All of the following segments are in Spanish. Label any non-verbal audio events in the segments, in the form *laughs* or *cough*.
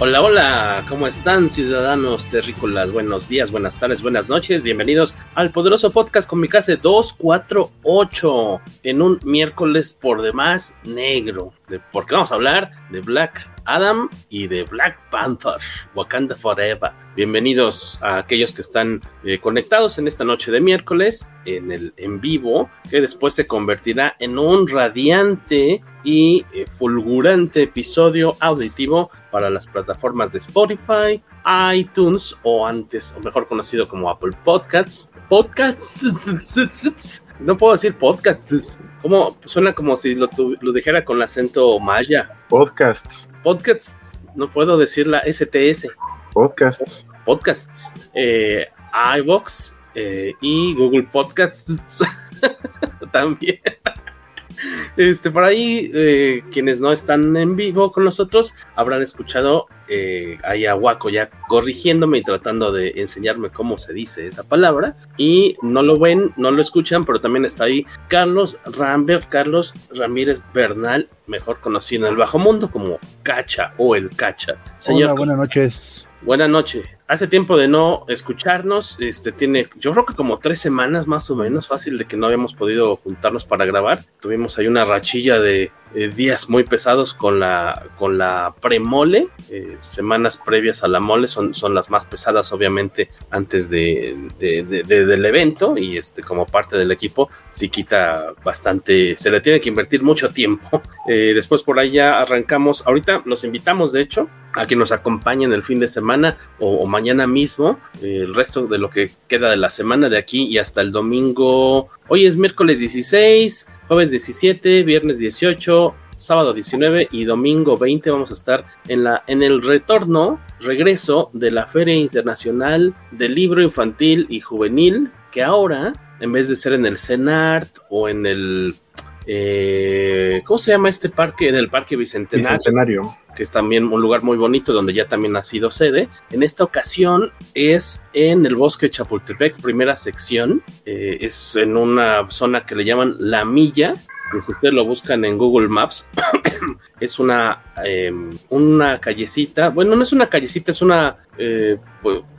Hola, hola, ¿cómo están ciudadanos terrícolas? Buenos días, buenas tardes, buenas noches, bienvenidos al poderoso podcast Comicase 248 en un miércoles por demás negro, porque vamos a hablar de Black Adam y de Black Panther, Wakanda Forever. Bienvenidos a aquellos que están eh, conectados en esta noche de miércoles en el en vivo, que después se convertirá en un radiante y eh, fulgurante episodio auditivo para las plataformas de Spotify, iTunes o antes, o mejor conocido como Apple Podcasts. Podcasts. *laughs* No puedo decir podcasts. Como suena como si lo, lo dijera con el acento maya. Podcasts. Podcasts. No puedo decir la STS. Podcasts. Podcasts. Eh, iBox eh, y Google Podcasts *laughs* también. Este, por ahí, eh, quienes no están en vivo con nosotros habrán escuchado eh, ahí a Waco ya corrigiéndome y tratando de enseñarme cómo se dice esa palabra. Y no lo ven, no lo escuchan, pero también está ahí Carlos Rambert, Carlos Ramírez Bernal, mejor conocido en el bajo mundo como Cacha o el Cacha. Señor, Hola, buenas noches. Buenas noches. Hace tiempo de no escucharnos, este tiene, yo creo que como tres semanas más o menos, fácil de que no habíamos podido juntarnos para grabar. Tuvimos ahí una rachilla de días muy pesados con la, con la premole. Eh, semanas previas a la mole son, son las más pesadas, obviamente, antes de, del evento. Y este, como parte del equipo, sí quita bastante, se le tiene que invertir mucho tiempo. *laughs* Eh, después por ahí ya arrancamos. Ahorita los invitamos, de hecho, a que nos acompañen el fin de semana o, o mañana mismo. el resto de lo que queda de la semana de aquí y hasta el domingo. Hoy es miércoles 16, jueves 17, viernes 18, sábado 19 y domingo 20 vamos a estar en la en el retorno, regreso de la Feria Internacional del Libro Infantil y Juvenil, que ahora en vez de ser en el CENART o en el eh, ¿cómo se llama este parque? En el Parque Bicentenario, Bicentenario, que es también un lugar muy bonito donde ya también ha sido sede. En esta ocasión es en el Bosque Chapultepec, primera sección. Eh, es en una zona que le llaman La Milla, si ustedes lo buscan en Google Maps, *clears throat* es una, eh, una callecita, bueno, no es una callecita, es una, eh,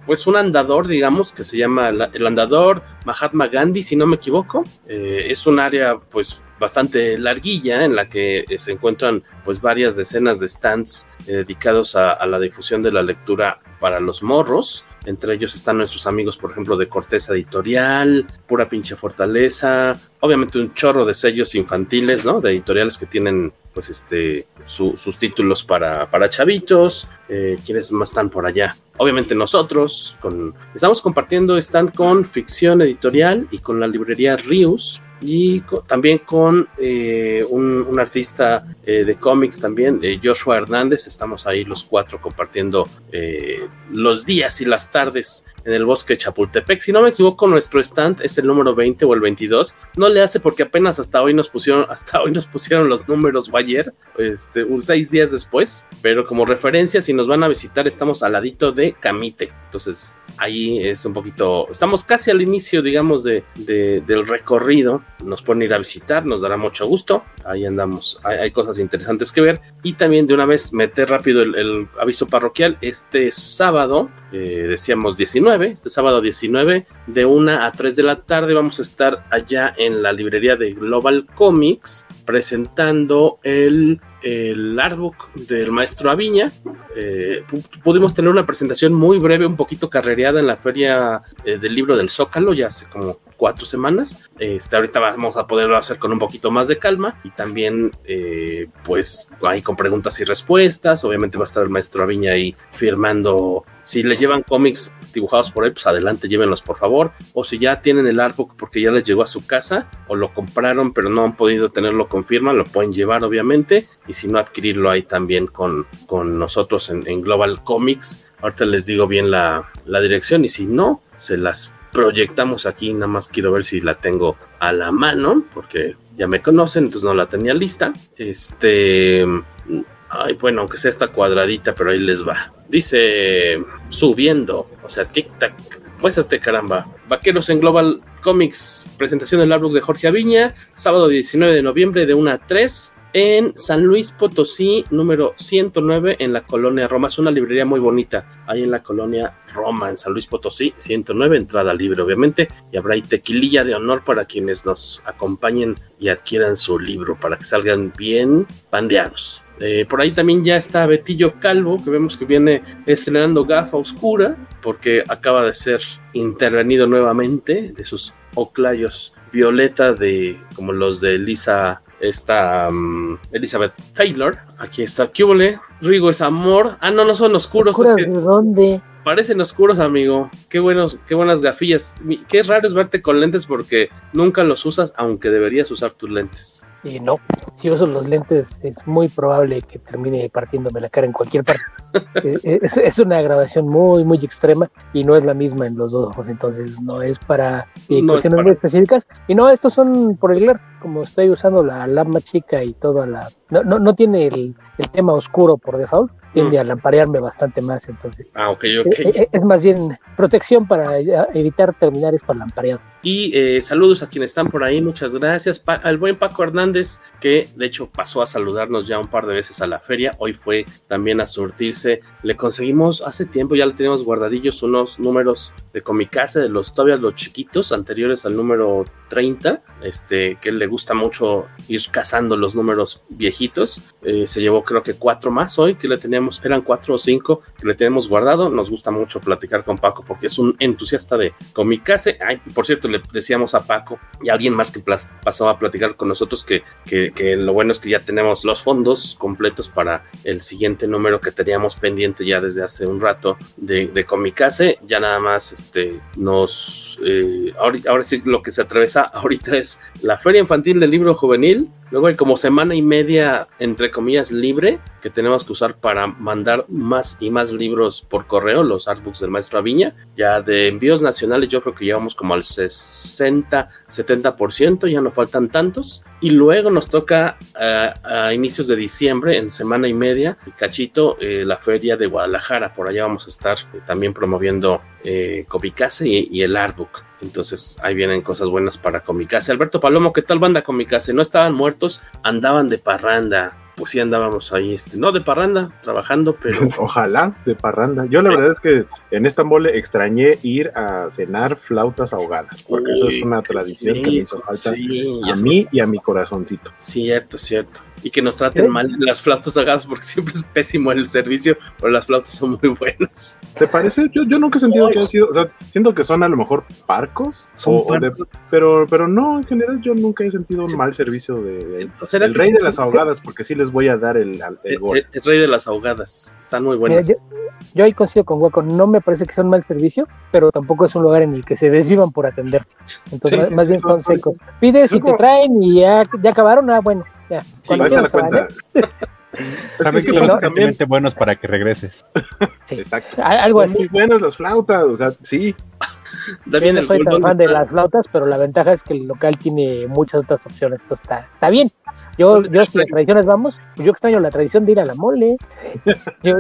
pues, un andador, digamos, que se llama la, el andador Mahatma Gandhi, si no me equivoco. Eh, es un área, pues, bastante larguilla en la que se encuentran, pues, varias decenas de stands dedicados a, a la difusión de la lectura para los morros. Entre ellos están nuestros amigos, por ejemplo, de Corteza Editorial, Pura Pinche Fortaleza, obviamente un chorro de sellos infantiles, ¿no? De editoriales que tienen, pues, este, su, sus títulos para, para chavitos. Eh, ¿Quiénes más están por allá? Obviamente nosotros, con, estamos compartiendo stand con Ficción Editorial y con la librería Rius, y también con eh, un, un, artista eh, de cómics también, eh, Joshua Hernández. Estamos ahí los cuatro compartiendo eh, los días y las tardes en el bosque de Chapultepec. Si no me equivoco, nuestro stand es el número 20 o el 22. No le hace porque apenas hasta hoy nos pusieron, *laughs* hasta hoy nos pusieron los números o ayer, este, un seis días después. Pero como referencia, si nos van a visitar, estamos al ladito de Camite. Entonces ahí es un poquito, estamos casi al inicio, digamos, de, de, del recorrido nos pueden ir a visitar, nos dará mucho gusto. Ahí andamos, hay, cosas interesantes que ver. Y también de una vez meter rápido el, el aviso parroquial. Este sábado, eh, decíamos 19, este sábado 19, de 1 a 3 de la tarde, vamos a estar allá en la librería de Global Comics presentando el, el artbook del maestro Aviña. Eh, pudimos tener una presentación muy breve, un poquito carrereada en la feria eh, del libro del Zócalo, ya hace como cuatro semanas. Este, ahorita vamos a poderlo hacer con un poquito más de calma y también, eh, pues, ahí con preguntas y respuestas. Obviamente va a estar el maestro Aviña ahí firmando. Si le llevan cómics dibujados por él, pues adelante, llévenlos por favor. O si ya tienen el artbook porque ya les llegó a su casa o lo compraron pero no han podido tenerlo con firma, lo pueden llevar obviamente. Y si no, adquirirlo ahí también con, con nosotros en, en Global Comics. Ahorita les digo bien la, la dirección y si no, se las proyectamos aquí, nada más quiero ver si la tengo a la mano, porque ya me conocen, entonces no la tenía lista. Este, ay, bueno, aunque sea esta cuadradita, pero ahí les va. Dice subiendo, o sea, tic tac. Muéstrate, caramba. Vaqueros en Global Comics, presentación del álbum de Jorge Aviña, sábado 19 de noviembre de 1 a 3 en San Luis Potosí, número 109, en la colonia Roma. Es una librería muy bonita, ahí en la colonia Roma, en San Luis Potosí, 109, entrada libre, obviamente. Y habrá ahí tequililla de honor para quienes nos acompañen y adquieran su libro, para que salgan bien pandeados. Eh, por ahí también ya está Betillo Calvo, que vemos que viene estrenando gafa oscura, porque acaba de ser intervenido nuevamente de sus oclayos violeta de como los de Lisa esta um, Elizabeth Taylor. Aquí está Cubole. Rigo es amor. Ah, no, no son oscuros. ¿Oscuras es que de dónde? parecen oscuros, amigo. Qué buenos, qué buenas gafillas. Qué raro es verte con lentes porque nunca los usas, aunque deberías usar tus lentes. Y no, si uso los lentes es muy probable que termine partiéndome la cara en cualquier parte. *laughs* Eh, es, es una grabación muy, muy extrema y no es la misma en los dos ojos, entonces no es para eh, No es cuestiones para- muy específicas. Y no, estos son por el glare, como estoy usando la lama chica y toda la... No, no, no tiene el, el tema oscuro por default, tiende Mm. a lamparearme bastante más, entonces... Ah, ok, eh, ok. eh, Es más bien protección para eh, evitar terminar esto lampareado. Y eh, saludos a quienes están por ahí, muchas gracias. Al buen Paco Hernández, que de hecho pasó a saludarnos ya un par de veces a la feria. Hoy fue también a surtirse. Le conseguimos hace tiempo, ya le teníamos guardadillos unos números de Comicase, de los todavía los chiquitos, anteriores al número 30. Este, que le gusta mucho ir cazando los números viejitos. Eh, se llevó creo que cuatro más hoy, que le teníamos, eran cuatro o cinco que le tenemos guardado. Nos gusta mucho platicar con Paco porque es un entusiasta de Comicase. Ay, por cierto, decíamos a Paco y a alguien más que pasaba a platicar con nosotros que, que, lo bueno es que ya tenemos los fondos completos para el siguiente número que teníamos pendiente ya desde hace un rato de, de Comicase. Ya nada más este, nos... eh, ahorita, ahora sí lo que se atraviesa *laughs* ahorita es la Feria Infantil del Libro Juvenil. Luego hay como semana y media, entre comillas, libre que tenemos que usar para mandar más y más libros por correo, los artbooks del maestro Aviña. Ya de envíos nacionales yo creo que llevamos como al 60, 70%, ya no faltan tantos. Y luego nos toca eh, a inicios de diciembre, en semana y media, cachito, eh, la feria de Guadalajara. Por allá vamos a estar eh, también promoviendo eh, Comicase y, y el artbook. Entonces ahí vienen cosas buenas para Comicase. Alberto Palomo, ¿qué tal banda Comicase? No estaban muertos, andaban de parranda. Pues sí andábamos ahí, este, no de parranda, trabajando, pero *laughs* Ojalá de parranda. Yo la verdad es que en esta mole extrañé ir a cenar flautas ahogadas, porque eso es una tradición que me hizo falta sí, a mí y a mi corazoncito. Cierto, cierto. Y que nos traten mal las flautas ahogadas porque *laughs* siempre es pésimo el servicio, pero las flautas son muy buenas. ¿Te parece? Yo, yo nunca he sentido que haya sido, o sea, siento que son a lo mejor parcos, Son o- o de- pero, pero no, en general yo nunca he sentido un Sí. mal servicio de, de- ¿O será el rey sí? de las ahogadas, porque sí les voy a dar el, el El, gol. el- el rey de las ahogadas. Están muy Mira, buenas. yo, yo ahí coincido con Hueco, no me parece que sea un mal servicio, pero tampoco es un lugar en el que se desvivan por atender. *laughs* Entonces, Sí, más- más bien son- secos. Pides y te traen y ya, ya acabaron, ah, bueno, ya. Sí, la cuenta. *laughs* Sabes es que que también- suficientemente buenos para que regreses. Sí. Exacto. Algo Son muy así. buenas las flautas, o sea, sí. Yo También no soy tan ¿dónde fan de las flautas, pero la ventaja es que el local tiene muchas otras opciones, entonces está, está bien. Yo, yo si a tradiciones vamos, yo extraño la tradición de ir a la mole. *laughs* Yo,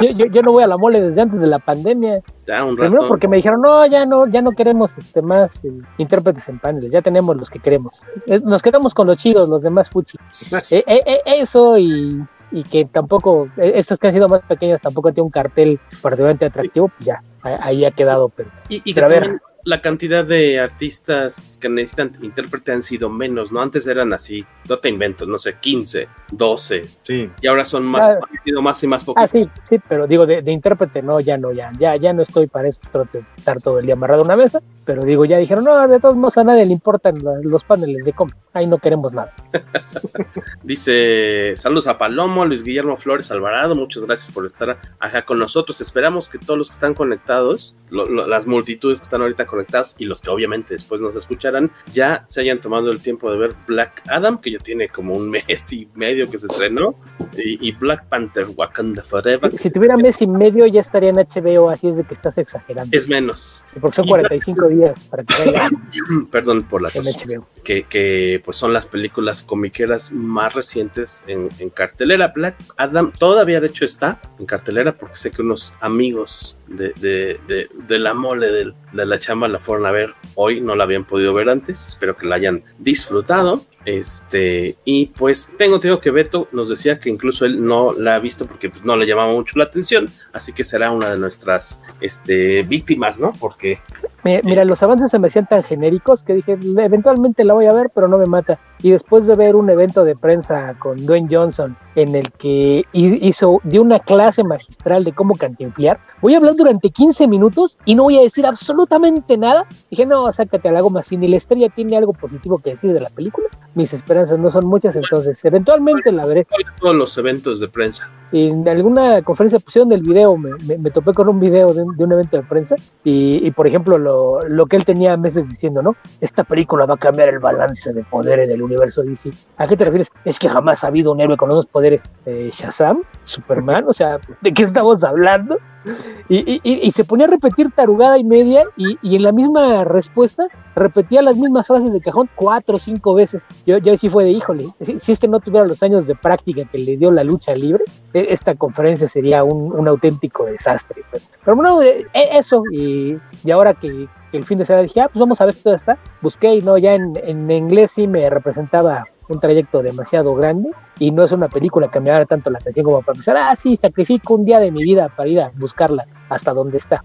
yo, yo, no voy a la mole desde antes de la pandemia. Ya, un rato. Primero porque me dijeron, no, ya no, ya no queremos este, más eh, intérpretes en paneles, ya tenemos los que queremos. Eh, nos quedamos con los chidos, los demás fuchi. *laughs* Eh, eso y y que tampoco, estos que han sido más pequeños tampoco tiene un cartel particularmente atractivo, pues ya, ahí ha quedado. Pero, y, y a ver, la cantidad de artistas que necesitan intérprete han sido menos, ¿no? Antes eran así, no te invento, no sé, 15, 12. Sí. Y ahora son más, ah, sido más y más pocos. Ah, sí, sí, pero digo, de, intérprete, no, ya no, ya, ya, ya no estoy para eso, estar todo el día amarrado a una mesa, pero digo, ya dijeron, no, de todos modos a nadie le importan los paneles de cómo, ahí no queremos nada. *laughs* Dice, saludos a Palomo, Luis Guillermo Flores Alvarado, muchas gracias por estar acá con nosotros. Esperamos que todos los que están conectados, las multitudes que están ahorita conectados, conectados y los que obviamente después nos escucharán, ya se hayan tomado el tiempo de ver Black Adam, que ya tiene como un *laughs* mes y medio que se estrenó, y, Black Panther Wakanda Forever. Si, tuviera mes y medio ya estaría en HBO, así es de que estás exagerando. Es menos. Porque son 45 días para que. *coughs* Perdón por la tos. Que, que pues son las películas comiqueras más recientes en, en cartelera. Black Adam todavía de hecho está en cartelera porque sé que unos amigos de, de, de, de la mole de, de la chamba la fueron a ver hoy, no la habían podido ver antes, espero que la hayan disfrutado. Este, y pues tengo tengo que Beto nos decía que incluso él no la ha visto porque pues, no le llamaba mucho la atención, así que será una de nuestras este, víctimas, ¿no? Porque Mira, los avances se me hacían tan genéricos que dije, eventualmente la voy a ver, pero no me mata. Y después de ver un evento de prensa con Dwayne Johnson en el que hizo, dio una clase magistral de cómo cantinflear, voy a hablar durante 15 minutos y no voy a decir absolutamente nada. Dije, no, sácate algo más. Si ni la estrella tiene algo positivo que decir de la película, mis esperanzas no son muchas, entonces eventualmente la veré. Todos los eventos de prensa. En alguna conferencia pusieron del video, me, topé con un video de un, evento de prensa y, y por ejemplo lo lo, que él tenía meses diciendo, ¿no? Esta película va a cambiar el balance de poder en el universo DC. ¿A qué te refieres? Es que jamás ha habido un héroe con los poderes. Eh, Shazam, Superman, o sea, ¿de qué estamos hablando? Y, se ponía a repetir tarugada y media y, en la misma respuesta repetía las mismas frases de cajón cuatro o cinco veces. Yo, yo sí fue de híjole, si, si, es que no tuviera los años de práctica que le dio la lucha libre, e, esta conferencia sería un, auténtico desastre. Pues. Pero, bueno, e, eso, y, ahora que, el fin de semana dije, ah, pues vamos a ver si todo está, busqué y no, ya en, en inglés sí me representaba un trayecto demasiado grande y no es una película que me haga tanto la atención como para pensar, ah, sí, sacrifico un día de mi vida para ir a buscarla hasta donde está.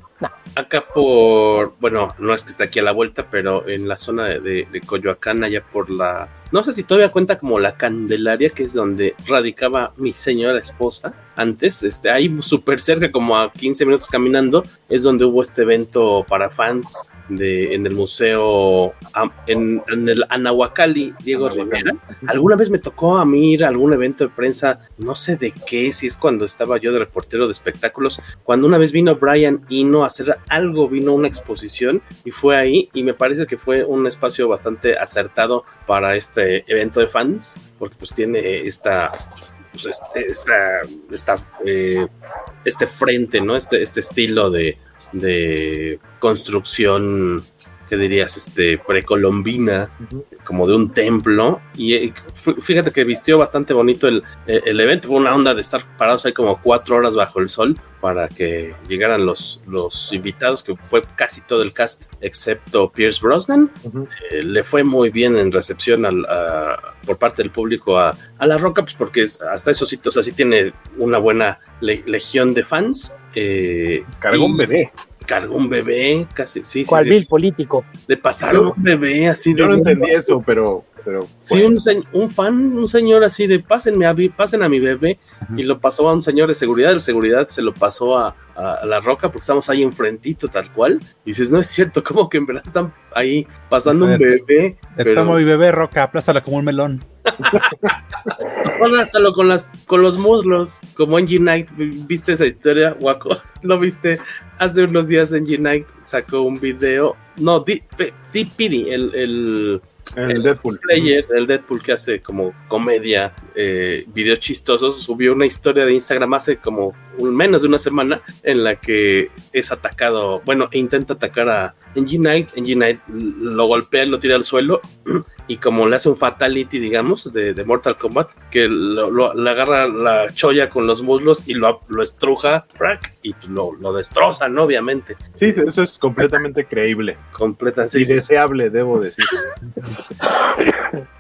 Acá por, bueno, no es que esté aquí a la vuelta, pero en la zona de, de, Coyoacán, allá por la, no sé si todavía cuenta como la Candelaria, que es donde radicaba mi señora esposa antes, este, ahí súper cerca, como a 15 minutos caminando, es donde hubo este evento para fans de, en el museo, en, en el Anahuacali, Diego Rivera. Alguna vez me tocó a mí ir a algún evento de prensa, no sé de qué, si es cuando estaba yo de reportero de espectáculos, cuando una vez vino Brian Ino a hacer algo, vino una exposición y fue ahí y me parece que fue un espacio bastante acertado para este evento de fans, porque pues tiene esta pues este, esta, eh, este frente, ¿no? Este, este estilo de, de construcción que dirías, este, precolombina, como de un templo. Y eh, fíjate que vistió bastante bonito el, el, evento. Fue una onda de estar parados ahí como cuatro horas bajo el sol para que llegaran los, los invitados, que fue casi todo el cast, excepto Pierce Brosnan. Eh, le fue muy bien en recepción al, por parte del público a, a, La Roca, pues porque hasta esos sitios así tiene una buena legión de fans. Eh, Cargó un bebé. cargó un bebé, casi, sí, ¿Cuál sí, político? Le pasaron un bebé así Yo no entendí eso, pero... pero sí, un, un, fan, un señor así de pásenme a, pasen a mi bebé, y lo pasó a un señor de seguridad, el seguridad se lo pasó a, a, la roca porque estamos ahí enfrentito tal cual, y dices, no es cierto, como que en verdad están ahí pasando un bebé. Pero... mi bebé, roca, aplázala como un melón. *laughs* Aplázalo con, las, con los muslos, como en G-Night. ¿Viste esa historia, Waco? *laughs* ¿Lo viste? Hace unos días en G-Night sacó un video. No, Deep Pity, el, el, el, Deadpool. Player, el Deadpool que hace como comedia eh, videos chistosos, subió una historia de Instagram hace como menos de una semana en la que es atacado, bueno, intenta atacar a Engie Knight, Engie Knight lo golpea, lo tira al suelo *clears throat* y como le hace un fatality, digamos, de, de Mortal Kombat, que lo, lo, le agarra la cholla con los muslos y lo, lo estruja, frac, y pues lo, lo destroza, ¿no? Obviamente. Sí, eso es completamente creíble. Completamente. Y deseable, debo decir.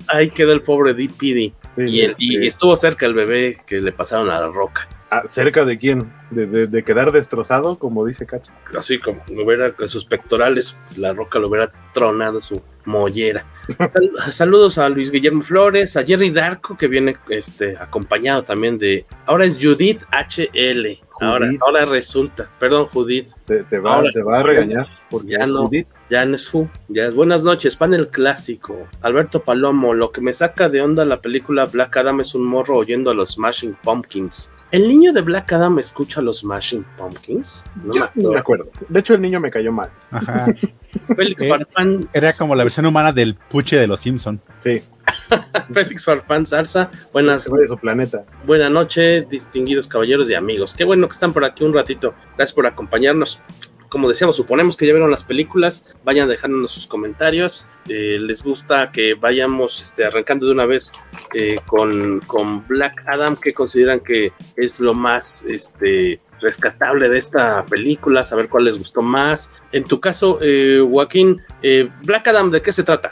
Ahí queda el pobre DPD. Sí, y, el, y estuvo cerca el bebé que le pasaron a la roca. Ah, ¿Cerca de quién? De, de- de quedar destrozado, como dice Cacha. Así como me hubiera sus pectorales, la roca lo hubiera tronado su mollera. *laughs* Sal- saludos a Luis Guillermo Flores, a Jerry Darko, que viene este, acompañado también de. Ahora es Judith HL. Ahora, ahora resulta. Perdón, Judith. Te, te va, Ahora- te va a regañar. Porque Ya es no. Judith. Ya no es su, ya es buenas noches, panel clásico. Alberto Palomo, lo que me saca de onda la película Black Adam es un morro oyendo a los Smashing Pumpkins. ¿El niño de Black Adam escucha a los Smashing Pumpkins? No Yo me no me acuerdo. De hecho, el niño me cayó mal. Ajá. *laughs* Félix Eh, Era como la versión humana del puche de los Simpson. Sí, *laughs* Félix Farfán Zarza, buenas, de su planeta. buena noche, distinguidos caballeros y amigos. Qué bueno que están por aquí un ratito. Gracias por acompañarnos. Como decíamos, suponemos que ya vieron las películas. Vayan dejándonos sus comentarios. Eh, les gusta que vayamos este, arrancando de una vez eh, con, con Black Adam, que consideran que es lo más este, rescatable de esta película, saber cuál les gustó más. En tu caso, eh, Joaquín, Black Adam, ¿de qué se trata?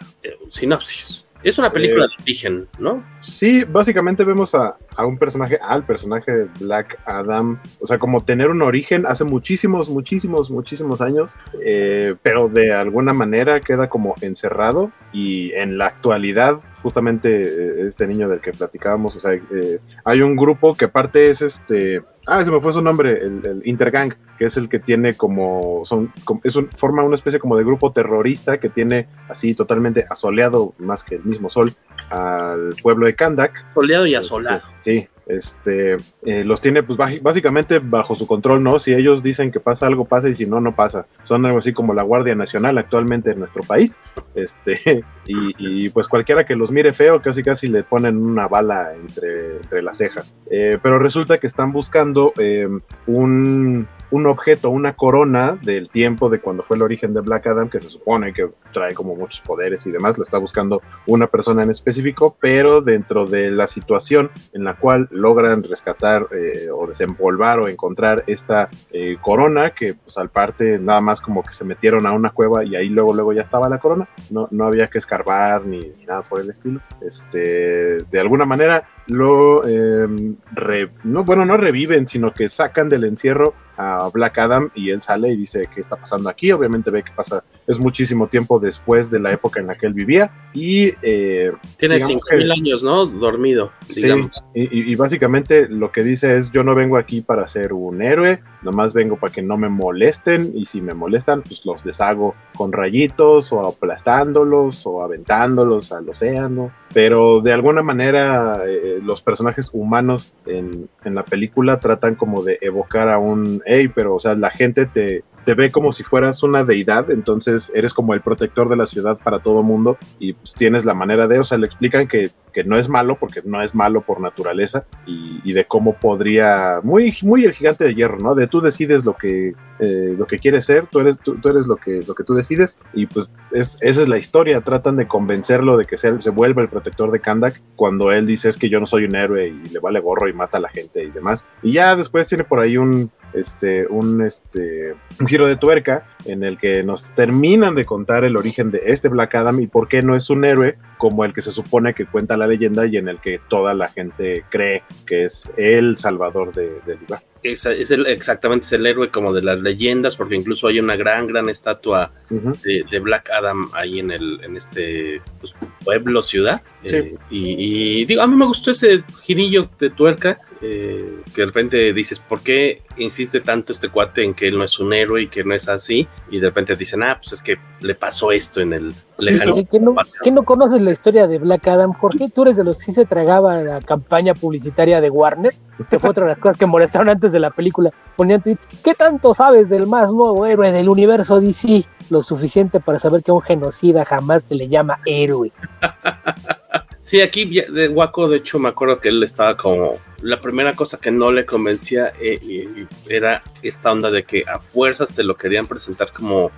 Sinopsis. Es una película Eh, de origen, ¿no? Sí, básicamente vemos a, a un personaje, al personaje de Black Adam, o sea, como tener un origen hace muchísimos, muchísimos, muchísimos años, eh, pero de alguna manera queda como encerrado y en la actualidad, justamente eh, este niño del que platicábamos, o sea, eh, hay un grupo que aparte es este, ah, se me fue su nombre, el, el Intergang, que es el que tiene como, son, como- es un, forma una especie como de grupo terrorista que tiene así totalmente asoleado, más que el mismo sol, al pueblo de Kandak. Soleado y asolado. Sí, este, eh, los tiene pues básicamente bajo su control, ¿no? Si ellos dicen que pasa algo, pasa y si no, no pasa. Son algo así como la Guardia Nacional actualmente en nuestro país. Este, *laughs* y, y, pues cualquiera que los mire feo, casi casi le ponen una bala entre, entre las cejas. Eh, pero resulta que están buscando eh, un, un objeto, una corona del tiempo de cuando fue el origen de Black Adam, que se supone que trae como muchos poderes y demás, lo está buscando una persona en específico, pero dentro de la situación en la cual logran rescatar eh, o desempolvar o encontrar esta eh, corona, que pues al parte nada más como que se metieron a una cueva y ahí luego luego ya estaba la corona, no, no había que escarbar ni, nada por el estilo. Este, de alguna manera lo, re- no, bueno, no reviven, sino que sacan del encierro a Black Adam y él sale y dice qué está pasando aquí. Obviamente ve que pasa, es muchísimo tiempo después de la época en la que él vivía y eh, Tiene digamos 5000 que- años, ¿no? Dormido, Sí, digamos. y, y- y básicamente lo que dice es yo no vengo aquí para ser un héroe, nomás vengo para que no me molesten y si me molestan pues los deshago con rayitos o aplastándolos o aventándolos al océano, pero de alguna manera eh, los personajes humanos en, en la película tratan como de evocar a un, hey, pero o sea, la gente te, te ve como si fueras una deidad, entonces eres como el protector de la ciudad para todo mundo y pues tienes la manera de, o sea, le explican que, que no es malo porque no es malo por naturaleza y, de cómo podría, muy, muy el gigante de hierro, ¿no? De tú decides lo que, eh, lo que quieres ser, tú eres, tú, eres lo, que, lo que tú decides y pues es, esa es la historia, tratan de convencerlo de que se, se vuelva el protector de Kandak cuando él dice es que yo no soy un héroe y le vale gorro y mata a la gente y demás. Y ya después tiene por ahí un, este, un, este, un giro de tuerca en el que nos terminan de contar el origen de este Black Adam y por qué no es un héroe como el que se supone que cuenta la leyenda y en el que toda la gente cree que es el salvador de- del lugar. Es, es el, exactamente es el héroe como de las leyendas, porque incluso hay una gran, gran estatua de, de Black Adam ahí en el, en este pues, pueblo, ciudad. Sí. Eh, y, y digo, a mí me gustó ese girillo de tuerca, eh, que de repente dices, ¿por qué insiste tanto este cuate en que él no es un héroe y que no es así? Y de repente dicen, ah, pues es que le pasó esto en el lejano ¿Qué, qué no, pasado". qué no conoces la historia de Black Adam? Jorge, tú eres de los que sí se tragaba la campaña publicitaria de Warner, que fue otra de las cosas que molestaron antes de la película. Ponían tweets, ¿qué tanto sabes del más nuevo héroe del universo DC? Lo suficiente para saber que a un genocida jamás se le llama héroe. *laughs* Sí, aquí de Waco, de hecho, me acuerdo que él estaba como. La primera cosa que no le convencía eh, era esta onda de que a fuerzas te lo querían presentar como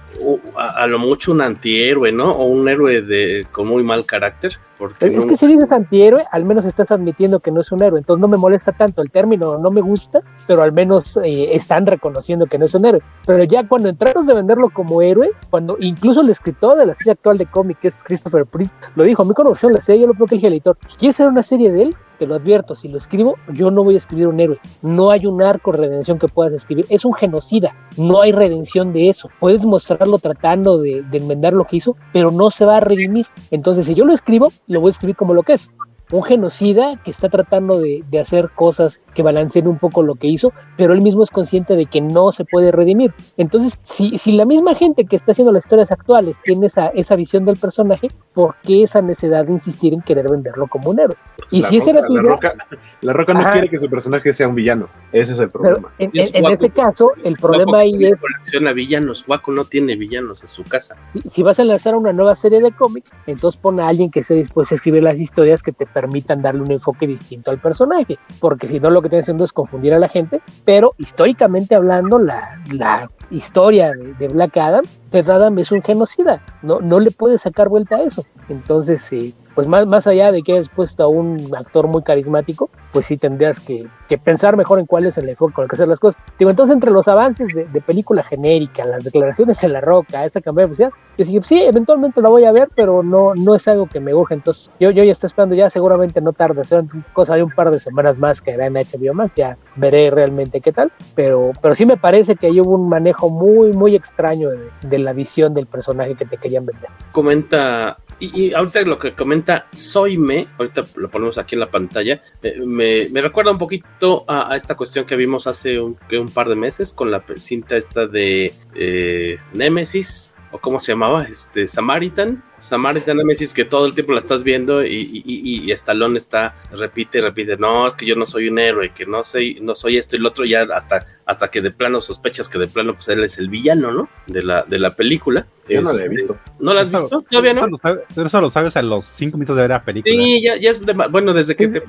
a, lo mucho un antihéroe, ¿no? O un héroe de con muy mal carácter. Porque es, que si dices antihéroe, al menos estás admitiendo que no es un héroe. Entonces no me molesta tanto el término, no me gusta, pero al menos eh, están reconociendo que no es un héroe. Pero ya cuando tratas de venderlo como héroe, cuando incluso el escritor de la serie actual de cómic, que es Christopher Priest, lo dijo, a mí conoció la serie, yo lo que dije al editor, ¿quieres hacer una serie de él? Te lo advierto, si lo escribo, yo no voy a escribir un héroe. No hay un arco de redención que puedas escribir. Es un genocida. No hay redención de eso. Puedes mostrarlo tratando de, de enmendar lo que hizo, pero no se va a redimir. Entonces, si yo lo escribo, lo voy a escribir como lo que es un genocida que está tratando de, hacer cosas que balanceen un poco lo que hizo, pero él mismo es consciente de que no se puede redimir. Entonces, si, si la misma gente que está haciendo las historias actuales tiene esa, esa visión del personaje, ¿por qué esa necesidad de insistir en querer venderlo como un héroe? y si esa era la, roca, la Roca no quiere que su personaje sea un villano, ese es el problema. en, ese caso, el problema ahí es... Colecciona villanos, Waco no tiene villanos en su casa. Si, si vas a lanzar una nueva serie de cómics, entonces pon a alguien que esté dispuesto a escribir las historias que te permitan darle un enfoque distinto al personaje, porque si no lo que están haciendo es confundir a la gente, pero históricamente hablando, la, la historia de, Black Adam, Ted Adam es un genocida, no, no le puede sacar vuelta a eso. Entonces, sí pues más, más allá de que hayas puesto a un actor muy carismático, pues sí tendrías que, pensar mejor en cuál es el enfoque con el que hacer las cosas. Digo, entonces entre los avances de, película genérica, las declaraciones en la roca, esa campaña oficial, yo dije, sí, eventualmente la voy a ver, pero no, no es algo que me urge. Entonces yo, yo ya estoy esperando, ya seguramente no tarde, será cosa de un par de semanas más que hará en HBO Max, ya veré realmente qué tal, pero, pero sí me parece que ahí hubo un manejo muy, muy extraño de, la visión del personaje que te querían vender. Comenta y, ahorita lo que comenta Soyme, ahorita lo ponemos aquí en la pantalla, eh, me, recuerda un poquito a, esta cuestión que vimos hace un, par de meses con la cinta esta de eh, Nemesis, o cómo se llamaba, este Samaritan, Samaritan Nemesis que todo el tiempo la estás viendo y, y, y, y Stallone está, repite y repite, no, es que yo no soy un héroe, que no soy, no soy esto y lo otro, ya hasta, hasta que de plano sospechas que de plano pues él es el villano, ¿no? De la, de la película. Yo no la he este, visto. ¿No la has visto? ¿Todavía no? Pero eso lo sabes a los cinco minutos de ver la película. Sí, ya, ya es bueno, desde que te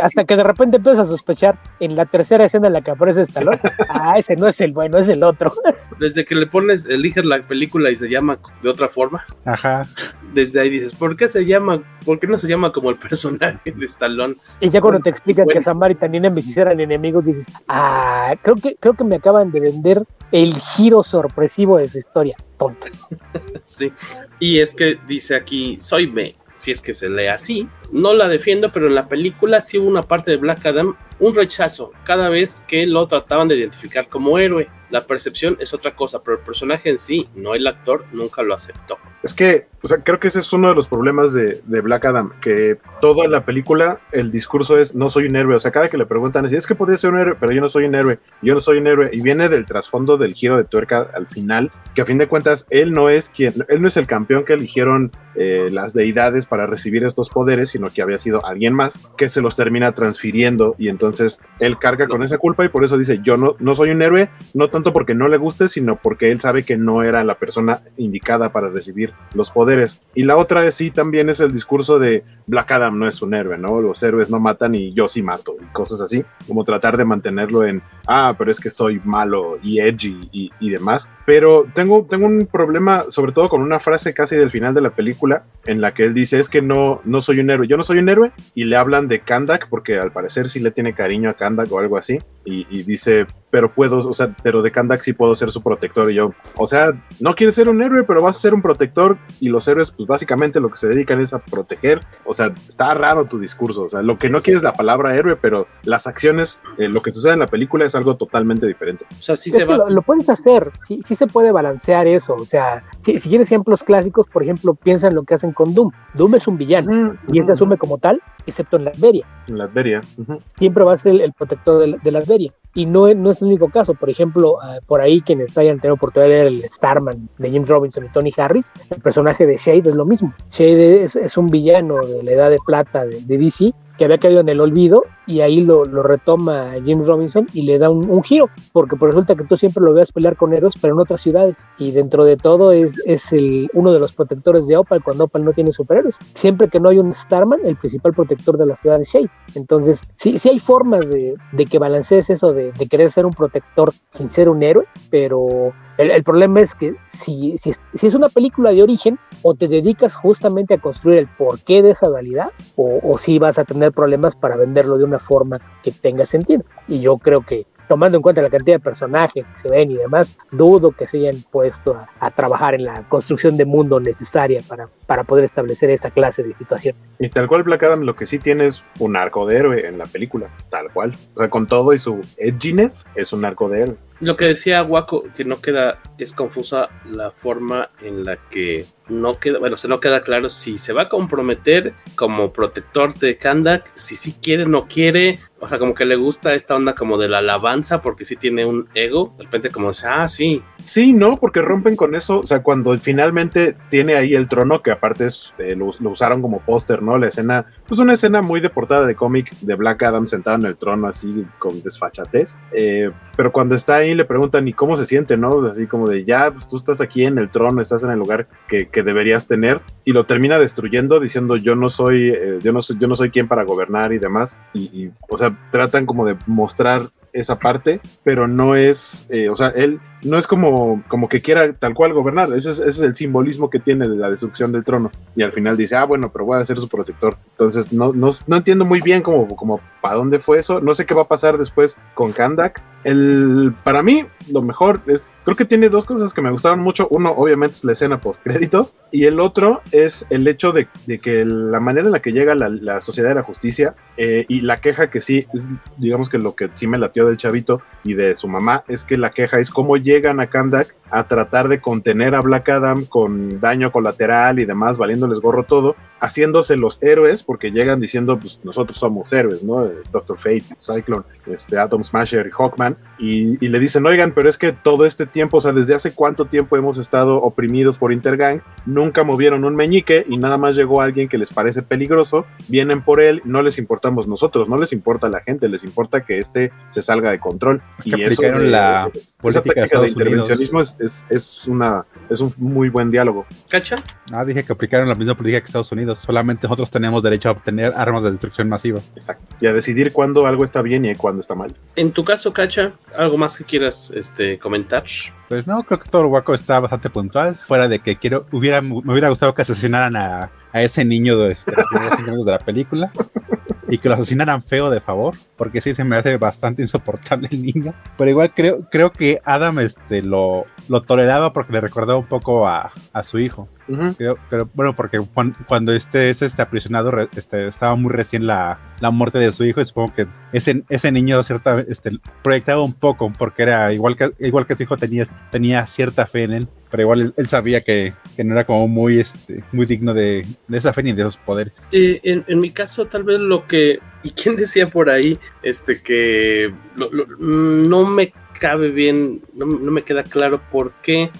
Hasta que de repente empiezas a sospechar en la tercera escena en la que aparece Stallone, *laughs* ah, ese no es el bueno, es el otro. Desde que le pones, eliges la película y se llama de otra forma. Ajá desde ahí dices, ¿por qué se llama, por qué no se llama como el personaje de Stallone? Y ya cuando te explican que Samaritan y Nemesis eran enemigos, dices, ah, creo que, creo que me acaban de vender el giro sorpresivo de su historia, tonto. *laughs* sí, y es que dice aquí, soy B, si es que se lee así, no la defiendo, pero en la película sí hubo una parte de Black Adam, un rechazo cada vez que lo trataban de identificar como héroe. La percepción es otra cosa, pero el personaje en sí, no el actor, nunca lo aceptó. Es que, o sea, creo que ese es uno de los problemas de, Black Adam, que toda la película, el discurso es no soy un héroe. O sea, cada que le preguntan, es que podría ser un héroe, pero yo no soy un héroe, yo no soy un héroe. Y viene del trasfondo del giro de tuerca al final, que a fin de cuentas, él no es quien, él no es el campeón que eligieron eh, las deidades para recibir estos poderes, sino que había sido alguien más que se los termina transfiriendo y entonces él carga con esa culpa y por eso dice, yo no, no soy un héroe, no tanto porque no le guste, sino porque él sabe que no era la persona indicada para recibir los poderes. Y la otra es sí también es el discurso de Black Adam no es un héroe, ¿no? Los héroes no matan y yo sí mato y cosas así, como tratar de mantenerlo en, ah, pero es que soy malo y edgy y, y demás. Pero tengo, tengo un problema sobre todo con una frase casi del final de la película en la que él dice, es que no, no soy un héroe, yo no soy un héroe y le hablan de Kandak porque al parecer sí le tiene cariño a Kandak o algo así y, y dice, pero puedo, o sea, pero de Kandak sí puedo ser su protector. Y yo, o sea, no quieres ser un héroe, pero vas a ser un protector. Y los héroes, pues básicamente lo que se dedican es a proteger. O sea, está raro tu discurso. O sea, lo que no quieres es la palabra héroe, pero las acciones, eh, lo que sucede en la película es algo totalmente diferente. O sea, sí se va. Lo, puedes hacer, sí, sí se puede balancear eso. O sea, si, si, quieres ejemplos clásicos, por ejemplo, piensa en lo que hacen con Doom. Doom es un villano y él se asume como tal, excepto en Latveria. En Latveria. Siempre va a ser el, protector de, de Latveria. Y no, no es el único caso. Por ejemplo, ah, por ahí quienes hayan tenido oportunidad de ver el Starman de James Robinson y Tony Harris, el personaje de Shade es lo mismo. Shade es, un villano de la edad de plata de, DC que había caído en el olvido y ahí lo, lo retoma Jim Robinson y le da un, un, giro, porque pues resulta que tú siempre lo veas pelear con héroes, pero en otras ciudades, y dentro de todo es, es el, uno de los protectores de Opal cuando Opal no tiene superhéroes. Siempre que no hay un Starman, el principal protector de la ciudad es Shade. Entonces, sí, sí hay formas de, de que balancees eso de, de querer ser un protector sin ser un héroe, pero el, el, problema es que si, si, si, es una película de origen, o te dedicas justamente a construir el porqué de esa dualidad, o, o si vas a tener problemas para venderlo de una forma que tenga sentido. Y yo creo que tomando en cuenta la cantidad de personajes que se ven y demás, dudo que se hayan puesto a, a trabajar en la construcción de mundo necesaria para, para poder establecer esta clase de situaciones. Y tal cual Black Adam lo que sí tiene es un arco de héroe en la película, tal cual. O sea, con todo y su edginess, es un arco de héroe. Lo que decía Waco, que no queda, es confusa la forma en la que no queda, bueno, se no queda claro si se va a comprometer como protector de Kandak, si sí quiere, no quiere, o sea, como que le gusta esta onda como de la alabanza, porque sí tiene un ego, de repente como ah, sí. Sí, no, porque rompen con eso, o sea, cuando finalmente tiene ahí el trono, que aparte eh, lo, lo, usaron como póster, ¿no? La escena, pues una escena muy de portada de cómic de Black Adam sentado en el trono así con desfachatez, eh, pero cuando está ahí le preguntan, ¿y cómo se siente, no? Así como de, ya, pues tú estás aquí en el trono, estás en el lugar que, que deberías tener, y lo termina destruyendo diciendo, yo no soy, eh, yo no soy, yo no soy quien para gobernar y demás, y, y, o sea, tratan como de mostrar esa parte, pero no es, eh, o sea, él no es como, como que quiera tal cual gobernar, ese es, ese es, el simbolismo que tiene de la destrucción del trono. Y al final dice, ah, bueno, pero voy a ser su protector. Entonces, no, no, no entiendo muy bien como, como para dónde fue eso. No sé qué va a pasar después con Kandak. El, para mí, lo mejor es, creo que tiene dos cosas que me gustaron mucho. Uno, obviamente, es la escena post créditos. Y el otro es el hecho de, de que la manera en la que llega la, la Sociedad de la Justicia eh, y la queja que sí, es, digamos que lo que sí me latió del chavito y de su mamá, es que la queja es cómo llegan a Kandak a tratar de contener a Black Adam con daño colateral y demás, valiéndoles gorro todo, haciéndose los héroes, porque llegan diciendo, pues nosotros somos héroes, ¿no? Doctor Fate, Cyclone, este, Atom Smasher y Hawkman, y, y, le dicen, oigan, pero es que todo este tiempo, o sea, desde hace cuánto tiempo hemos estado oprimidos por Intergang, nunca movieron un meñique y nada más llegó alguien que les parece peligroso, vienen por él, no les importamos nosotros, no les importa la gente, les importa que este se salga de control. Es que y eso de, la esa técnica de, de intervencionismo es, es, es, una, es un muy buen diálogo. ¿Cacha? Ah, dije que aplicaron la misma política que Estados Unidos. Solamente nosotros tenemos derecho a obtener armas de destrucción masiva. Exacto. Y a decidir cuándo algo está bien y cuándo está mal. En tu caso, Cacha, ¿algo más que quieras este, comentar? Pues no, creo que todo el guaco está bastante puntual. Fuera de que quiero, hubiera, me hubiera gustado que asesinaran a, a ese niño de, este, de *laughs* la película y que lo asesinaran feo de favor, porque sí se me hace bastante insoportable el niño. Pero igual creo, creo que Adam este, lo, lo toleraba porque le recordaba un poco a, a su hijo. Uh -huh. pero, pero, bueno, porque cuando, cuando este es este aprisionado, este, estaba muy recién la, la muerte de su hijo, y supongo que ese, ese niño cierta, este, proyectaba un poco, porque era igual que, igual que su hijo tenía, tenía cierta fe en él, pero igual él, él sabía que, que, no era como muy, este, muy digno de, de, esa fe ni de esos poderes. Eh, en, en, mi caso, tal vez lo que. *laughs* ¿Y quién decía por ahí? Este que lo, lo, no me cabe bien, no, no me queda claro por qué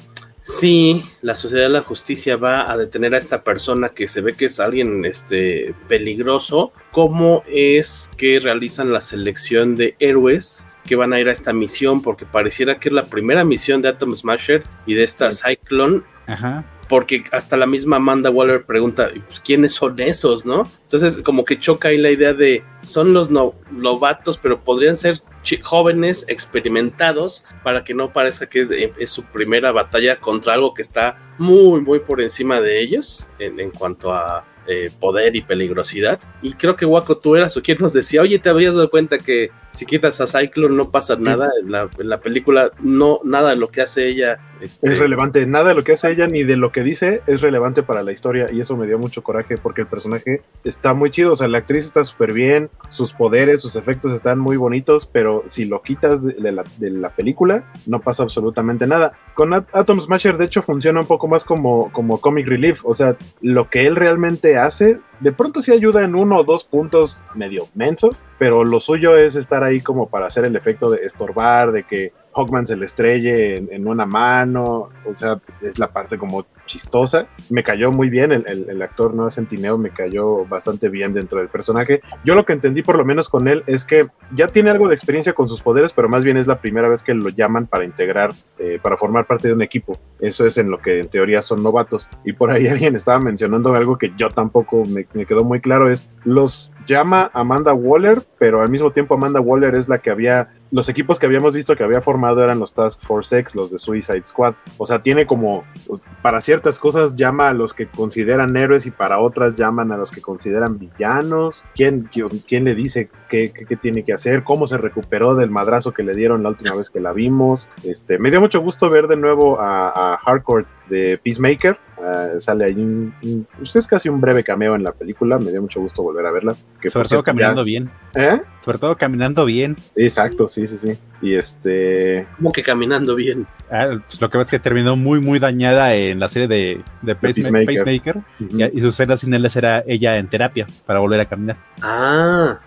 si la sociedad de la justicia va a detener a esta persona que se ve que es alguien este, peligroso, ¿cómo es que realizan la selección de héroes que van a ir a esta misión? Porque pareciera que es la primera misión de Atom Smasher y de esta Cyclone. Ajá porque hasta la misma Amanda Waller pregunta, pues, ¿quiénes son esos, no? Entonces, como que choca ahí la idea de, son los no, novatos, pero podrían ser jóvenes experimentados para que no parezca que es su primera batalla contra algo que está muy, muy por encima de ellos en, en cuanto a eh, poder y peligrosidad. Y creo que Waco, tú eras o quien nos decía, oye, ¿te habías dado cuenta que si quitas a Cyclone no pasa nada? En la, en la, película, no, nada de lo que hace ella este... es relevante. Nada de lo que hace ella ni de lo que dice es relevante para la historia. Y eso me dio mucho coraje porque el personaje está muy chido. O sea, la actriz está súper bien, sus poderes, sus efectos están muy bonitos, pero si lo quitas de la, de la película, no pasa absolutamente nada. Con Atom Smasher, de hecho, funciona un poco más como, como comic relief. O sea, lo que él realmente hace, de pronto sí ayuda en uno o dos puntos medio mensos, pero lo suyo es estar ahí como para hacer el efecto de estorbar, de que Hawkman se le estrelle en, en, una mano, o sea, es la parte como chistosa. Me cayó muy bien, el, el, el actor Noah Centineo me cayó bastante bien dentro del personaje. Yo lo que entendí por lo menos con él es que ya tiene algo de experiencia con sus poderes, pero más bien es la primera vez que lo llaman para integrar, eh, para formar parte de un equipo. Eso es en lo que en teoría son novatos. Y por ahí *laughs* alguien estaba mencionando algo que yo tampoco me, me quedó muy claro, es los llama Amanda Waller, pero al mismo tiempo Amanda Waller es la que había, los equipos que habíamos visto que había formado eran los Task Force X, los de Suicide Squad. O sea, tiene como, pues, para ciertas cosas llama a los que consideran héroes y para otras llaman a los que consideran villanos. ¿Quién, quién, le dice qué, qué, qué, tiene que hacer? ¿Cómo se recuperó del madrazo que le dieron la última vez que la vimos? Este, me dio mucho gusto ver de nuevo a, a Hardcore de Peacemaker. Uh, sale ahí un, un pues es casi un breve cameo en la película. Me dio mucho gusto volver a verla. Que Sobre todo caminando ya... bien. ¿Eh? Sobre todo caminando bien. Exacto, sí, sí, sí. Y este. ¿Cómo que caminando bien? Ah, pues lo que ves es que terminó muy, muy dañada en la serie de, de, Pacemaker. Pacemaker uh -huh. y, y, sus escenas sin él era ella en terapia para volver a caminar. Ah.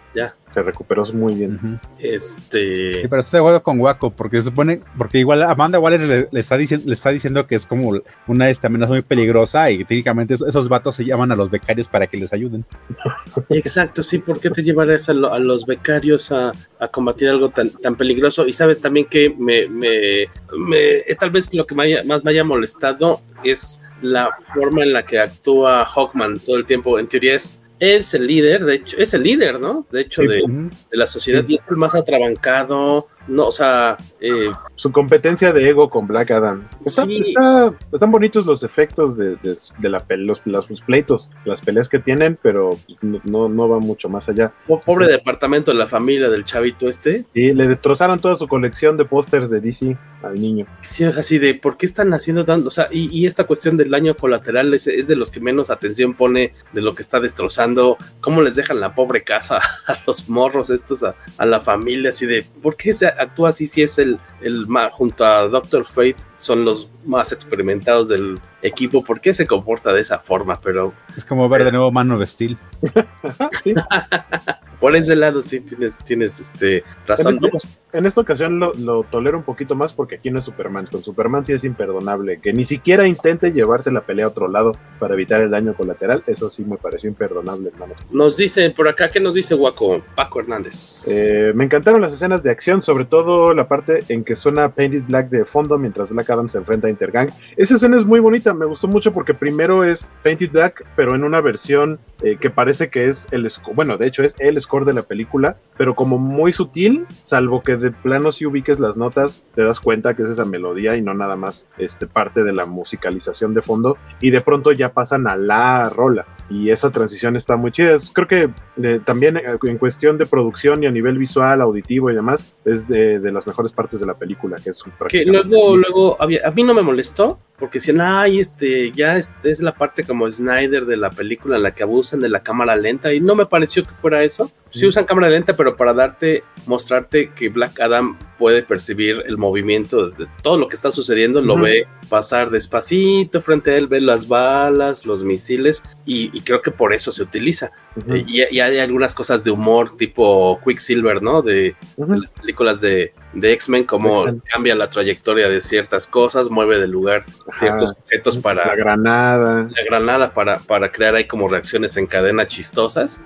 Se recuperó muy bien. Uh -huh. Este. Sí, pero estoy de acuerdo con Waco, porque se supone, porque igual Amanda Waller le, le, está diciendo, le está diciendo que es como una esta amenaza muy peligrosa y técnicamente esos vatos se llaman a los becarios para que les ayuden. *laughs* Exacto, sí, ¿por qué te llevarías a, lo, a los becarios a, a, combatir algo tan, tan peligroso? Y sabes también que me, me, me eh, tal vez lo que me haya, más me haya molestado es la forma en la que actúa Hawkman todo el tiempo. En teoría es es el líder, de hecho, es el líder, ¿no? De hecho, sí, de, de, la sociedad sí. y es el más atrabancado, no, o sea... Eh, Su competencia de ego con Black Adam. Está, sí. está, están bonitos los efectos de, de, de la los, los, pleitos, las peleas que tienen, pero no, no va mucho más allá. Pobre departamento de la familia del chavito este. Sí, le destrozaron toda su colección de pósters de DC al niño. Sí, así de, ¿por qué están haciendo tanto? O sea, y, y esta cuestión del daño colateral es, es, de los que menos atención pone de lo que está destrozando, cómo les dejan la pobre casa *laughs* a los morros estos, a, a la familia, así de, ¿por qué se actúa así si es el, el junto a Doctor Fate son los más experimentados del equipo, ¿por qué se comporta de esa forma? Pero es como ver de nuevo mano de Steel. *laughs* ¿Sí? *laughs* Por ese lado sí tienes, tienes este, razón. En, este, en esta ocasión lo, lo, tolero un poquito más porque aquí no es Superman. Con Superman sí es imperdonable. Que ni siquiera intente llevarse la pelea a otro lado para evitar el daño colateral. Eso sí me pareció imperdonable, hermano. Nos dice por acá, ¿qué nos dice Guaco? Paco Hernández. Eh, me encantaron las escenas de acción, sobre todo la parte en que suena Painted Black de fondo mientras Black Adam se enfrenta a Intergang. Esa escena es muy bonita, me gustó mucho porque primero es Painted Black, pero en una versión eh, que parece que es el bueno, de hecho es el score de la película, pero como muy sutil, salvo que de plano si ubiques las notas, te das cuenta que es esa melodía y no nada más este, parte de la musicalización de fondo, y de pronto ya pasan a la rola. Y esa transición está muy chida. Creo que eh, también eh, en cuestión de producción y a nivel visual, auditivo y demás, es de, de las mejores partes de la película, que es que luego, luego a mí no me molestó, porque decían, ay, este, ya este es la parte como Snyder de la película en la que abusan de la cámara lenta, y no me pareció que fuera eso. Sí usan cámara lenta, pero para darte, mostrarte que Black Adam puede percibir el movimiento de todo lo que está sucediendo, uh -huh. lo ve pasar despacito frente a él, ve las balas, los misiles, y, y creo que por eso se utiliza. Uh -huh. y, y, hay algunas cosas de humor tipo Quicksilver, ¿no? De, uh -huh. de las películas de, de X-Men, como cambia la trayectoria de ciertas cosas, mueve de lugar ciertos objetos para... La granada. La granada para, para crear ahí como reacciones en cadena chistosas.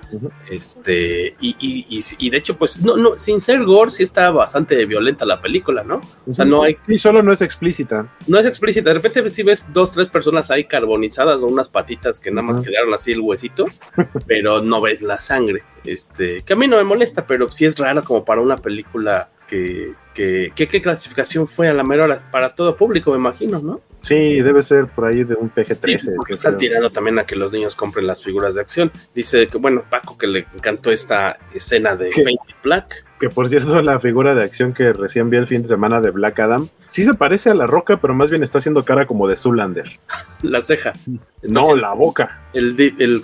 Este, y, y, y, de hecho, pues, no, no, sin ser gore, sí está bastante violenta la película, ¿no? O sea, no hay... Sí, solo no es explícita. No es explícita. De repente si ves dos, tres personas ahí carbonizadas o unas patitas que nada más quedaron así el huesito, *laughs* pero no ves la sangre. Este, que a mí no me molesta, pero sí es raro como para una película que, que, que, ¿qué clasificación fue a la mejor para todo público, me imagino, ¿no? Sí, debe ser por ahí de un PG-13. Sí, que están tirando también a que los niños compren las figuras de acción. Dice que, bueno, Paco, que le encantó esta escena de Painted Black. Que por cierto, la figura de acción que recién vi el fin de semana de Black Adam, sí se parece a la roca, pero más bien está haciendo cara como de Zoolander. *laughs* La ceja. *laughs* Está no, la boca. El, el.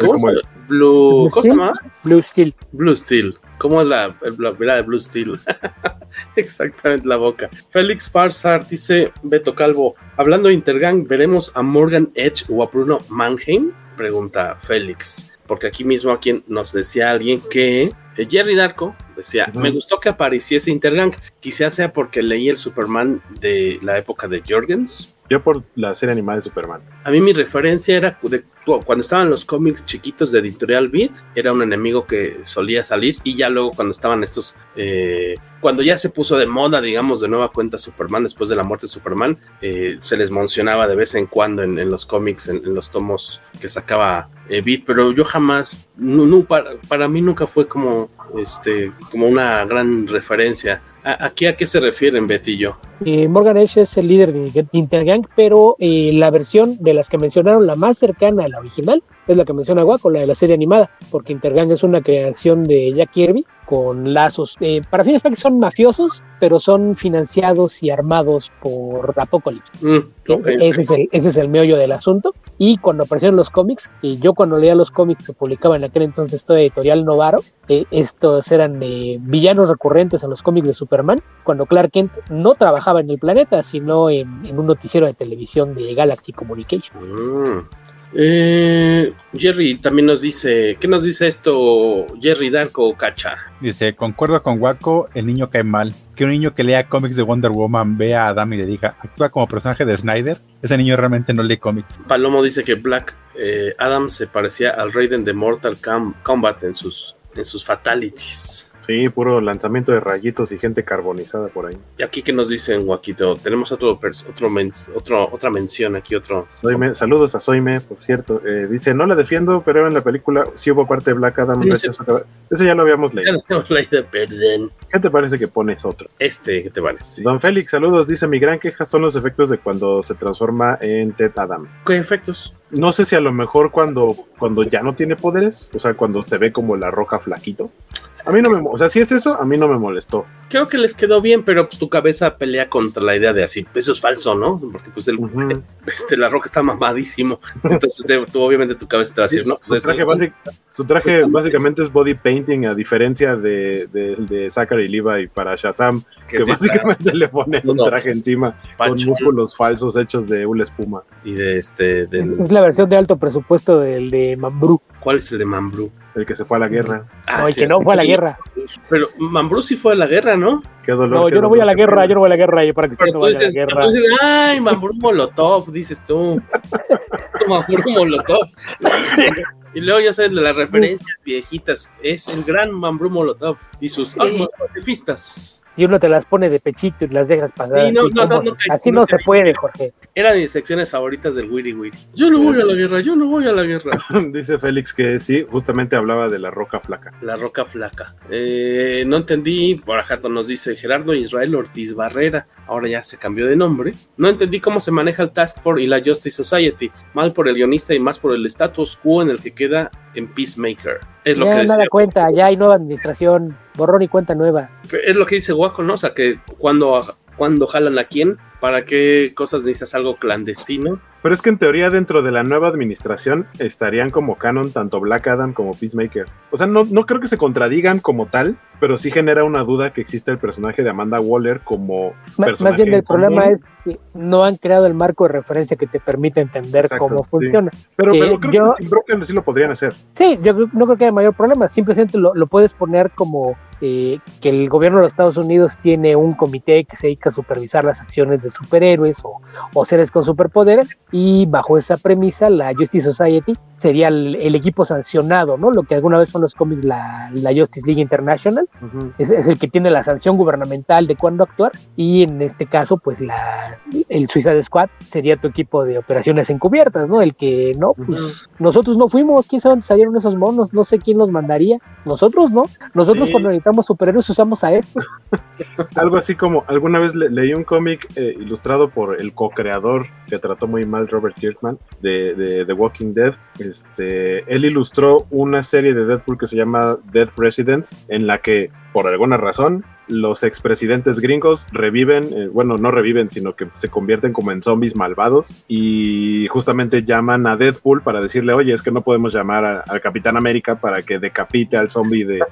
Blue, ¿cómo se llama? Blue Steel. Blue Steel. ¿Cómo es la, la mirada de Blue Steel? *laughs* Exactamente la boca. Félix Farsar dice, Beto Calvo, hablando de Intergang, ¿veremos a Morgan Edge o a Bruno Mannheim? Pregunta Félix. Porque aquí mismo aquí nos decía alguien que Eh, Jerry Darko decía, me gustó que apareciese Intergang, quizás sea porque leí el Superman de la época de Jorgens. Yo por la serie animada de Superman. A mí mi referencia era cuando estaban los cómics chiquitos de Editorial Beat, era un enemigo que solía salir y ya luego cuando estaban estos, eh, cuando ya se puso de moda, digamos, de nueva cuenta Superman después de la muerte de Superman, eh, se les mencionaba de vez en cuando en, los cómics, en, los tomos que sacaba eh, Beat, pero yo jamás, para, mí nunca fue como, este, como una gran referencia. ¿A, aquí a qué se refieren yo? Eh, Morgan Edge es el líder de Intergang, pero eh, la versión de las que mencionaron, la más cercana a la original, es la que menciona Waco, la de la serie animada, porque Intergang es una creación de Jack Kirby con lazos, eh, para fines prácticos son mafiosos, pero son financiados y armados por Apocalypse. Mm. Ese, es el, ese es el meollo del asunto. Y cuando aparecieron los cómics, y yo cuando leía los cómics que publicaba en aquel entonces toda editorial Novaro, eh, estos eran eh, villanos recurrentes en los cómics de Superman, cuando Clark Kent no trabajaba en el planeta, sino en, en un noticiero de televisión de Galaxy Communication. Mm. Eh, Jerry también nos dice, ¿qué nos dice esto Jerry Darko Cacha? Dice, concuerdo con Waco, el niño cae mal. Que un niño que lea cómics de Wonder Woman vea a Adam y le diga, actúa como personaje de Snyder, ese niño realmente no lee cómics. Palomo dice que Black eh, Adam se parecía al Raiden de Mortal Kombat en sus, en sus fatalities. Sí, puro lanzamiento de rayitos y gente carbonizada por ahí. Y aquí que nos dicen, Joaquito, tenemos otro, otro, men- otro otra mención aquí, otro. Soyme, saludos a Soime, por cierto. Eh, dice, no la defiendo, pero en la película sí hubo parte de Black Adam. Sí, Ese ya lo habíamos Ya leído. lo hemos leído, perdón. ¿Qué te parece que pones otro? Este, ¿qué te parece? Don Félix, saludos. Dice, mi gran queja son los efectos de cuando se transforma en Ted Adam. ¿Qué efectos? No sé si a lo mejor cuando, cuando ya no tiene poderes, o sea, cuando se ve como la roca flaquito. A mí no me, o sea, si es eso, a mí no me molestó. Creo que les quedó bien, pero pues tu cabeza pelea contra la idea de así. Eso es falso, ¿no? Porque pues el, *laughs* este, la roca está mamadísimo. Entonces, tú, obviamente tu cabeza te va a decir, Sí, ¿no? su, Pues, traje, eso- básic- su traje básicamente es body painting, a diferencia de, de, de Zachary Levi para Shazam, Que que, sí está- básicamente *laughs* le ponen un No, traje encima con músculos falsos hechos de una espuma. Y de este, del- Es la versión de alto presupuesto del de Mambrú. ¿cuál es el de Mambrú? El que se fue a la guerra. Ah, No, el sí. que no fue a la guerra. Pero Mambrú sí fue a la guerra, ¿no? Qué dolor. No, qué yo no voy a la guerra, yo no voy a la guerra, yo para que usted no a la guerra. dices, ay, Mambrú Molotov, dices tú. *laughs* Mambrú Molotov. *laughs* Y luego ya saben las referencias viejitas. Es el gran Mambrú Molotov y sus armas pacifistas. Y uno te las pone de pechito y las dejas pasar. Sí, no, así no, no, así no, no se puede, Jorge. Eran mis secciones favoritas del Wiri Wiri. Yo no voy a la guerra, yo no voy a la guerra. *laughs* Dice Félix que sí, justamente hablaba de la roca flaca. La roca flaca. Eh, no entendí, por acá nos dice Gerardo Israel Ortiz Barrera, ahora ya se cambió de nombre. No entendí cómo se maneja el Task Force y la Justice Society, mal por el guionista y más por el status quo en el que queda en Peacemaker. Es lo ya que nada decía, cuenta, ya hay nueva administración, borrón y cuenta nueva. es lo que dice Waco, ¿no? O sea, que cuando, cuando jalan a quién, para qué cosas necesitas algo clandestino. Pero es que en teoría dentro de la nueva administración estarían como canon tanto Black Adam como Peacemaker. O sea, no, no creo que se contradigan como tal, pero sí genera una duda que existe el personaje de Amanda Waller como Ma- personaje Más bien el común. problema es que no han creado el marco de referencia que te permite entender Exacto, cómo sí. funciona. Pero, Eh, pero creo yo- que sin Broken sí lo podrían hacer. Sí, yo no creo que haya mayor problema. Simplemente lo, lo puedes poner como eh, que el gobierno de los Estados Unidos tiene un comité que se dedica a supervisar las acciones de superhéroes o, o seres con superpoderes y bajo esa premisa la Justice Society sería el, el equipo sancionado, ¿no? Lo que alguna vez son los cómics la, la Justice League International. Es, es el que tiene la sanción gubernamental de cuándo actuar y en este caso pues la el Suicide Squad sería tu equipo de operaciones encubiertas, ¿no? El que no, pues nosotros no fuimos, quién sabe dónde salieron esos monos, no sé quién los mandaría, nosotros no, nosotros Sí. cuando necesitamos superhéroes usamos a estos. *laughs* Algo así como, alguna vez le- leí un cómic eh, ilustrado por el co-creador que trató muy mal Robert Kirkman de, de The Walking Dead. Este, él ilustró una serie de Deadpool que se llama Dead Presidents, en la que, por alguna razón, los expresidentes gringos reviven, eh, bueno, no reviven, sino que se convierten como en zombies malvados y justamente llaman a Deadpool para decirle, oye, es que no podemos llamar al Capitán América para que decapite al zombie de,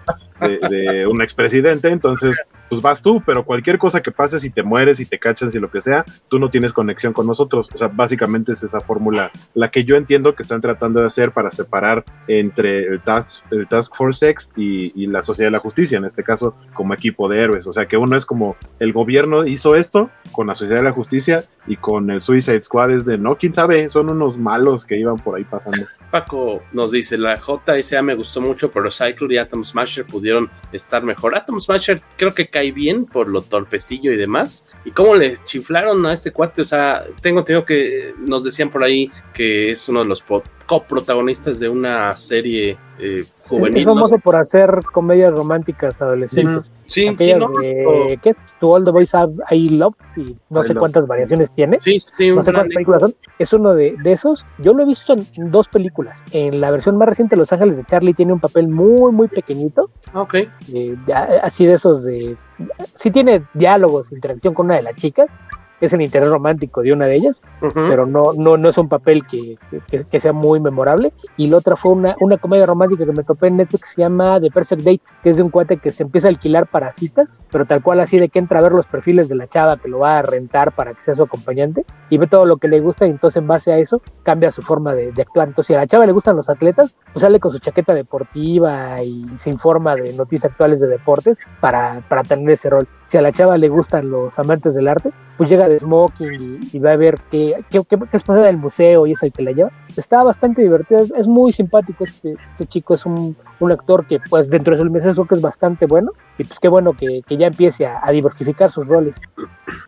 de, de un expresidente, entonces pues vas tú, pero cualquier cosa que pase, si te mueres, si te cachan, si lo que sea, tú no tienes conexión con nosotros. O sea, básicamente es esa fórmula la que yo entiendo que están tratando de hacer para separar entre el Task, el task Force X y, y la Sociedad de la Justicia, en este caso, como equipo de héroes. O sea, que uno es como el gobierno hizo esto con la Sociedad de la Justicia y con el Suicide Squad es de no, quién sabe, son unos malos que iban por ahí pasando. Paco nos dice, la JSA me gustó mucho, pero Cycle y Atom Smasher pudieron estar mejor. Atom Smasher creo que cae bien por lo torpecillo y demás. ¿Y cómo le chiflaron a este cuate? O sea, tengo entendido que nos decían por ahí que es uno de los coprotagonistas de una serie eh, juvenil. Es famoso por hacer comedias románticas adolescentes. Sí, sí, sí no, de, ¿Qué es? To All the Boys I Love y no I sé love. cuántas variaciones tiene. Sí, sí, no sé cuántas películas son. Es uno de, de, esos. Yo lo he visto en, en, dos películas. En la versión más reciente, Los Ángeles de Charlie tiene un papel muy, muy pequeñito. Ok. Eh, así de esos de. Sí tiene diálogos, interacción con una de las chicas, es el interés romántico de una de ellas, uh -huh. pero no, no, no es un papel que, que, que, sea muy memorable. Y la otra fue una, una comedia romántica que me topé en Netflix, se llama The Perfect Date, que es de un cuate que se empieza a alquilar para citas, pero tal cual así de que entra a ver los perfiles de la chava que lo va a rentar para que sea su acompañante y ve todo lo que le gusta y entonces en base a eso cambia su forma de, de actuar. Entonces si a la chava le gustan los atletas, pues sale con su chaqueta deportiva y se informa de noticias actuales de deportes para, para tener ese rol si a la chava le gustan los amantes del arte, pues llega de smoking y, y va a ver qué, qué, qué, qué es pasar del museo y es el que la lleva. Está bastante divertido, es, es muy simpático este, este chico, es un, un, actor que pues dentro de su mensaje que es bastante bueno y pues qué bueno que, que ya empiece a, a, diversificar sus roles.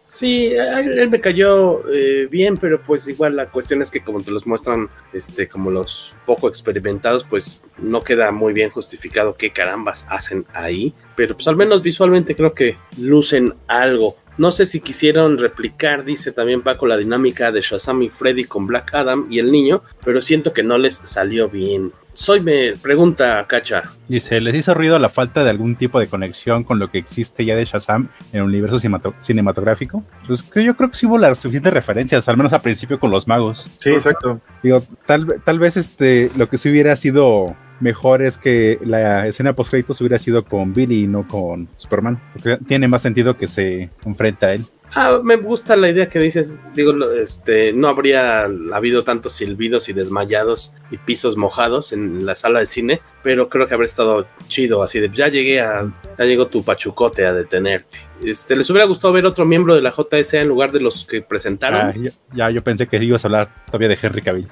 Sí, él me cayó eh, bien, pero pues igual la cuestión es que como te los muestran este, como los poco experimentados, pues no queda muy bien justificado qué carambas hacen ahí, pero pues al menos visualmente creo que lucen algo. No sé si quisieron replicar, dice también Paco, la dinámica de Shazam y Freddy con Black Adam y el niño, pero siento que no les salió bien. Soy me pregunta, Cacha. Dice, ¿les hizo ruido la falta de algún tipo de conexión con lo que existe ya de Shazam en el universo cinematográfico? Pues yo creo que sí hubo las suficientes referencias, al menos al principio con los magos. Sí, exacto. Digo, tal, tal vez este, lo que sí hubiera sido mejor es que la escena post créditos hubiera sido con Billy y no con Superman, porque tiene más sentido que se enfrenta a él. Ah, me gusta la idea que dices. Digo, este, no habría habido tantos silbidos y desmayados y pisos mojados en la sala de cine, pero creo que habría estado chido así de ya llegué a, ya llegó tu pachucote a detenerte. Este, ¿Les hubiera gustado ver otro miembro de la JSA en lugar de los que presentaron? Ah, ya, ya, yo pensé que ibas a hablar todavía de Henry Cavill.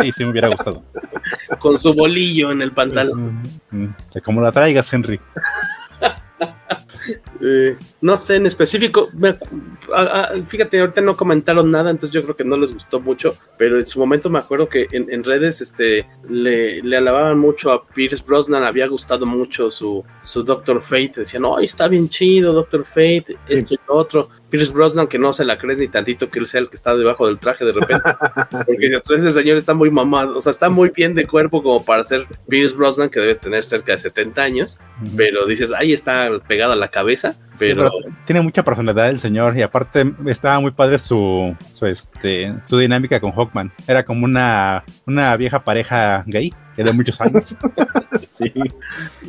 Sí, sí me hubiera gustado. *laughs* Con su bolillo en el pantalón. Como la traigas, Henry. *laughs* Eh, no sé en específico. Me, a, a, fíjate, ahorita no comentaron nada, entonces yo creo que no les gustó mucho. Pero en su momento me acuerdo que en, en redes este, le, le, alababan mucho a Pierce Brosnan. Había gustado mucho su, su Doctor Fate. Decían, no, está bien chido, Doctor Fate, esto y lo otro. Pierce Brosnan, que no se la crees ni tantito que él sea el que está debajo del traje de repente. *laughs* Porque ese señor está muy mamado, o sea, está muy bien de cuerpo como para ser Pierce Brosnan, que debe tener cerca de 70 años. Pero dices, ahí está pegado a la cabeza. Pero... Tiene mucha personalidad el señor y aparte estaba muy padre su, su, este, su dinámica con Hawkman. Era como una, una vieja pareja gay de muchos años. *laughs* sí.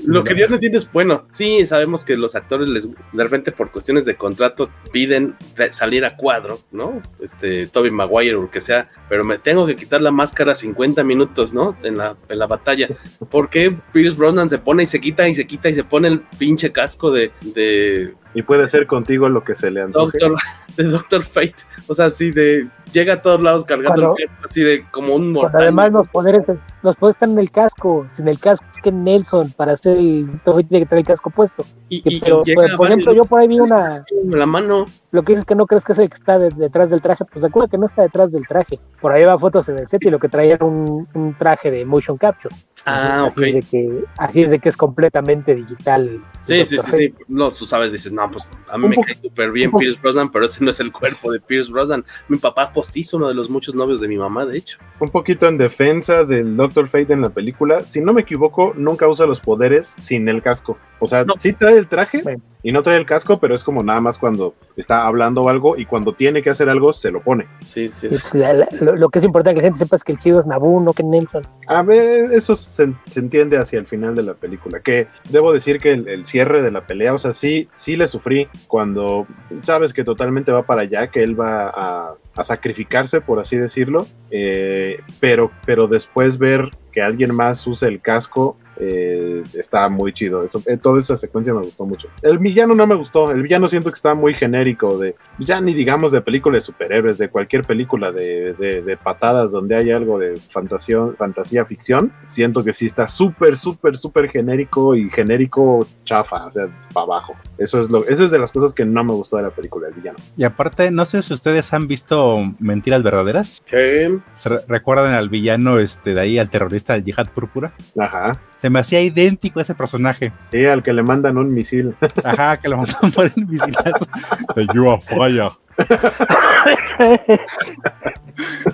Lo que yo no entiendo es, bueno, sí, sabemos que los actores les, de repente por cuestiones de contrato piden salir a cuadro, ¿no? Este, Toby Maguire o lo que sea, pero me tengo que quitar la máscara 50 minutos, ¿no? En la, en la batalla. ¿Por qué Pierce Brosnan se pone y se quita y se quita y se pone el pinche casco de... de y puede ser contigo lo que se le antoje. Doctor, de Doctor Fate, o sea, así de llega a todos lados cargando el casco, así de como un mortal. Además los poderes, los poderes están en el casco, sin el casco es que Nelson para hacer el tiene que tener el casco puesto. Y, que, y, pero, y pues, por ejemplo, yo por ahí vi una la mano. Lo que dices que no crees que es el que está de, detrás del traje, pues recuerda que no está detrás del traje. Por ahí va fotos en el set y lo que traía era un, un traje de motion capture. Ah, así, okay. es de que, así es de que es completamente digital. Sí, sí, sí, sí, No, tú sabes, dices, no, pues a mí me cae súper bien Pierce Brosnan, pero ese no es el cuerpo de Pierce Brosnan. Mi papá postizo, uno de los muchos novios de mi mamá, de hecho. Un poquito en defensa del Doctor Fate en la película. Si no me equivoco, nunca usa los poderes sin el casco. O sea, sí trae el traje y no trae el casco, pero es como nada más cuando está hablando algo y cuando tiene que hacer algo se lo pone. Sí, sí. Lo, que es importante que la gente sepa es que el chido es Naboo, no que Nelson. A ver, eso se, entiende hacia el final de la película. Que debo decir que el, cierre de la pelea, o sea, sí, sí le sufrí cuando sabes que totalmente va para allá, que él va a, sacrificarse, por así decirlo. Eh, pero, pero después ver que alguien más use el casco eh, está muy chido. Eso, eh, toda esa secuencia me gustó mucho. El villano no me gustó. El villano siento que está muy genérico. De, ya ni digamos de películas de superhéroes, de cualquier película de, de, patadas donde hay algo de fantasía, fantasía ficción. Siento que sí está súper, súper, súper genérico y genérico chafa, o sea, para abajo. Eso es, lo, eso es de las cosas que no me gustó de la película, el villano. Y aparte, no sé si ustedes han visto Mentiras Verdaderas. ¿Qué? ¿Recuerdan al villano este, de ahí, al terrorista del Jihad Púrpura? Ajá se me hacía idéntico ese personaje. Sí, al que le mandan un misil. *laughs* Ajá, que le mandan por el misilazo. *laughs* Ayuda, falla.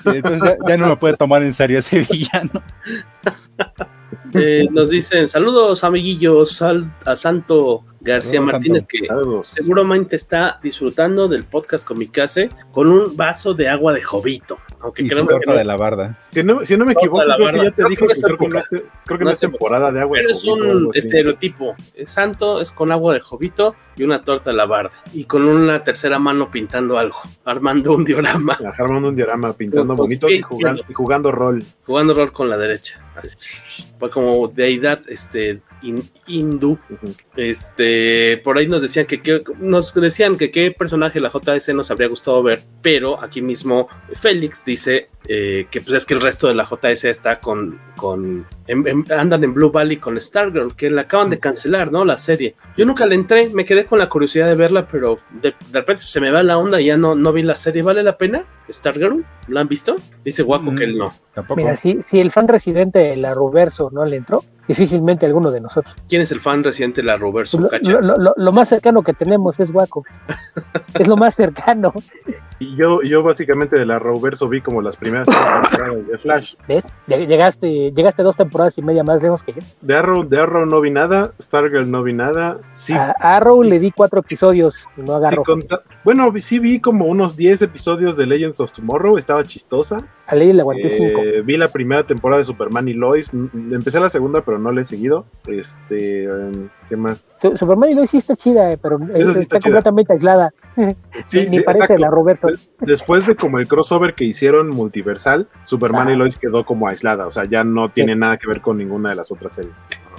entonces ya, no me puede tomar en serio ese villano. *laughs* Eh, nos dicen saludos amiguillos a Santo García Martínez que seguramente está disfrutando del podcast con mi casa con un vaso de agua de jovito aunque creemos que no. de la barda. Si no, si no me equivoco, creo que ya te dije que, creo, que no es, creo que no es temporada de agua Pero es un estereotipo. Es santo es con agua de jovito y una torta de la barda. Y con una tercera mano pintando algo, armando un diorama. Armando un diorama, pintando bonitos y jugando, y jugando rol. Jugando rol con la derecha. Fue como deidad este hindú. Este, por ahí nos decían que, nos decían que qué personaje de la JS nos habría gustado ver, pero aquí mismo Félix dice eh, que pues es que el resto de la JS está con, con andan en Blue Valley con Stargirl, que la acaban de cancelar, ¿no? La serie. Yo nunca le entré, me quedé con la curiosidad de verla, pero de, repente se me va la onda y ya no, no vi la serie. ¿Vale la pena? Stargirl, ¿la han visto? Dice Guaco que él no. Mira, si, si el fan residente de la Ruverso no le entró, difícilmente alguno de nosotros. ¿Quién es el fan reciente de la Roberto lo, lo, más cercano que tenemos es Waco. *laughs* es lo más cercano. Y yo, yo básicamente de la Roverso vi como las primeras *laughs* temporadas de Flash. ¿Ves? Llegaste, llegaste dos temporadas y media más lejos que yo. De Arrow, de Arrow no vi nada, Stargirl no vi nada. Sí. A Arrow le di cuatro episodios, no agarro. bueno, sí vi como unos 10 episodios de Legends of Tomorrow, estaba chistosa. A Ley le aguanté eh, Vi la primera temporada de Superman y Lois, empecé la segunda, pero no la he seguido. Este, em, Superman y Lois sí está chida, eh, pero está, completamente aislada. Sí, Ni parece la Roberto. Después de como el crossover que hicieron multiversal, Superman y Lois quedó como aislada, o sea, ya no tiene nada que ver con ninguna de las otras series.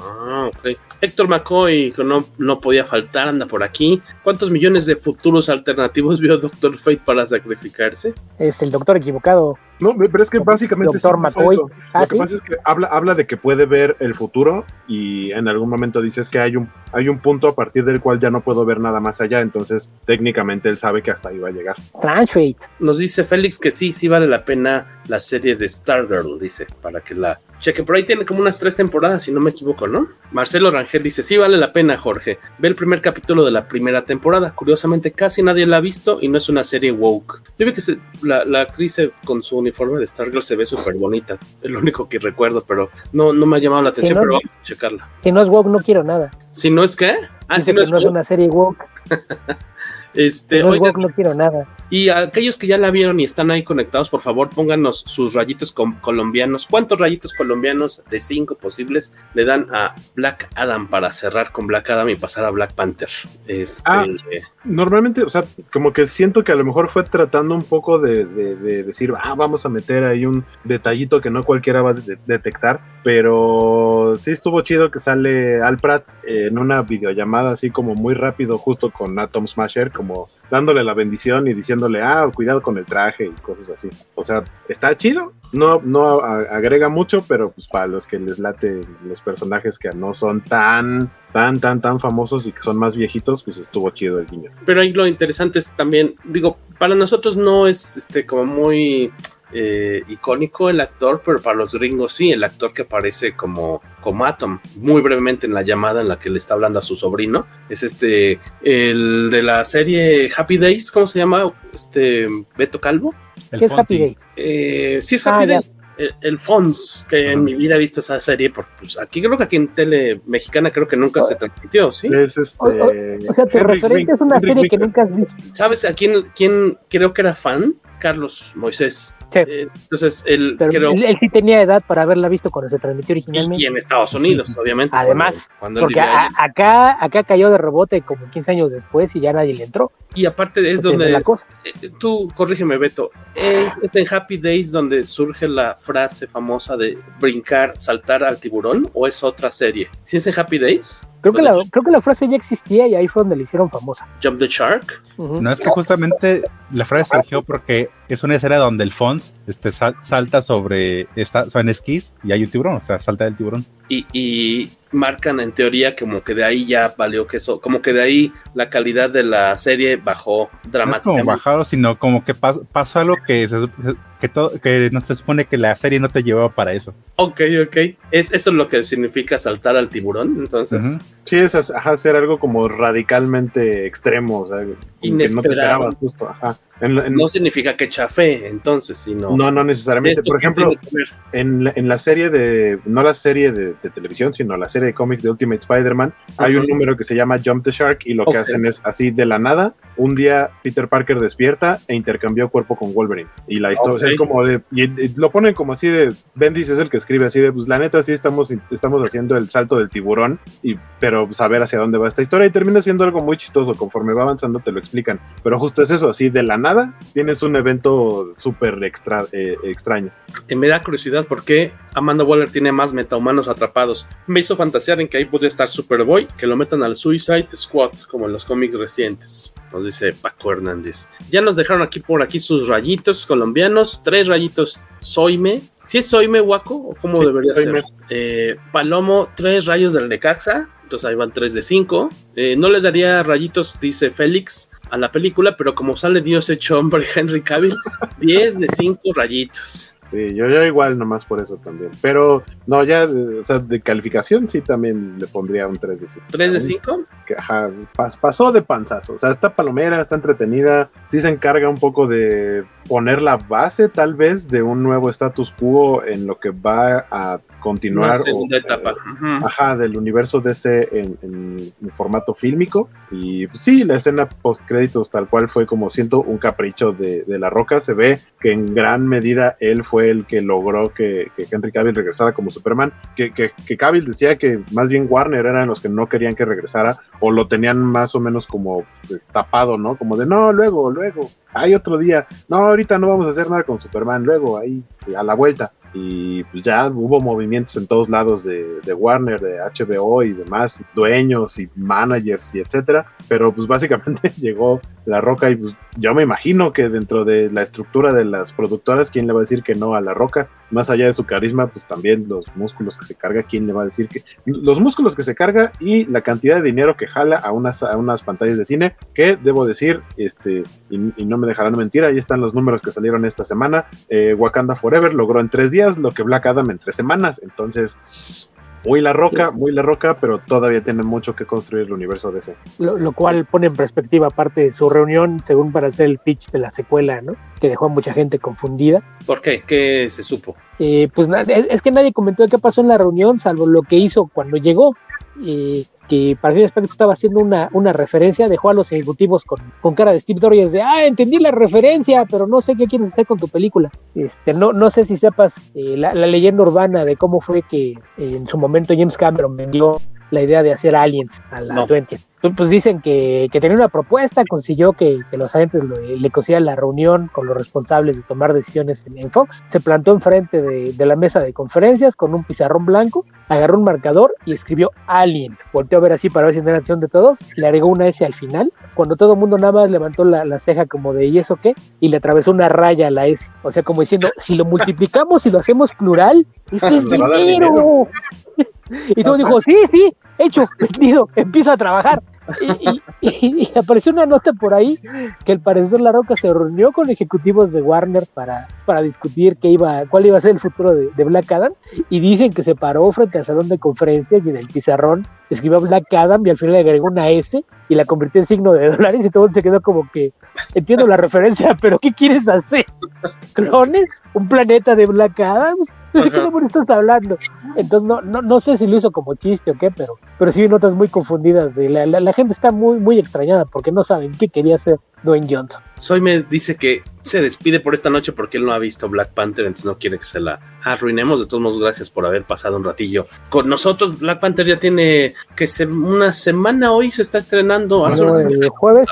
Ah, ok. Héctor McCoy, que no, no podía faltar, anda por aquí. ¿Cuántos millones de futuros alternativos vio Doctor Fate para sacrificarse? Es el doctor equivocado. No, pero es que básicamente. Doctor McCoy. Lo ah, que pasa es que habla, habla de que puede ver el futuro y en algún momento dices que hay un, hay un punto a partir del cual ya no puedo ver nada más allá. Entonces, técnicamente él sabe que hasta ahí va a llegar. Nos dice Félix que sí, sí vale la pena la serie de Stargirl, dice, para que la chequen. Por ahí tiene como unas tres temporadas, si no me equivoco, ¿no? Marcelo Rangel dice: Sí, vale la pena, Jorge. Ve el primer capítulo de la primera temporada. Curiosamente, casi nadie la ha visto y no es una serie woke. Yo vi que la, la actriz con su uniforme de Stargirl se ve súper bonita. Es lo único que recuerdo, pero no, no me ha llamado la atención, pero vamos a checarla. Si no es woke, no quiero nada. Si no es qué? Ah, si no, es, no es una serie woke. *laughs* Este, no, no quiero nada. Y aquellos que ya la vieron y están ahí conectados, por favor, pónganos sus rayitos colombianos. ¿Cuántos rayitos colombianos de cinco posibles le dan a Black Adam para cerrar con Black Adam y pasar a Black Panther? Este, ah, normalmente, o sea, como que siento que a lo mejor fue tratando un poco de, decir, ah, vamos a meter ahí un detallito que no cualquiera va a detectar, pero sí estuvo chido que sale Al Pratt en una videollamada así como muy rápido, justo con Atom Smasher, como dándole la bendición y diciéndole, ah, cuidado con el traje y cosas así. O sea, está chido, no, no agrega mucho, pero pues para los que les late los personajes que no son tan, tan, tan, tan famosos y que son más viejitos, pues estuvo chido el guiño. Pero ahí lo interesante es también, digo, para nosotros no es este como muy eh, icónico el actor, pero para los gringos sí, el actor que aparece como, como Atom, muy brevemente en la llamada en la que le está hablando a su sobrino, es este, el de la serie Happy Days, ¿cómo se llama? Este, Beto Calvo. ¿Qué es Happy Days? Eh, sí, es Happy Ah, ya. Days. El, el Fons, que en mi vida he visto esa serie, porque pues, aquí creo que aquí en tele mexicana creo que nunca se transmitió, ¿sí? Es este. O, o- o sea, tu Henry referente es una Henry serie que nunca has visto. ¿Sabes a quién, quién creo que era fan? Carlos Moisés. Eh, entonces, él creo. él, él sí tenía edad para haberla visto cuando se transmitió originalmente. Y en Estados Unidos, obviamente. Además, cuando, cuando porque a- acá, acá cayó de rebote como 15 años después y ya nadie le entró. Y aparte es donde la es- cosa. eh, tú corrígeme Beto, es, es en Happy Days donde surge la frase famosa de brincar, saltar al tiburón o es otra serie. Si es en Happy Days, Creo que, la, creo que la frase ya existía y ahí fue donde le hicieron famosa. Jump the Shark. No es que justamente la frase surgió porque es una escena donde el Fons este, sal- salta sobre está, en esquís y hay un tiburón, o sea, salta del tiburón. y, y marcan en teoría como que de ahí ya valió que eso, como que de ahí la calidad de la serie bajó No es como dramáticamente. bajado, sino como que pas- pasó algo que, se, que, todo, que no se supone que la serie no te llevaba para eso. Ok, ok. Es, eso es lo que significa saltar al tiburón, entonces. Ujú. Sí, es hacer algo como radicalmente extremo, o sea, como que no te Inesperado. esperabas justo, ajá. En la- en- No significa que chafé, entonces, sino. no, no necesariamente. Por ejemplo, en la, en la serie de, no la serie de, de televisión, sino la serie de cómics de Ultimate Spider-Man, hay un número que se llama Jump the Shark y lo que hacen es así de la nada, un día Peter Parker despierta e intercambió cuerpo con Wolverine. Y la historia. Es como de, y, y lo ponen como así de, Bendis es el que escribe así de, pues la neta sí estamos, estamos haciendo el salto del tiburón, y, pero saber hacia dónde va esta historia y termina siendo algo muy chistoso, conforme va avanzando te lo explican. Pero justo es eso, así de la nada tienes un evento súper extra, eh, extraño. Y me da curiosidad por qué Amanda Waller tiene más metahumanos atrapados. Me hizo fantasear en que ahí podría estar Superboy, que lo metan al Suicide Squad, como en los cómics recientes. Nos dice Paco Hernández. Ya nos dejaron aquí por aquí sus rayitos colombianos, tres rayitos Soime. ¿Si es Soime, Waco? ¿O cómo Sí, debería ser? Eh, Palomo, tres rayos del Necaxa. Entonces ahí van tres de cinco. Eh, no le daría rayitos, dice Félix, a la película, pero como sale Dios hecho hombre *laughs* Henry Cavill, 10 de 5 rayitos. Sí, yo, yo igual nomás por eso también. Pero no, ya, eh, o sea, de calificación sí también le pondría un 3 de 5. ¿3 de 5? Que, ajá, pas- pasó de panzazo. O sea, está palomera, está entretenida. Sí se encarga un poco de poner la base, tal vez, de un nuevo status quo en lo que va a continuar. Una o- segunda etapa. Ujú. Ajá, del universo DC en, en- en formato fílmico. Y pues, sí, la escena post créditos tal cual fue como siento un capricho de, de La Roca. Se ve que en gran medida él fue el que logró que, que Henry Cavill regresara como Superman. Que, que, que Cavill decía que más bien Warner eran los que no querían que regresara o lo tenían más o menos como eh, tapado, ¿no? Como de no, luego, luego, hay otro día. No, ahorita no vamos a hacer nada con Superman, luego, ahí, a la vuelta y pues ya hubo movimientos en todos lados de, de Warner, de HBO y demás, dueños y managers y etcétera, pero pues básicamente *laughs* llegó La Roca y pues yo me imagino que dentro de la estructura de las productoras, ¿quién le va a decir que no a La Roca? Más allá de su carisma, pues también los músculos que se carga, ¿quién le va a decir que... Los músculos que se carga y la cantidad de dinero que jala a unas, a unas pantallas de cine, que debo decir, este, y, y no me dejarán mentir, ahí están los números que salieron esta semana, eh, Wakanda Forever logró en tres días lo que Black Adam en tres semanas. Entonces, muy la roca, muy la roca, pero todavía tiene mucho que construir el universo DC. Lo, lo cual pone en perspectiva aparte de su reunión, según para hacer el pitch de la secuela, ¿no? Que dejó a mucha gente confundida. ¿Por qué? ¿Qué se supo? Eh, pues es que nadie comentó qué pasó en la reunión, salvo lo que hizo cuando llegó. eh, que para fin aspecto estaba haciendo una, una referencia, dejó a los ejecutivos con, con cara de Steve Dorian de, ah, entendí la referencia, pero no sé qué quieres hacer con tu película. Este, no, no sé si sepas eh, la, la leyenda urbana de cómo fue que eh, en su momento James Cameron vendió la idea de hacer aliens a la No. 20. Pues dicen que, que tenía una propuesta, consiguió que, que los agentes lo- le consiguieran la reunión con los responsables de tomar decisiones en, en Fox, se plantó enfrente de, de la mesa de conferencias con un pizarrón blanco, agarró un marcador y escribió Alien. Volteó a ver así para ver si era acción de todos, le agregó una S al final, cuando todo el mundo nada más levantó la, la ceja como de ¿y eso qué? Y le atravesó una raya a la S, o sea como diciendo, si lo multiplicamos y lo hacemos plural, eso es *laughs* dinero. *laughs* Y todo dijo, sí, sí, hecho, *laughs* vendido, empieza a trabajar. Y, y, apareció una nota por ahí que al parecer La Roca se reunió con ejecutivos de Warner para, para discutir qué iba, cuál iba a ser el futuro de, de Black Adam y dicen que se paró frente al salón de conferencias y en el pizarrón escribió Black Adam y al final le agregó una S y la convirtió en signo de dólares y todo se quedó como que entiendo la referencia, *laughs* pero ¿qué quieres hacer? ¿Clones? ¿Un planeta de Black Adam? ¿De qué demonios estás hablando? Entonces no, no, no sé si lo hizo como chiste o qué, pero, pero sí notas muy confundidas. De la, la, la, gente está muy, muy extrañada porque no saben qué quería hacer Dwayne Johnson. Soy me dice que se despide por esta noche porque él no ha visto Black Panther, entonces no quiere que se la arruinemos. De todos modos, gracias por haber pasado un ratillo con nosotros. Black Panther ya tiene que ser una semana hoy, se está estrenando. Hace no, el jueves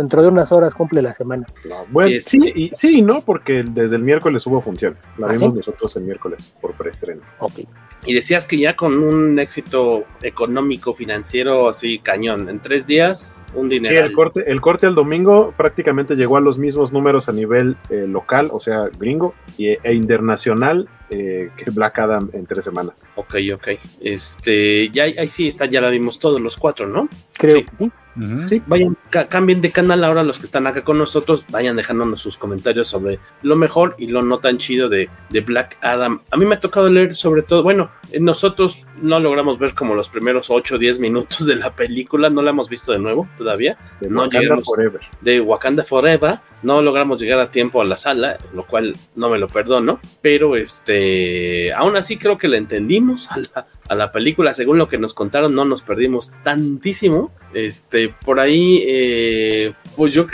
dentro de unas horas cumple la semana. No, bueno, sí, y, sí y no, porque desde el miércoles hubo función. La ¿Ah, vimos sí? nosotros el miércoles por preestreno. Ok. Y decías que ya con un éxito económico, financiero así cañón, en tres días, un dinero. Sí, el corte, el corte al domingo prácticamente llegó a los mismos números a nivel eh, local, o sea, gringo, y, e internacional eh, que Black Adam en tres semanas. Ok, ok. Este, ya ahí sí está, ya la vimos todos los cuatro, ¿no? Creo sí. que sí. Uh -huh. Sí, vayan, cambien de canal ahora los que están acá con nosotros, vayan dejándonos sus comentarios sobre lo mejor y lo no tan chido de, de Black Adam. A mí me ha tocado leer sobre todo, bueno, nosotros no logramos ver como los primeros 8 o 10 minutos de la película, no la hemos visto de nuevo todavía. De no Wakanda llegamos Forever. de Wakanda Forever, no logramos llegar a tiempo a la sala, lo cual no me lo perdono, pero este, aún así creo que le entendimos *laughs* a la, a la película, según lo que nos contaron, no nos perdimos tantísimo. Este, por ahí, eh, pues yo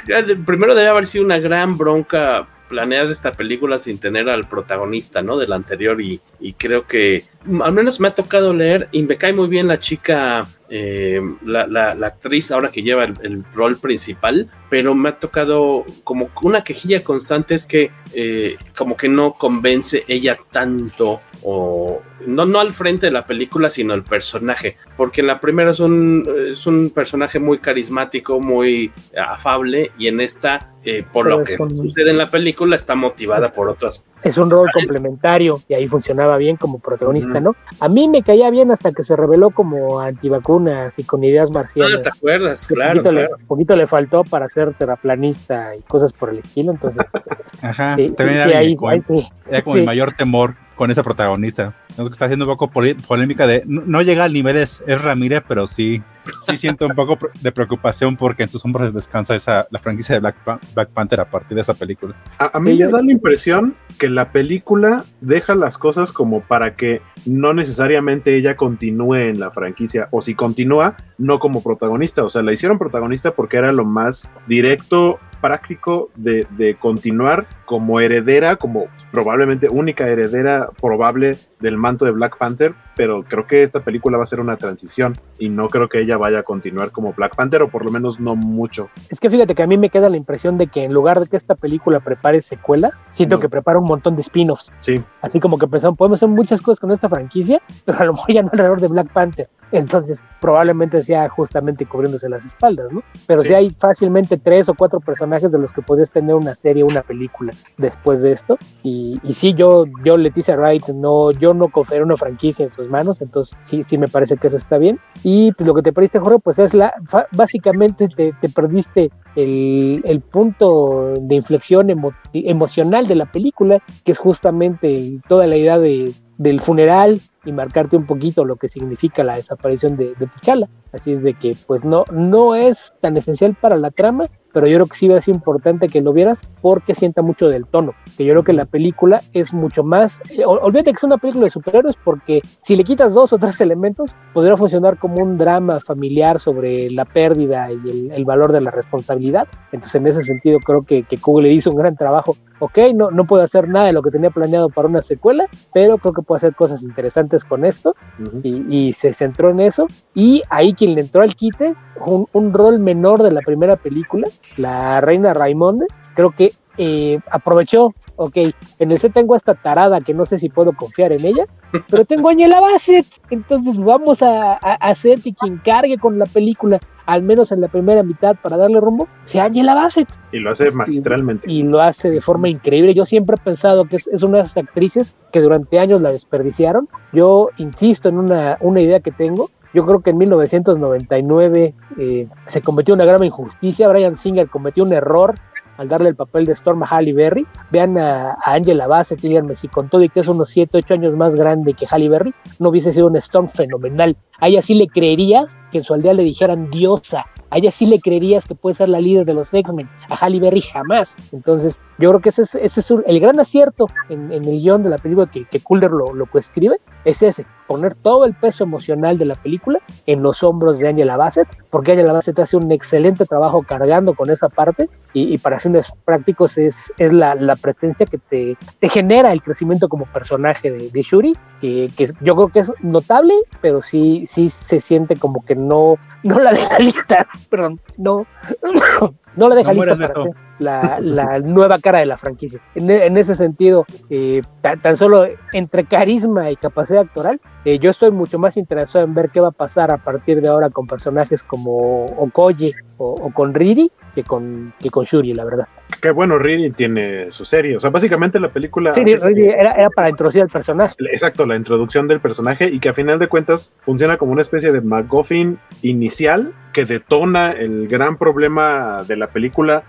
primero debe haber sido una gran bronca planear esta película sin tener al protagonista, ¿no? Del anterior y, creo que al menos me ha tocado leer y me cae muy bien la chica, eh, la, actriz ahora que lleva el, el, rol principal, pero me ha tocado como una quejilla constante es que eh, como que no convence ella tanto o no, no al frente de la película, sino el personaje, porque en la primera es un, es un personaje muy carismático, muy afable y en esta, eh, por pero lo que un... sucede en la película, está motivada por otras. Es un rol complementario y ahí funcionaba bien como protagonista, ¿no? A mí me caía bien hasta que se reveló como antivacunas y con ideas marcianas. Ah, ¿te acuerdas? Claro. Poquito, claro. Le, poquito le faltó para ser terraplanista y cosas por el estilo, entonces. *laughs* Ajá, sí, también sí, era, ahí, como, ahí, sí. era como Sí. el mayor temor con esa protagonista. Creo que está haciendo un poco polémica de. No, no llega al nivel es, es Ramírez, pero sí, sí siento un poco de preocupación porque en sus hombros descansa esa, la franquicia de Black Panther a partir de esa película. A, a mí me da la impresión que la película deja las cosas como para que no necesariamente ella continúe en la franquicia, o si continúa, no como protagonista. O sea, la hicieron protagonista porque era lo más directo, práctico de, de continuar como heredera, como probablemente única heredera probable del manto de Black Panther, pero creo que esta película va a ser una transición y no creo que ella vaya a continuar como Black Panther, o por lo menos no mucho. Es que fíjate que a mí me queda la impresión de que en lugar de que esta película prepare secuelas, siento No. que prepara un montón de spin-offs. Sí, Así como que pensaron, podemos hacer muchas cosas con esta franquicia, pero a lo mejor ya no alrededor de Black Panther. Entonces, probablemente sea justamente cubriéndose las espaldas, ¿no? Pero si Sí. hay fácilmente tres o cuatro personajes de los que podrías tener una serie, una película después de esto. Y, y sí, yo, yo, Leticia Wright, no, yo no confiero una franquicia en sus manos, entonces sí, sí me parece que eso está bien. Y pues, lo que te perdiste, Jorge, pues es la, fa- básicamente te, te perdiste el, el punto de inflexión emo- emocional de la película, que es justamente toda la idea de, del funeral y marcarte un poquito lo que significa la desaparición de, de T'Challa. Así es de que pues no, no es tan esencial para la trama, pero yo creo que sí va a ser importante que lo vieras porque sienta mucho del tono. Que yo creo que la película es mucho más. eh, ol- olvídate que es una película de superhéroes porque si le quitas dos o tres *laughs* elementos, podría funcionar como un drama familiar sobre la pérdida y el, el valor de la responsabilidad. Entonces, en ese sentido, creo que, que Google hizo un gran trabajo. Ok, no, no puedo hacer nada de lo que tenía planeado para una secuela, pero creo que puedo hacer cosas interesantes con esto ujú. y, y se centró en eso. Y ahí quien le entró al quite, un, un rol menor de la primera película, la reina Raimonde, creo que eh, aprovechó, ok, en el set tengo a esta tarada que no sé si puedo confiar en ella, *laughs* pero tengo a Angela Bassett, entonces vamos a, a, a hacer y quien cargue con la película, al menos en la primera mitad para darle rumbo, sea Angela Bassett Y lo hace magistralmente. y lo hace de forma increíble. Yo siempre he pensado que es, es una de esas actrices que durante años la desperdiciaron. Yo insisto en una, una idea que tengo. Yo creo que en 1999 eh, se cometió una grave injusticia, Brian Singer cometió un error al darle el papel de Storm a Halle Berry. Vean a, Angela Bassett díganme si con todo y que es unos 7, 8 años más grande que Halle Berry, no hubiese sido un Storm fenomenal. A ella sí le creerías que en su aldea le dijeran diosa. A ella sí le creerías que puede ser la líder de los X-Men. A Halle Berry jamás. Entonces, yo creo que ese es, ese es el gran acierto en, el guion de la película que, que Kulder lo, lo coescribe. Es ese, poner todo el peso emocional de la película en los hombros de Angela Bassett, porque Angela Bassett hace un excelente trabajo cargando con esa parte y, para fines prácticos es, es la, la presencia que te, te, genera el crecimiento como personaje de, de Shuri, que, que, yo creo que es notable, pero sí, sí se siente como que no, no la deja lista, *laughs* perdón, no, *laughs* no, la deja lista para la, *laughs* la, nueva cara de la franquicia. En, en ese sentido, eh, tan, solo entre carisma y capacidad actoral, eh, yo estoy mucho más interesado en ver qué va a pasar a partir de ahora con personajes como Okoye o, con Riri que con, que con Shuri, la verdad. Qué bueno, Riri tiene su serie. O sea, básicamente la película. Sí, Riri era, era, para introducir al personaje. Exacto, la introducción del personaje y que a final de cuentas funciona como una especie de MacGuffin inicial que detona el gran problema de la película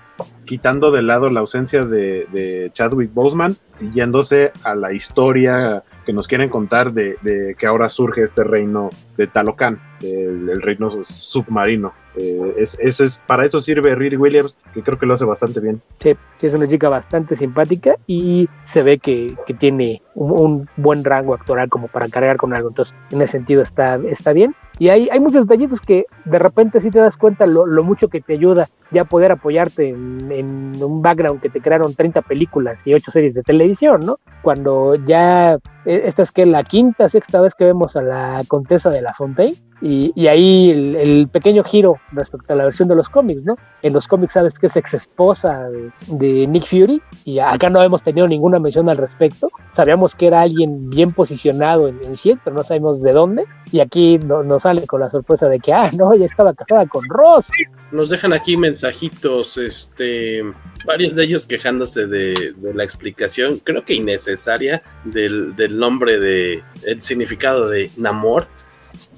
quitando de lado la ausencia de, Chadwick Boseman, siguiéndose a la historia que nos quieren contar de, que ahora surge este reino de Talocan, el, reino submarino. Eh, es, eso es, para eso sirve Riri Williams, que creo que lo hace bastante bien. Sí, es una chica bastante simpática y se ve que, tiene un, buen rango actoral como para cargar con algo. Entonces, en ese sentido está, está bien. Y hay, hay muchos detallitos que de repente sí te das cuenta lo, mucho que te ayuda ya poder apoyarte en, un background que te crearon 30 películas y 8 series de televisión, ¿no? Cuando ya, esta es que la quinta, sexta vez que vemos a la Contesa de la Fontaine, y, ahí el, pequeño giro respecto a la versión de los cómics, ¿no? En los cómics sabes que es ex esposa de, Nick Fury y acá no hemos tenido ninguna mención al respecto. Sabíamos que era alguien bien posicionado en, en Shield, pero no sabemos de dónde. Y aquí nos sale con la sorpresa de que, ah, no, ya estaba casada con Ross. Nos dejan aquí mensajitos, este, varios de ellos quejándose de, la explicación, creo que innecesaria, del, del nombre de, el significado de Namor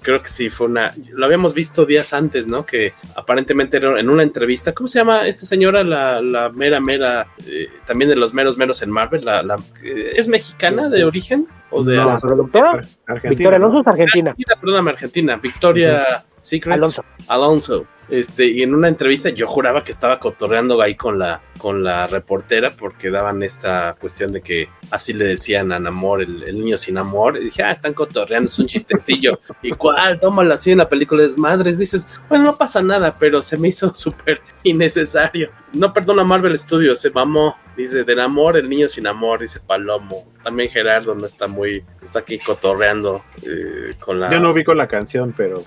creo que sí fue una. Lo habíamos visto días antes, ¿no? Que aparentemente en una entrevista. ¿Cómo se llama esta señora? La, la mera, mera. Eh, también de los meros, meros en Marvel. La, la ¿Es mexicana de origen? ¿O de no, Argentina. Victoria Alonso es argentina. Argentina perdóname, Argentina. Victoria Alonso. Alonso. Este, y en una entrevista yo juraba que estaba cotorreando ahí con la, con la reportera porque daban esta cuestión de que así le decían a Namor, el, niño sin amor. Y dije, ah, están cotorreando, es un chistecillo. *laughs* ¿Y cuál? Tómalo así en la película de Madres. Dices, bueno, no pasa nada, pero se me hizo *laughs* súper innecesario. No perdona Marvel Studios, se mamó. Dice, del amor, el niño sin amor, dice Palomo. También Gerardo no está muy, está aquí cotorreando eh, con la... Yo no vi con la canción, pero...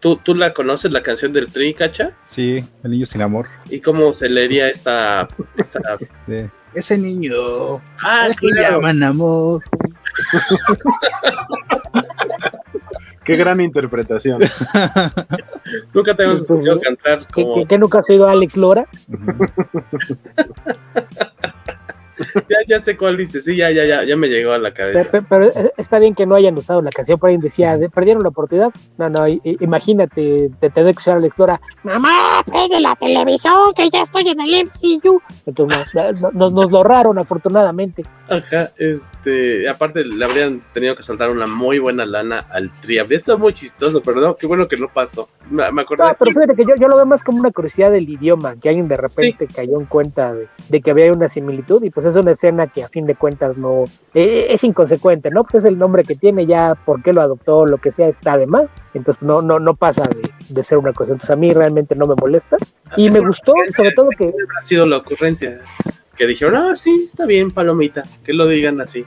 ¿Tú, ¿Tú la conoces, la canción del Tri, Cacha? Sí, El niño sin amor. ¿Y cómo se leería esta... esta... Ese niño... Ah, que llaman amor. *laughs* Qué gran interpretación. *laughs* nunca te hemos escuchado cantar como... ¿Qué, nunca has oído a Alex Lora? *laughs* ya, ya sé cuál dice, sí, ya, ya, ya, ya me llegó a la cabeza. Pero, eh, está bien que no hayan usado la canción, por ahí decía, perdieron la oportunidad. No, no, imagínate, te tenés que usar la lectora, mamá, prende la televisión, que ya estoy en el MCU. Entonces nos, nos lo ahorraron, afortunadamente. Ajá, este, aparte le habrían tenido que soltar una muy buena lana al tri. Habría estado muy chistoso, pero no, qué bueno que no pasó. Me, me acordé. No, pero fíjate que yo, yo, lo veo más como una curiosidad del idioma, que alguien de repente cayó en cuenta de, de que había una similitud y pues es una escena que a fin de cuentas no eh, es inconsecuente, ¿no? Pues es el nombre que tiene, ya por qué lo adoptó, lo que sea, está de más. Entonces no, no, no pasa de, ser una cosa. Entonces a mí realmente no me molesta. Y me gustó, sobre todo que... Ha sido la ocurrencia dijeron, ah, sí, está bien, palomita, que lo digan así.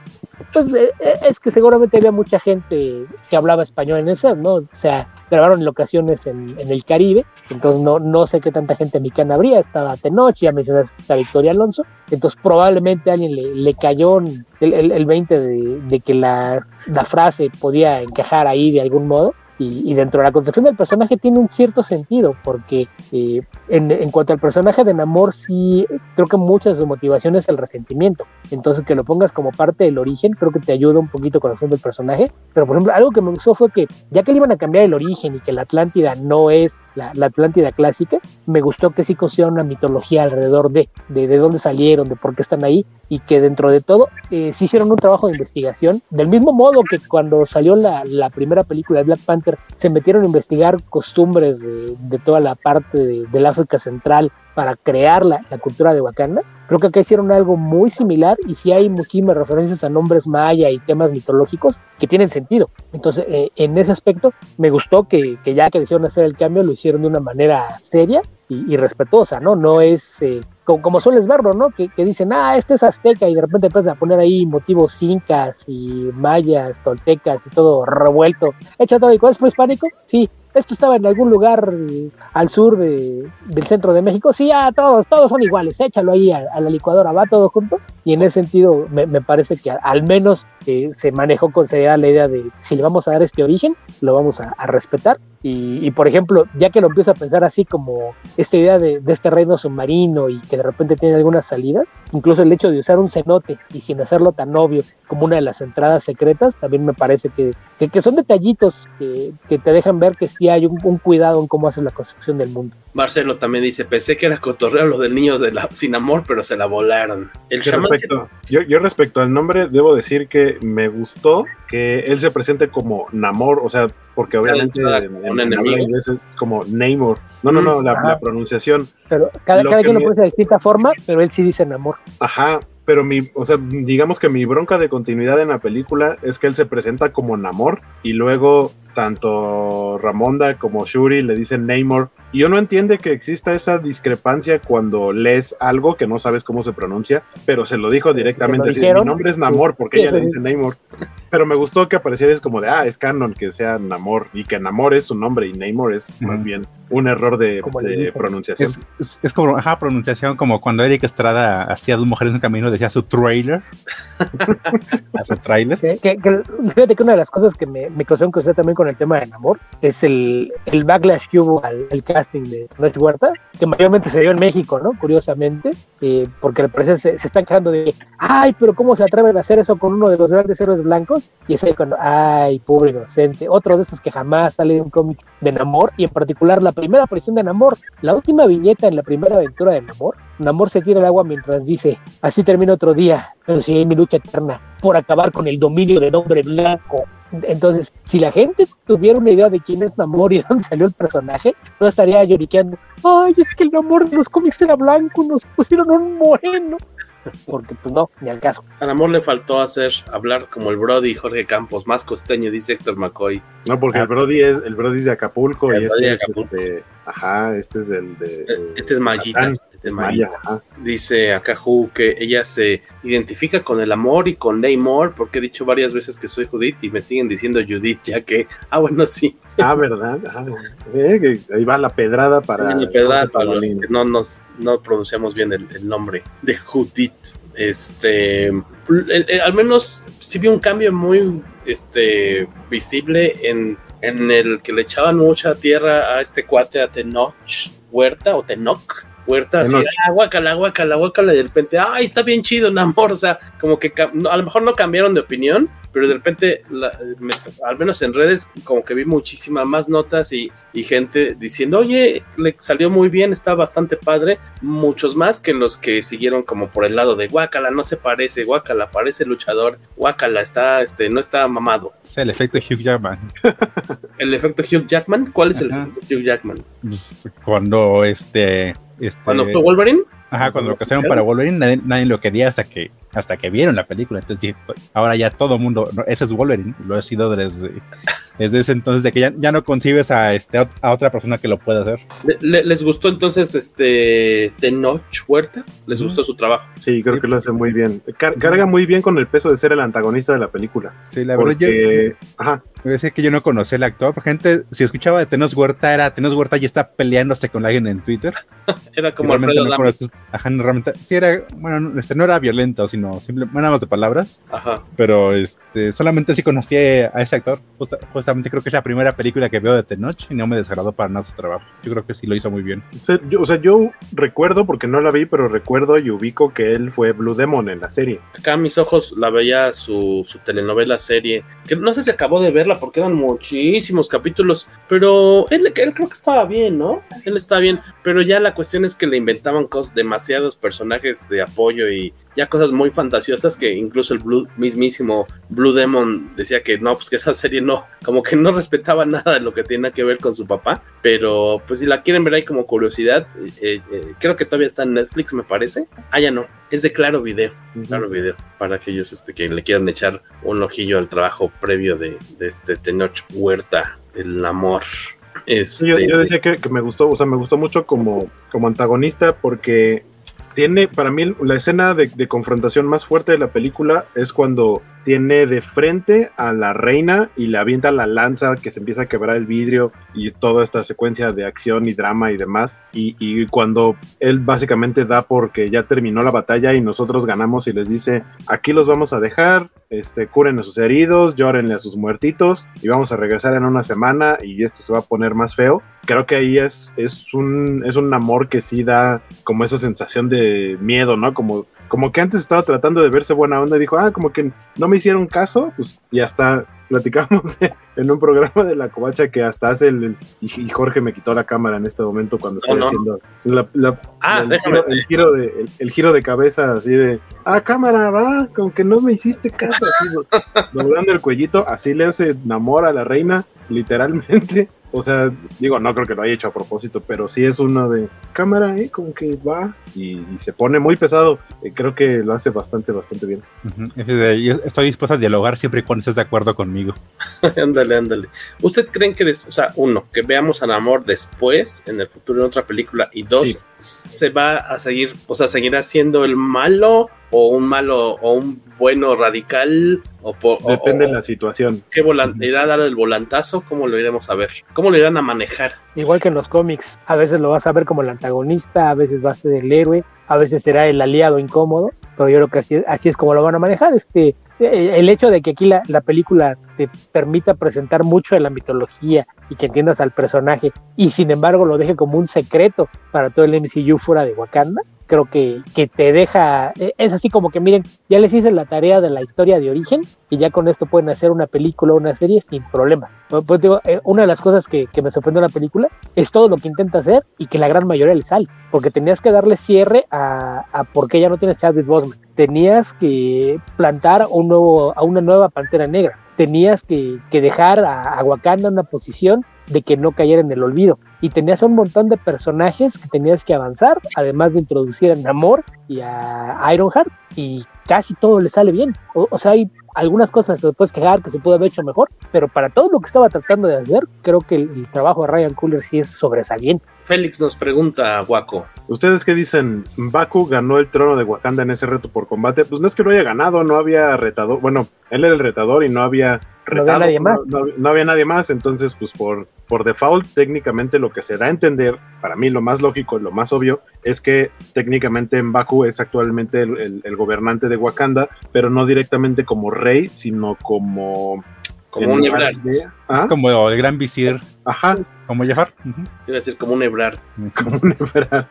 Pues eh, eh, es que seguramente había mucha gente que hablaba español en ese, ¿no? O sea, grabaron en locaciones en, el Caribe, entonces no, no sé qué tanta gente mexicana habría, estaba Tenoch, ya mencionaste a Victoria Alonso, entonces probablemente alguien le, le cayó el, el, 20 de, de que la, la, frase podía encajar ahí de algún modo, Y, dentro de la construcción del personaje tiene un cierto sentido, porque eh, en, cuanto al personaje de Namor, sí, creo que muchas de su motivación es el resentimiento. Entonces, que lo pongas como parte del origen, creo que te ayuda un poquito con el personaje. Pero, por ejemplo, algo que me gustó fue que, ya que le iban a cambiar el origen y que la Atlántida no es la, Atlántida clásica, me gustó que sí consiguieron una mitología alrededor de, de, de, dónde salieron, de por qué están ahí, y que dentro de todo eh, sí hicieron un trabajo de investigación, del mismo modo que cuando salió la, la primera película de Black Panther, se metieron a investigar costumbres de, de toda la parte del África Central para crear la, la, cultura de Wakanda. Creo que acá hicieron algo muy similar y sí hay muchísimas referencias a nombres maya y temas mitológicos que tienen sentido. Entonces, eh, en ese aspecto, me gustó que, que, ya que decidieron hacer el cambio, lo hicieron de una manera seria y, y respetuosa, ¿no? No es eh, como, como, sueles verlo, ¿no? Que, que, dicen, ah, este es azteca y de repente empiezan a poner ahí motivos incas y mayas, toltecas y todo revuelto. Echa todo, ¿y es prehispánico? Sí, esto estaba en algún lugar eh, al sur de, del centro de México, sí, ya todos, todos son iguales, échalo ahí a, a la licuadora, va todo junto. Y en ese sentido, me, me parece que al menos eh, se manejó con seriedad la idea de si le vamos a dar este origen, lo vamos a, a respetar. Y, y, por ejemplo, ya que lo empiezo a pensar así como esta idea de, de, este reino submarino y que de repente tiene algunas salidas, incluso el hecho de usar un cenote y sin hacerlo tan obvio como una de las entradas secretas, también me parece que, que, que son detallitos que, que, te dejan ver que sí hay un, un, cuidado en cómo hace la construcción del mundo. Marcelo también dice, pensé que era cotorreo lo del niño de la, sin amor, pero se la volaron. El respecto, yo, yo respecto al nombre, debo decir que me gustó que él se presente como Namor, o sea, porque obviamente en, en, en inglés es como Namor. No, no, no, la, la pronunciación. Pero cada, cada quien lo pronuncia de distinta forma, pero él sí dice Namor. Ajá, pero mi, o sea, digamos que mi bronca de continuidad en la película es que él se presenta como Namor y luego tanto Ramonda como Shuri le dicen Namor. Y yo no entiende que exista esa discrepancia cuando lees algo que no sabes cómo se pronuncia, pero se lo dijo directamente. Así, mi nombre es Namor, porque ella le dice Namor. Pero me gustó que apareciera es como de, ah, es canon que sea Namor y que Namor es su nombre y Namor es más bien un error de, de pronunciación. Es, es, es, como, ajá, pronunciación como cuando Eric Estrada hacía dos mujeres en un camino, decía su trailer. *laughs* a su trailer. Que, que, que, fíjate que una de las cosas que me, me causó que usted también con el tema de Namor es el, el backlash que hubo al, al casting de Noche Huerta, que mayormente se dio en México, ¿no? Curiosamente, eh, porque al parecer se, están quejando de, ay, pero ¿cómo se atreven a hacer eso con uno de los grandes héroes blancos? Y es ahí cuando, ay, pobre inocente, otro de esos que jamás sale de un cómic de Namor, y en particular la primera aparición de Namor, la última viñeta en la primera aventura de Namor, Namor se tira al agua mientras dice, así termina otro día, pero sigue mi lucha eterna por acabar con el dominio del hombre blanco. Entonces, si la gente tuviera una idea de quién es Namor y de *laughs* dónde salió el personaje, no estaría lloriqueando, ay, es que el Namor de los cómics era blanco, nos pusieron un moreno. Porque pues no, ni al caso. A Namor le faltó hacer hablar como el Brody Jorge Campos, más costeño, dice Héctor McCoy. No, porque ah, el Brody es el Brody es de Acapulco y este es este, ajá, este es del de, este es Mayita. Este es Maya. Dice acá que ella se identifica con el amor y con Namor, porque he dicho varias veces que soy Judith y me siguen diciendo Judith, ya que, ah, bueno, sí. Ah, ¿verdad? Ah, eh, ahí va la pedrada para. La pedrada para los que no, nos, no pronunciamos bien el, el nombre de Judith. Este, el, el, al menos sí vi un cambio muy este, visible en, en el que le echaban mucha tierra a este cuate, a Tenoch Huerta o Tenoch Huerta, así, ah, guacala, guacala, guacala, y de repente, ay, está bien chido, Namor, o sea, como que a lo mejor no cambiaron de opinión, pero de repente, la, me, al menos en redes, como que vi muchísimas más notas y, y, gente diciendo, oye, le salió muy bien, está bastante padre, muchos más que los que siguieron como por el lado de Guacala, no se parece, Guacala, parece luchador, Guacala, está, este, no está mamado. Es el efecto Hugh Jackman. *laughs* ¿El efecto Hugh Jackman? ¿Cuál es Ajá. el efecto Hugh Jackman? Cuando este este, cuando fue Wolverine. Ajá, cuando lo casaron para Wolverine, nadie, nadie, lo quería hasta que hasta que vieron la película. Entonces, ahora ya todo mundo, ese es Wolverine, lo ha sido desde, desde ese entonces, de que ya, ya no concibes a, este, a otra persona que lo pueda hacer. ¿Le, ¿Les gustó entonces este Tenoch Huerta? ¿Les gustó su trabajo? Sí, creo sí. que lo hace muy bien. Car carga muy bien con el peso de ser el antagonista de la película. Sí, la verdad. Porque, yo, ajá. Me decía que yo no conocía el actor. Gente, si escuchaba de Tenos Huerta, era Tenos Huerta y está peleándose con alguien en Twitter. *laughs* era como Alfredo no sus, ajá, realmente, sí era, bueno, este, no era violento, sino simplemente nada más de palabras. Ajá. Pero este, solamente sí conocí a ese actor. Justamente creo que es la primera película que veo de Tenoch y no me desagradó para nada su trabajo. Yo creo que sí lo hizo muy bien. o sea, yo recuerdo, porque no la vi, pero recuerdo y ubico que él fue Blue Demon en la serie. Acá a mis ojos la veía su, su telenovela serie, que no sé si acabó de verla porque eran muchísimos capítulos, pero él, él creo que estaba bien, ¿no? Él estaba bien, pero ya la cuestión es que le inventaban cosas, demasiados personajes de apoyo y ya cosas muy fantasiosas que incluso el Blue, mismísimo Blue Demon decía que no, pues que esa serie no, como que no respetaba nada de lo que tenía que ver con su papá, pero pues si la quieren ver ahí como curiosidad, eh, eh, creo que todavía está en Netflix, me parece. Ah, ya no, es de Claro Video, Claro Video, para aquellos este, que le quieran echar un ojillo al trabajo previo de, este Tenoch Huerta, el amor. Este, yo, decía que, me gustó, o sea, me gustó mucho como, como antagonista porque tiene, para mí, la escena de, confrontación más fuerte de la película es cuando tiene de frente a la reina y le avienta la lanza que se empieza a quebrar el vidrio y toda esta secuencia de acción y drama y demás. Y, cuando él básicamente da porque ya terminó la batalla y nosotros ganamos y les dice, aquí los vamos a dejar, este, curen a sus heridos, llórenle a sus muertitos y vamos a regresar en una semana y esto se va a poner más feo. Creo que ahí es, es, un, es un amor que sí da como esa sensación de miedo, ¿no? Como como que antes estaba tratando de verse buena onda y dijo, ah, como que no me hicieron caso, pues ya está. *laughs* Platicamos en un programa de la covacha que hasta hace el, y Jorge me quitó la cámara en este momento cuando estoy haciendo ah, el, giro, de, el, giro de cabeza así de, ah, cámara, va, como que no me hiciste caso, así, *laughs* doblando el cuellito, así le hace Namor a la reina, literalmente. O sea, digo, no creo que lo haya hecho a propósito, pero sí es uno de cámara, ¿eh? Como que va y, se pone muy pesado. Eh, creo que lo hace bastante, bastante bien. estoy dispuesto a dialogar siempre y cuando estés de acuerdo conmigo. *laughs* ándale, ándale. ¿Ustedes creen que, o sea, uno, que veamos a Namor después, en el futuro, en otra película, y dos, se va a seguir, o sea, seguirá siendo el malo o un malo o un bueno radical o por, depende de la situación. ¿Qué irá a dar el volantazo? ¿Cómo lo iremos a ver? ¿Cómo lo irán a manejar? Igual que en los cómics, a veces lo vas a ver como el antagonista, a veces va a ser el héroe, a veces será el aliado incómodo, pero yo creo que así, así es como lo van a manejar. Este, el hecho de que aquí la, la, película te permita presentar mucho de la mitología y que entiendas al personaje y sin embargo lo deje como un secreto para todo el MCU fuera de Wakanda, creo que, que te deja, eh, es así como que miren, ya les hice la tarea de la historia de origen y ya con esto pueden hacer una película o una serie sin problema. Pues, pues digo, eh, una de las cosas que, que me sorprendió en la película es todo lo que intenta hacer y que la gran mayoría le sale, porque tenías que darle cierre a, a por ya no tienes Chadwick Boseman, tenías que plantar un nuevo, a una nueva Pantera Negra, tenías que, que dejar a, a Wakanda en una posición de que no cayera en el olvido. Y tenías un montón de personajes que tenías que avanzar, además de introducir a Namor y a Ironheart, y casi todo le sale bien. O, sea, hay algunas cosas que se puedes quejar que se pudo haber hecho mejor, pero para todo lo que estaba tratando de hacer, creo que el, trabajo de Ryan Cooler sí es sobresaliente. Félix nos pregunta, Waco. ¿Ustedes qué dicen? Baku ganó el trono de Wakanda en ese reto por combate. Pues no es que no haya ganado, no había retador. Bueno, él era el retador y no había retado. No había nadie más. No, había nadie más. Entonces, pues por, por default, técnicamente lo que se da a entender, para mí lo más lógico, lo más obvio, es que técnicamente Baku es actualmente el gobernante de Wakanda, pero no directamente como rey, sino como como un Ebrard. ¿Ah? Es como el gran visir. Aja. Como Jafar. Quiere decir como un Ebrard. Como un Ebrard.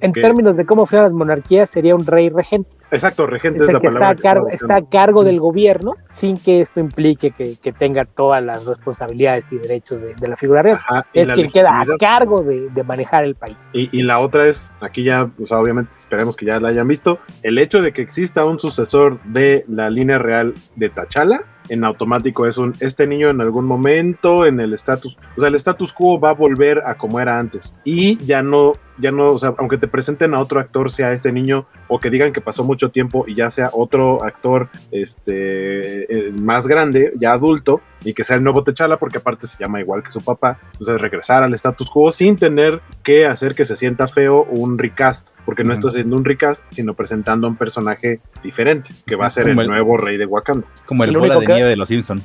En, términos de cómo fueron las monarquías, sería un rey regente. Exacto, regente es, la palabra. Está a, cargo, está a cargo del gobierno sin que esto implique que, que tenga todas las responsabilidades y derechos de, la figura real. es quien queda a cargo de, de manejar el país. Y, y, la otra es, aquí ya, o sea, obviamente esperemos que ya la hayan visto, el hecho de que exista un sucesor de la línea real de Tachala en automático es un, este niño en algún momento en el estatus, o sea, el status quo va a volver a como era antes. Y ya no ya no, o sea, aunque te presenten a otro actor, sea este niño, o que digan que pasó mucho tiempo y ya sea otro actor este, eh, más grande, ya adulto, y que sea el nuevo Techala, porque aparte se llama igual que su papá. Entonces, regresar al status quo sin tener que hacer que se sienta feo un recast, porque no estás haciendo un recast, sino presentando a un personaje diferente, que va a ser el, Como el- nuevo rey de Wakanda. Como el Lo bola de que- nieve de los Simpson.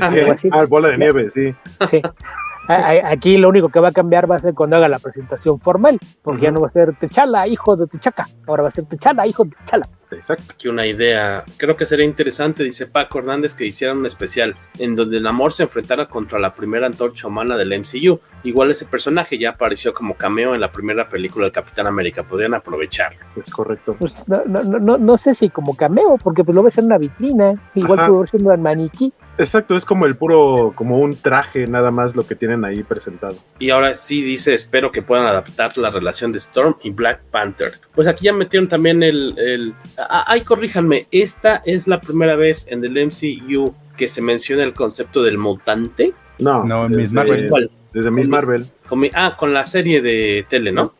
Algo *laughs* así. Ah, bola de nieve, sí. Sí. Aquí lo único que va a cambiar va a ser cuando haga la presentación formal, porque ya no va a ser Techala, hijo de Techaca, ahora va a ser Techala, hijo de Techala. Exacto. Aquí una idea, creo que sería interesante, dice Paco Hernández, que hicieran un especial en donde Namor se enfrentara contra la primera antorcha humana del MCU. Igual ese personaje ya apareció como cameo en la primera película del Capitán América, podrían aprovecharlo. Es correcto. Pues no, no, no, sé si como cameo, porque pues lo ves en una vitrina, igual pudo sido un maniquí. Exacto, es como el puro, como un traje nada más lo que tienen ahí presentado. Y ahora sí dice, espero que puedan adaptar la relación de Storm y Black Panther. Pues aquí ya metieron también el... el ay, corríjanme, esta es la primera vez en el MCU que se menciona el concepto del mutante. No, No, en desde- Miss Marvel. ¿Cuál? Desde Miss Marvel. Con mi- ah, con la serie de tele, ¿no?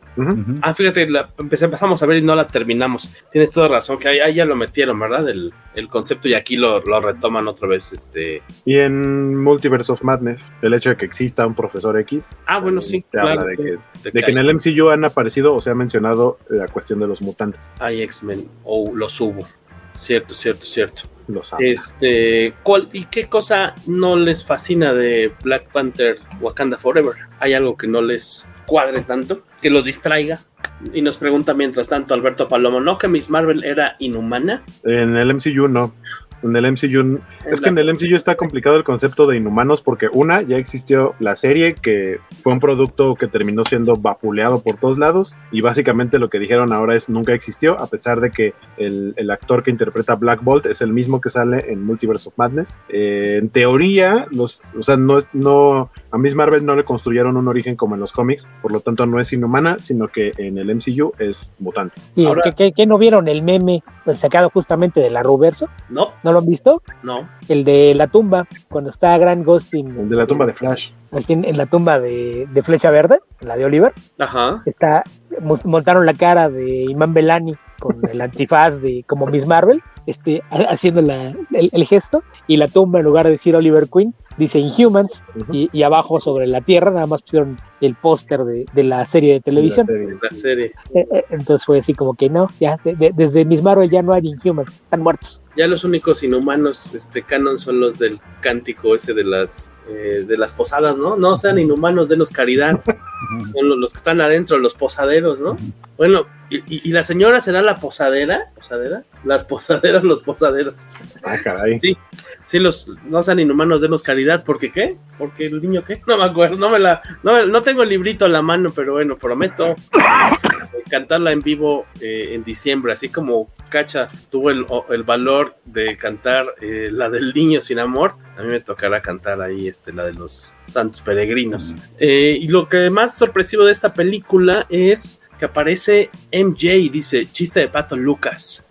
Ah, fíjate, la empecé- empezamos a ver y no la terminamos. Tienes toda razón, que ahí, ahí ya lo metieron, ¿verdad? El, el concepto y aquí lo, lo retoman otra vez. Este. Y en Multiverse of Madness, el hecho de que exista un profesor X. Ah, bueno, sí, te claro. habla de que, de de que en el MCU han aparecido o se ha mencionado la cuestión de los mutantes. hay X-Men o los hubo. Cierto, cierto, cierto. Los. Este, ¿cuál y qué cosa no les fascina de Black Panther Wakanda Forever? ¿Hay algo que no les cuadre tanto, que los distraiga? Y nos pregunta mientras tanto Alberto Palomo, ¿no que Miss Marvel era inhumana? En el MCU no. En el MCU, es que en el MCU está complicado el concepto de inhumanos porque una, ya existió la serie que fue un producto que terminó siendo vapuleado por todos lados y básicamente lo que dijeron ahora es nunca existió a pesar de que el, el actor que interpreta Black Bolt es el mismo que sale en Multiverse of Madness. Eh, en teoría, los, o sea, no, es- no, a Miss Marvel no le construyeron un origen como en los cómics, por lo tanto no es inhumana, sino que en el MCU es mutante. ¿Y Ahora- ¿qué, qué, qué no vieron el meme pues, sacado justamente de la Ruverso? No, ¿No lo han visto? no. El de la tumba, cuando está Grant Gustin El de la tumba de Flash. en, en la tumba de, de Flecha Verde, la de Oliver, Ajá. está mo- montaron la cara de Iman Belani con *laughs* el antifaz de como Miss Marvel, este, ha- haciendo la- el, el gesto, y la tumba en lugar de decir Oliver Queen, dice Inhumans, y, y abajo sobre la tierra nada más pusieron el póster de, de la serie de televisión. La serie. La serie. Eh, eh, Entonces fue así como que no, ya de- de- desde Miss Marvel ya no hay Inhumans, están muertos. Ya los únicos inhumanos este canon son los del cántico ese de las eh, de las posadas, ¿no? No sean inhumanos, denos caridad. *laughs* Son los, los que están adentro, los posaderos, ¿no? Bueno, y, y- y la señora será la posadera? ¿Posadera? Las posaderas, los posaderos. Ah, caray. Sí, sí, los no sean inhumanos, denos caridad, ¿por qué qué? Porque el niño qué? No me acuerdo, no me la, no, no tengo el librito a la mano, pero bueno, prometo eh, cantarla en vivo eh, en diciembre, así como Cacha tuvo el, el valor de cantar eh, la del niño sin amor, a mí me tocará cantar ahí este, la de los santos peregrinos. Eh, y lo que más sorpresivo de esta película es que aparece MJ, dice, chiste de pato Lucas.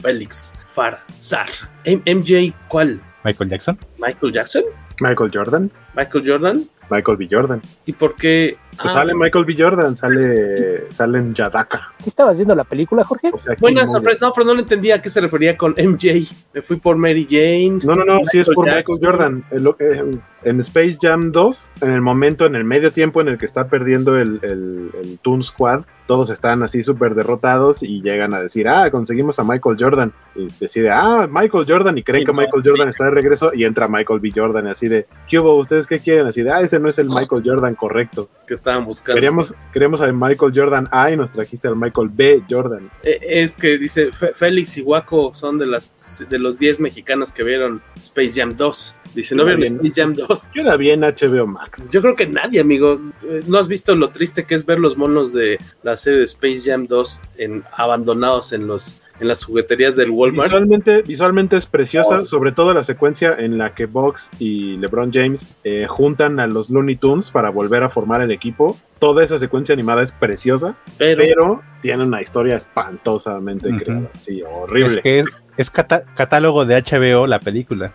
Félix Farsar. M- MJ, ¿cuál? Michael Jackson. ¿Michael Jackson? Michael Jordan. ¿Michael Jordan? Michael B. Jordan. ¿Y por qué? Pues Ah, sale Michael B. Jordan, sale, sale en Yadaka. ¿Sí estabas viendo la película, Jorge? O sea, aquí Buena sorpresa, no, pero no le entendía a qué se refería con MJ. Me fui por Mary Jane. No, no, no, sí es Michael por Jackson. Michael Jordan. En lo- eh, En Space Jam 2, en el momento, en el medio tiempo en el que está perdiendo el, el, el Toon Squad, todos están así súper derrotados y llegan a decir, ah, conseguimos a Michael Jordan. Y decide, ah, Michael Jordan, y creen que no, Michael Jordan está de regreso y entra Michael B. Jordan, y así de, ¿qué hubo? ¿Ustedes qué quieren? Así de, ah, ese no es el Michael Jordan correcto. Que estaban buscando. Queríamos, queríamos al Michael Jordan A y nos trajiste al Michael B. Jordan. Eh, Es que dice, Félix y Waco son de, las, de los 10 mexicanos que vieron Space Jam 2. Dice, ¿no vieron. Space Jam 2? Yo la vi en HBO Max. Yo creo que nadie, amigo. Eh, ¿No has visto lo triste que es ver los monos de la serie de Space Jam 2 en, abandonados en los en las jugueterías del Walmart? Visualmente, visualmente es preciosa, sobre todo la secuencia en la que Box y LeBron James eh, juntan a los Looney Tunes para volver a formar el equipo. Toda esa secuencia animada es preciosa, Pero, pero tiene una historia espantosamente creada. Sí, horrible. Es que es catálogo de HBO la película.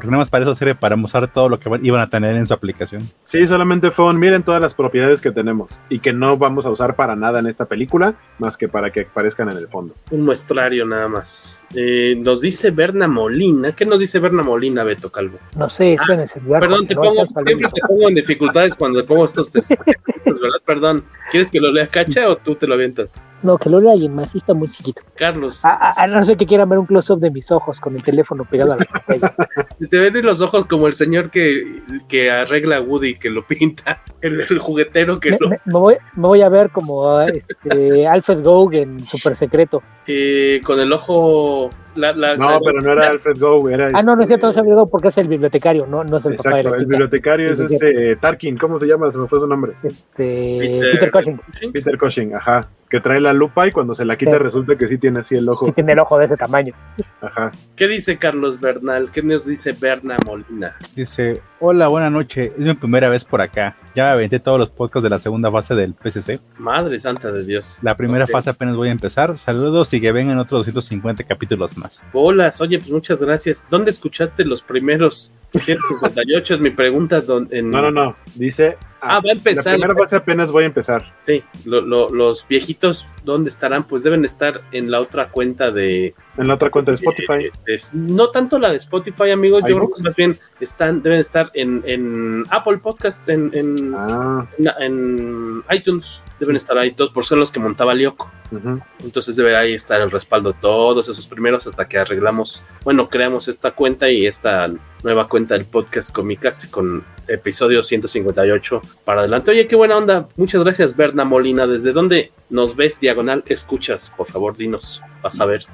Porque nada más para eso sirve para mostrar todo lo que iban a tener en su aplicación. Sí, solamente fue un miren todas las propiedades que tenemos y que no vamos a usar para nada en esta película, más que para que aparezcan en el fondo. Un muestrario nada más. Eh, nos dice Berna Molina. ¿Qué nos dice Berna Molina, Beto Calvo? No sé, ah, en ese lugar Perdón, te pongo, siempre te pongo en dificultades cuando te pongo estos textos, *laughs* ¿verdad? Perdón. ¿Quieres que lo lea Cacha o tú te lo avientas? No, que lo lea alguien más, está muy chiquito. Carlos. A, no sé que quieran ver un close-up de mis ojos con el teléfono pegado a la pantalla. *laughs* te ven los ojos como el señor que, que arregla a Woody, que lo pinta, *laughs* el, juguetero que me, lo... Me, voy, me, voy, a ver como *laughs* este, Alfred Goug en Super Secreto. Eh, con el ojo no, pero no era Alfred Go, era. Ah, no, no es cierto, es Alfred Go porque es el bibliotecario, no, no es el Exacto, papá de la el bibliotecario es este Tarkin, ¿cómo se llama? Se me fue su nombre. Este, Peter, Peter Cushing. Peter Cushing, ajá. Que trae la lupa y cuando se la quita resulta que sí tiene así el ojo. Sí tiene el ojo de ese tamaño. Ajá. ¿Qué dice Carlos Bernal? ¿Qué nos dice Berna Molina? Dice, hola, buena noche. Es mi primera vez por acá. Ya aventé todos los podcasts de la segunda fase del PCC. Madre santa de Dios. La primera fase apenas voy a empezar. Saludos y que vengan otros 250 capítulos más. Hola, oye, pues muchas gracias. ¿Dónde escuchaste los primeros 158? es mi pregunta. En... No, no, no. Dice. Ah, va a empezar. La primera fase apenas voy a empezar. Sí, los viejitos, ¿dónde estarán? Pues deben estar en la otra cuenta de. En la otra cuenta de Spotify. no tanto la de Spotify, amigos. Yo creo que más bien están, deben estar en, en Apple Podcasts, en, en, ah. en, iTunes. Deben estar ahí todos por ser los que montaba Lyoko. Entonces debe ahí estar el respaldo de todos esos primeros hasta que arreglamos, bueno, creamos esta cuenta y esta nueva cuenta del podcast Comicas con episodio 158 para adelante. Oye, qué buena onda. Muchas gracias, Berna Molina. ¿Desde dónde nos ves diagonal? Escuchas, por favor, dinos. Vas a ver.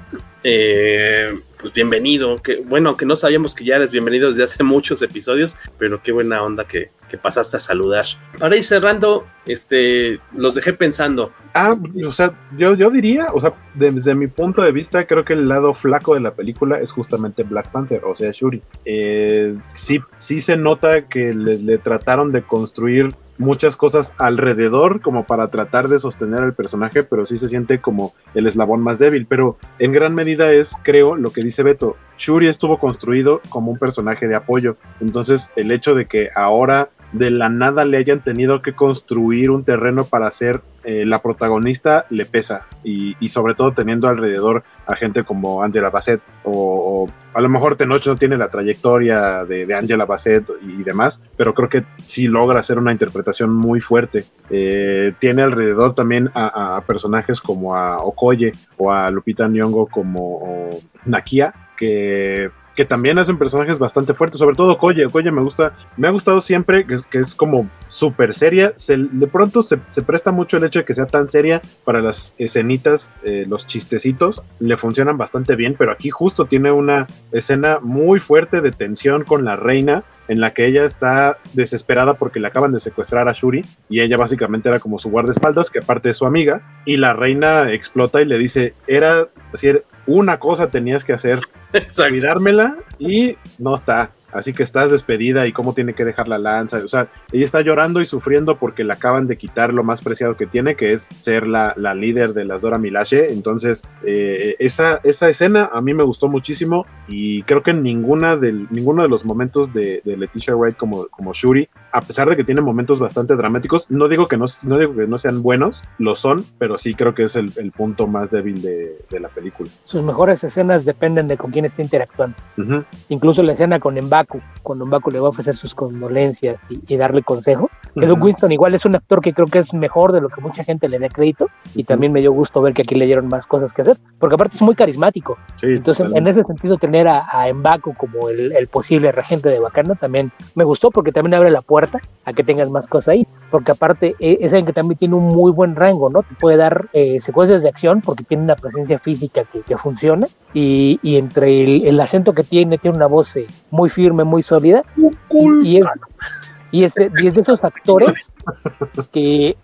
Eh, pues bienvenido. Que, bueno, que no sabíamos que ya eres bienvenido desde hace *laughs* muchos episodios, pero qué buena onda que, que pasaste a saludar. Para ir cerrando, este, los dejé pensando. Ah, o sea, yo, yo diría, o sea, desde mi punto de vista, creo que el lado flaco de la película es justamente Black Panther, o sea, Shuri. Eh, sí, sí se nota que le, trataron de construir muchas cosas alrededor como para tratar de sostener al personaje, pero sí se siente como el eslabón más débil. Pero en gran medida es, creo, lo que dice Beto, Shuri estuvo construido como un personaje de apoyo. Entonces, el hecho de que ahora de la nada le hayan tenido que construir un terreno para ser eh, la protagonista le pesa y, sobre todo teniendo alrededor a gente como Angela Bassett o, a lo mejor Tenoch no tiene la trayectoria de, Angela Bassett y demás, pero creo que sí logra hacer una interpretación muy fuerte. Eh, tiene alrededor también a, personajes como a Okoye o a Lupita Nyong'o como Nakia que que también hacen personajes bastante fuertes, sobre todo Koye. Koye me gusta, me ha gustado siempre, que, es como súper seria. de pronto se, presta mucho el hecho de que sea tan seria para las escenitas, eh, los chistecitos, le funcionan bastante bien, pero aquí justo tiene una escena muy fuerte de tensión con la reina, en la que ella está desesperada porque le acaban de secuestrar a Shuri y ella básicamente era como su guardaespaldas, que aparte es su amiga, y la reina explota y le dice, era, decir, una cosa tenías que hacer, *laughs* cuidármela y no está. Así que estás despedida y cómo tiene que dejar la lanza. O sea, ella está llorando y sufriendo porque le acaban de quitar lo más preciado que tiene, que es ser la, líder de las Dora Milaje. Entonces, eh, esa, esa escena a mí me gustó muchísimo y creo que en ninguna del, ninguno de los momentos de, Leticia Wright como, como Shuri, a pesar de que tiene momentos bastante dramáticos, no digo que no, no, digo que no sean buenos, lo son, pero sí creo que es el, punto más débil de, la película. Sus mejores escenas dependen de con quién está interactuando. Incluso la escena con Mbappé cuando Mbaku le va a ofrecer sus condolencias y, darle consejo. Uh Winston igual es un actor que creo que es mejor de lo que mucha gente le da crédito y también me dio gusto ver que aquí le dieron más cosas que hacer, porque aparte es muy carismático. Entonces, en ese sentido, tener a, a Mbaku como el, posible regente de Wakanda también me gustó porque también abre la puerta a que tengas más cosas ahí, porque aparte e, es alguien que también tiene un muy buen rango, ¿no? Te puede dar eh, secuencias de acción porque tiene una presencia física que, que funciona y, y entre el, el, acento que tiene, tiene una voz eh, muy firme muy sólida. Y es, y es, de, y es de esos actores que,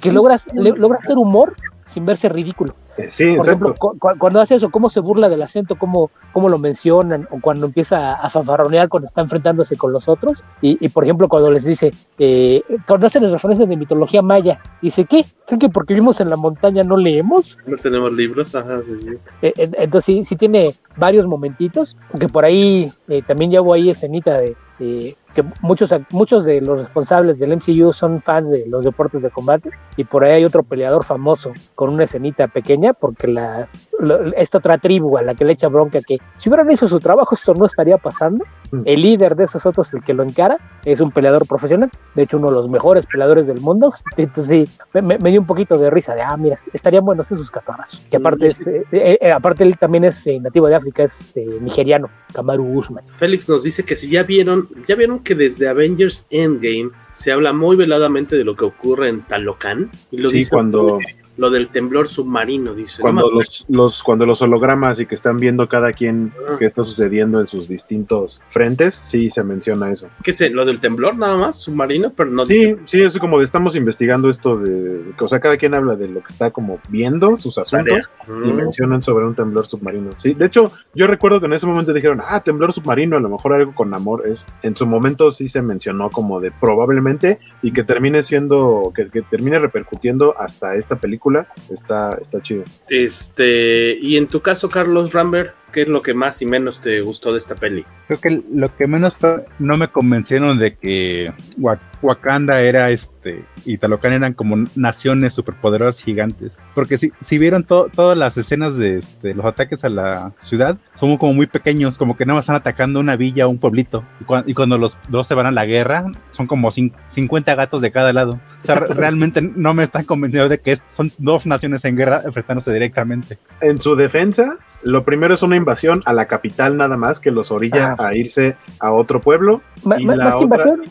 que logra, logra hacer humor sin verse ridículo. Eh, sí, Por ejemplo, cu cuando hace eso, cómo se burla del acento, cómo, cómo lo mencionan, o cuando empieza a fanfarronear cuando está enfrentándose con los otros. Y, y por ejemplo, cuando les dice, eh, cuando hacen las referencias de mitología maya, dice, ¿qué? ¿Creen que porque vivimos en la montaña no leemos? No tenemos libros, ajá, sí, sí. Eh, entonces sí, sí tiene varios momentitos, que por ahí eh, también ya hubo ahí escenita de, de que muchos, muchos de los responsables del MCU son fans de los deportes de combate y por ahí hay otro peleador famoso con una escenita pequeña porque la esta otra tribu a la que le echa bronca que si hubieran hecho su trabajo esto no estaría pasando. El líder de esos otros el que lo encara es un peleador profesional. De hecho uno de los mejores peleadores del mundo. *laughs* Entonces sí me, me dio un poquito de risa de ah mira estarían buenos esos catarrazos que aparte es eh, eh, aparte él también es eh, nativo de África es nigeriano Kamaru Usman Félix nos dice que si ya vieron ya vieron que desde Avengers Endgame se habla muy veladamente de lo que ocurre en Talocan y lo sí, dice cuando lo del temblor submarino, dice. Cuando, no los, los, cuando los hologramas y que están viendo cada quien ah. qué está sucediendo en sus distintos frentes, sí se menciona eso. ¿Qué sé? ¿Lo del temblor nada más? ¿Submarino? Pero no Sí, dice... sí, es como de estamos investigando esto de... O sea, cada quien habla de lo que está como viendo, sus asuntos, y mencionan sobre un temblor submarino. Sí, de hecho, yo recuerdo que en ese momento dijeron, ah, temblor submarino, a lo mejor algo con amor es... En su momento sí se mencionó como de probablemente, y que termine siendo, que, que termine repercutiendo hasta esta película está, está chido. Este, y en tu caso, Carlos Rambert, ¿qué es lo que más y menos te gustó de esta peli? Creo que lo que menos fue, no me convencieron de que Wakanda era este y Talocan eran como naciones superpoderosas gigantes. Porque si, si vieron to, todas las escenas de este, los ataques a la ciudad, son como muy pequeños, como que nada más están atacando una villa o un pueblito. Y, cu y cuando los dos se van a la guerra, son como 50 gatos de cada lado. O sea, *laughs* realmente no me están convenciendo de que son dos naciones en guerra enfrentándose directamente. En su defensa, lo primero es una invasión a la capital nada más que los orilla ah. a irse a otro pueblo. Ma, y ma, la más otra, invasión,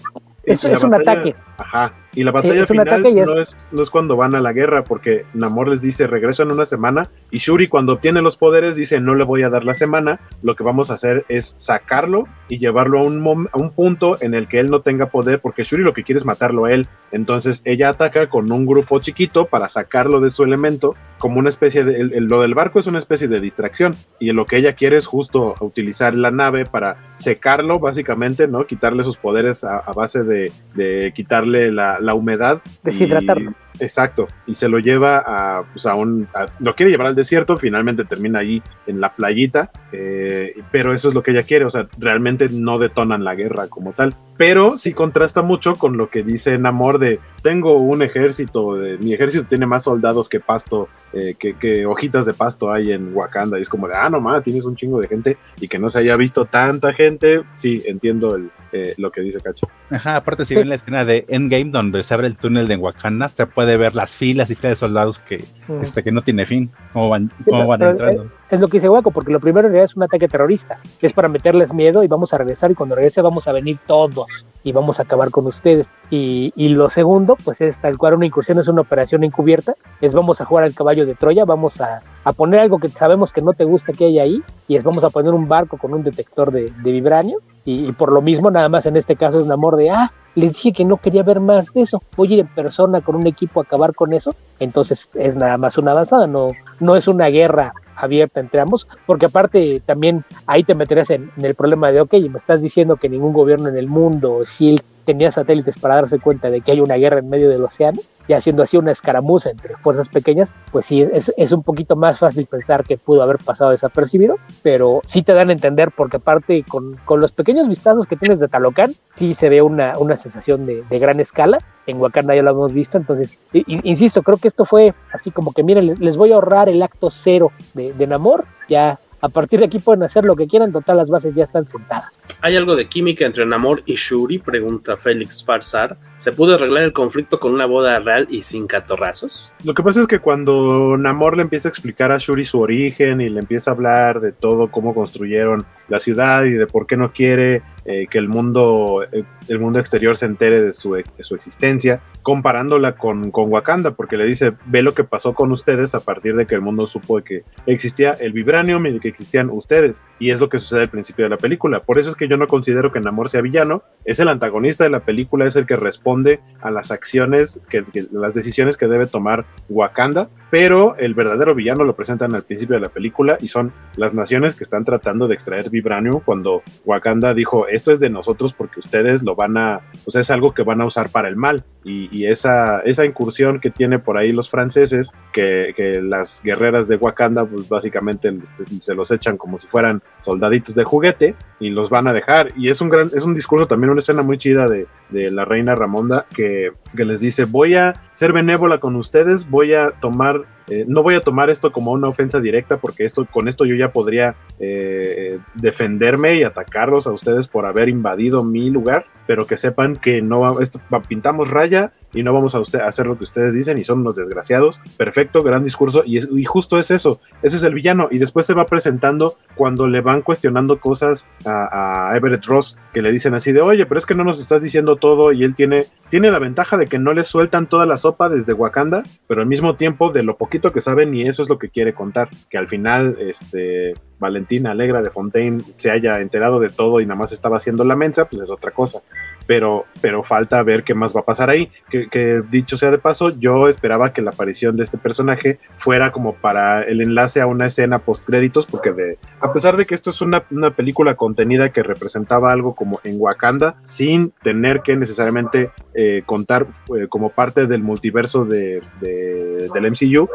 es, es un ataque. Ajá. Y la batalla final no, es, no es cuando van a la guerra, porque Namor les dice regreso en una semana. Y Shuri, cuando obtiene los poderes, dice no le voy a dar la semana. Lo que vamos a hacer es sacarlo y llevarlo a un, a un punto en el que él no tenga poder, porque Shuri lo que quiere es matarlo a él. Entonces ella ataca con un grupo chiquito para sacarlo de su elemento, como una especie de. el- el- lo del barco es una especie de distracción. Y lo que ella quiere es justo utilizar la nave para secarlo, básicamente, ¿no? Quitarle sus poderes a, a base de, de quitarle la, la humedad. Deshidratarlo. Y- Exacto, y se lo lleva a, pues a un, a- lo quiere llevar al desierto, finalmente termina allí en la playita, eh, pero eso es lo que ella quiere, o sea, realmente no detonan la guerra como tal, pero sí contrasta mucho con lo que dice Namor de, tengo un ejército, de, mi ejército tiene más soldados que pasto, eh, que, que hojitas de pasto hay en Wakanda, y es como de, ah, no mames, tienes un chingo de gente, y que no se haya visto tanta gente, sí, entiendo el, lo que dice Cacho. Ajá, aparte si ven la escena de Endgame donde se abre el túnel de Wakanda, se puede ver las filas y filas de soldados que, Mm. este, que no tiene fin, cómo van, Sí, cómo van entrando. Es lo que dice Waco, porque lo primero en realidad es un ataque terrorista. Es para meterles miedo y vamos a regresar y cuando regrese vamos a venir todos y vamos a acabar con ustedes. Y, y lo segundo, pues es tal cual una incursión, es una operación encubierta. Es vamos a jugar al caballo de Troya, vamos a, a poner algo que sabemos que no te gusta que hay ahí y es vamos a poner un barco con un detector de, de vibranio. Y, por lo mismo, nada más en este caso es un amor de, ah, les dije que no quería ver más de eso. Voy a ir en persona con un equipo a acabar con eso. Entonces es nada más una avanzada, no, no es una guerra abierta entre ambos, porque aparte también ahí te meterías en, el problema de, ok, me estás diciendo que ningún gobierno en el mundo, Shield tenía satélites para darse cuenta de que hay una guerra en medio del océano, y haciendo así una escaramuza entre fuerzas pequeñas, pues sí, es, es un poquito más fácil pensar que pudo haber pasado desapercibido, pero sí te dan a entender, porque aparte con, con los pequeños vistazos que tienes de Talocan, sí se ve una, una sensación de, de gran escala, en Wakanda ya lo hemos visto, entonces, insisto, creo que esto fue así como que, miren, les, les voy a ahorrar el acto cero de, de Namor, ya a partir de aquí pueden hacer lo que quieran, total las bases ya están sentadas. ¿Hay algo de química entre Namor y Shuri? Pregunta Félix Farsar. ¿Se pudo arreglar el conflicto con una boda real y sin catorrazos? Lo que pasa es que cuando Namor le empieza a explicar a Shuri su origen y le empieza a hablar de todo, cómo construyeron la ciudad y de por qué no quiere eh, que el mundo, eh, el mundo exterior se entere de su, de su existencia, comparándola con, con, Wakanda, porque le dice, ve lo que pasó con ustedes a partir de que el mundo supo que existía el vibranium y que existían ustedes, y es lo que sucede al principio de la película. Por eso es que yo no considero que Namor sea villano, es el antagonista de la película, es el que responde a las acciones, que, que las decisiones que debe tomar Wakanda, pero el verdadero villano lo presentan al principio de la película y son las naciones que están tratando de extraer vibranium cuando Wakanda dijo, esto es de nosotros porque ustedes lo van a, sea, es algo que van a usar para el mal. Y, y esa, esa incursión que tiene por ahí los franceses, que, que las guerreras de Wakanda, pues básicamente se, se, los echan como si fueran soldaditos de juguete y los van a dejar. Y es un gran, es un discurso, también una escena muy chida de, de la reina Ramonda que, que les dice, voy a ser benévola con ustedes, voy a tomar eh, no voy a tomar esto como una ofensa directa porque esto, con esto yo ya podría eh, defenderme y atacarlos a ustedes por haber invadido mi lugar, pero que sepan que no esto, pintamos raya y no vamos a usted, hacer lo que ustedes dicen y son unos desgraciados. Perfecto, gran discurso. Y, es, y, justo es eso, ese es el villano. Y después se va presentando cuando le van cuestionando cosas a, a, Everett Ross que le dicen así de, oye, pero es que no nos estás diciendo todo y él tiene, tiene la ventaja de que no le sueltan toda la sopa desde Wakanda, pero al mismo tiempo de lo poquito que saben y eso es lo que quiere contar, que al final este Valentina Alegra de Fontaine se haya enterado de todo y nada más estaba haciendo la mensa, pues es otra cosa. Pero, pero falta ver qué más va a pasar ahí. Que, dicho sea de paso, yo esperaba que la aparición de este personaje fuera como para el enlace a una escena post créditos, porque de, a pesar de que esto es una, una película contenida que representaba algo como en Wakanda, sin tener que necesariamente eh, contar eh, como parte del multiverso de, del MCU,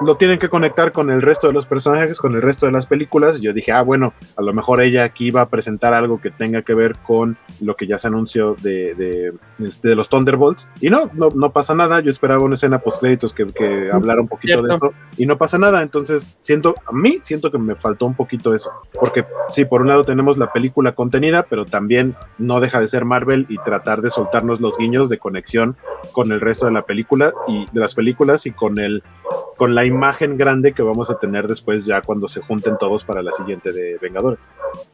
lo tienen que conectar con el resto de los personajes, con el resto de las películas. Yo dije, ah, bueno, a lo mejor ella aquí va a presentar algo que tenga que ver con lo que ya se anunció de, de, de los Thunderbolts. Y no, no, no, pasa nada. Yo esperaba una escena post créditos que, que hablara un poquito Cierto. de eso y no pasa nada. Entonces, siento, a mí siento que me faltó un poquito eso. Porque sí, por un lado tenemos la película contenida, pero también no deja de ser Marvel y tratar de soltarnos los guiños de conexión con el resto de la película y de las películas y con el con la imagen grande que vamos a tener después ya cuando se junten todos para la siguiente de Vengadores.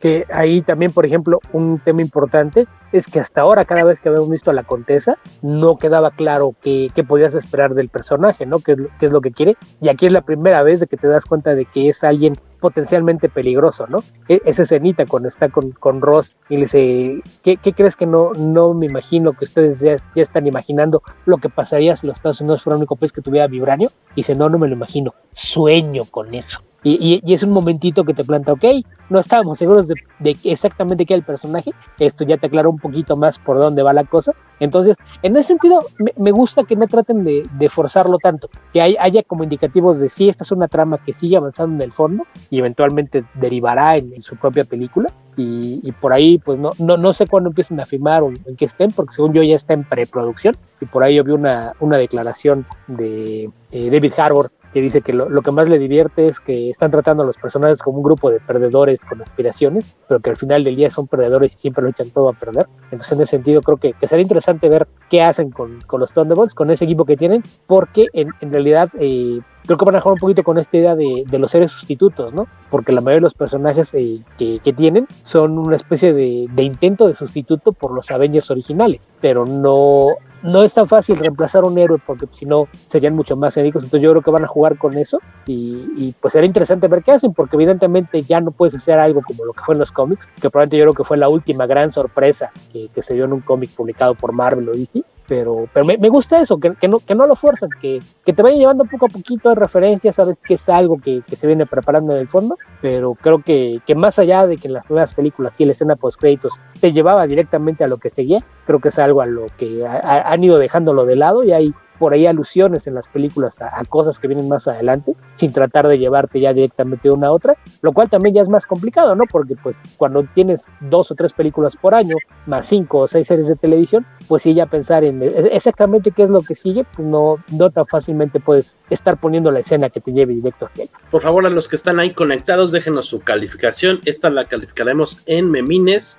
Que ahí también, por ejemplo, un tema importante es que hasta ahora, cada vez que habíamos visto a la Contesa, no quedaba claro qué, qué podías esperar del personaje, ¿no? ¿Qué, ¿Qué, es lo que quiere? Y aquí es la primera vez de que te das cuenta de que es alguien potencialmente peligroso, ¿no? E esa escenita cuando está con, con Ross y le dice, ¿qué, qué crees que no, no me imagino que ustedes ya, ya, están imaginando lo que pasaría si los Estados Unidos fuera el único país que tuviera vibranio? Y dice, no, no me lo imagino, sueño con eso. Y, y, y, es un momentito que te planta, ok, no estábamos seguros de, de, exactamente qué era el personaje, esto ya te aclaró un poquito más por dónde va la cosa, entonces, en ese sentido, me, me gusta que no traten de, de forzarlo tanto, que hay, haya como indicativos de si esta es una trama que sigue avanzando en el fondo y eventualmente derivará en, en su propia película, y, y, por ahí, pues no, no, no sé cuándo empiecen a filmar o en qué estén, porque según yo ya está en preproducción, y por ahí yo vi una, una declaración de eh, David Harbour que dice que lo, lo, que más le divierte es que están tratando a los personajes como un grupo de perdedores con aspiraciones, pero que al final del día son perdedores y siempre lo echan todo a perder. Entonces, en ese sentido, creo que, que sería interesante ver qué hacen con, con, los Thunderbolts, con ese equipo que tienen, porque en, en realidad eh, creo que van a jugar un poquito con esta idea de, de, los seres sustitutos, ¿no? Porque la mayoría de los personajes eh, que, que, tienen son una especie de, de, intento de sustituto por los Avengers originales, pero no, no es tan fácil reemplazar un héroe porque si no serían mucho más genéricos, entonces yo creo que van a jugar con eso y, y, pues será interesante ver qué hacen, porque evidentemente ya no puedes hacer algo como lo que fue en los cómics, que probablemente yo creo que fue la última gran sorpresa que, que se dio en un cómic publicado por Marvel o DC, pero, pero me, me, gusta eso, que, que, no, que no lo fuerzan, que, que te vayan llevando poco a poquito de referencias, sabes que es algo que, que se viene preparando en el fondo, pero creo que, que más allá de que en las primeras películas y la escena post créditos te llevaba directamente a lo que seguía, creo que es algo a lo que ha, han ido dejándolo de lado y hay por ahí alusiones en las películas a, a, cosas que vienen más adelante, sin tratar de llevarte ya directamente de una a otra, lo cual también ya es más complicado, ¿no? Porque pues cuando tienes dos o tres películas por año, más cinco o seis series de televisión, pues sí ya pensar en exactamente qué es lo que sigue, pues no, no tan fácilmente puedes estar poniendo la escena que te lleve directo hacia ella. Por favor, a los que están ahí conectados, déjenos su calificación. Esta la calificaremos en Memines.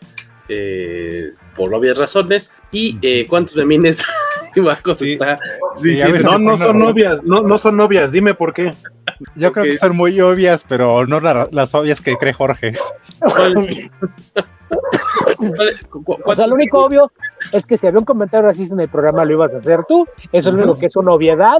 Eh, por obvias razones. ¿Y eh, cuántos memines *laughs* sí. está? Sí, sí, no, no son novias, no, no son novias, dime por qué. Yo creo que son muy obvias, pero no la, las obvias que cree Jorge. *laughs* o sea, lo único obvio es que si había un comentario racista en el programa lo ibas a hacer tú. Eso es lo único que es una obviedad.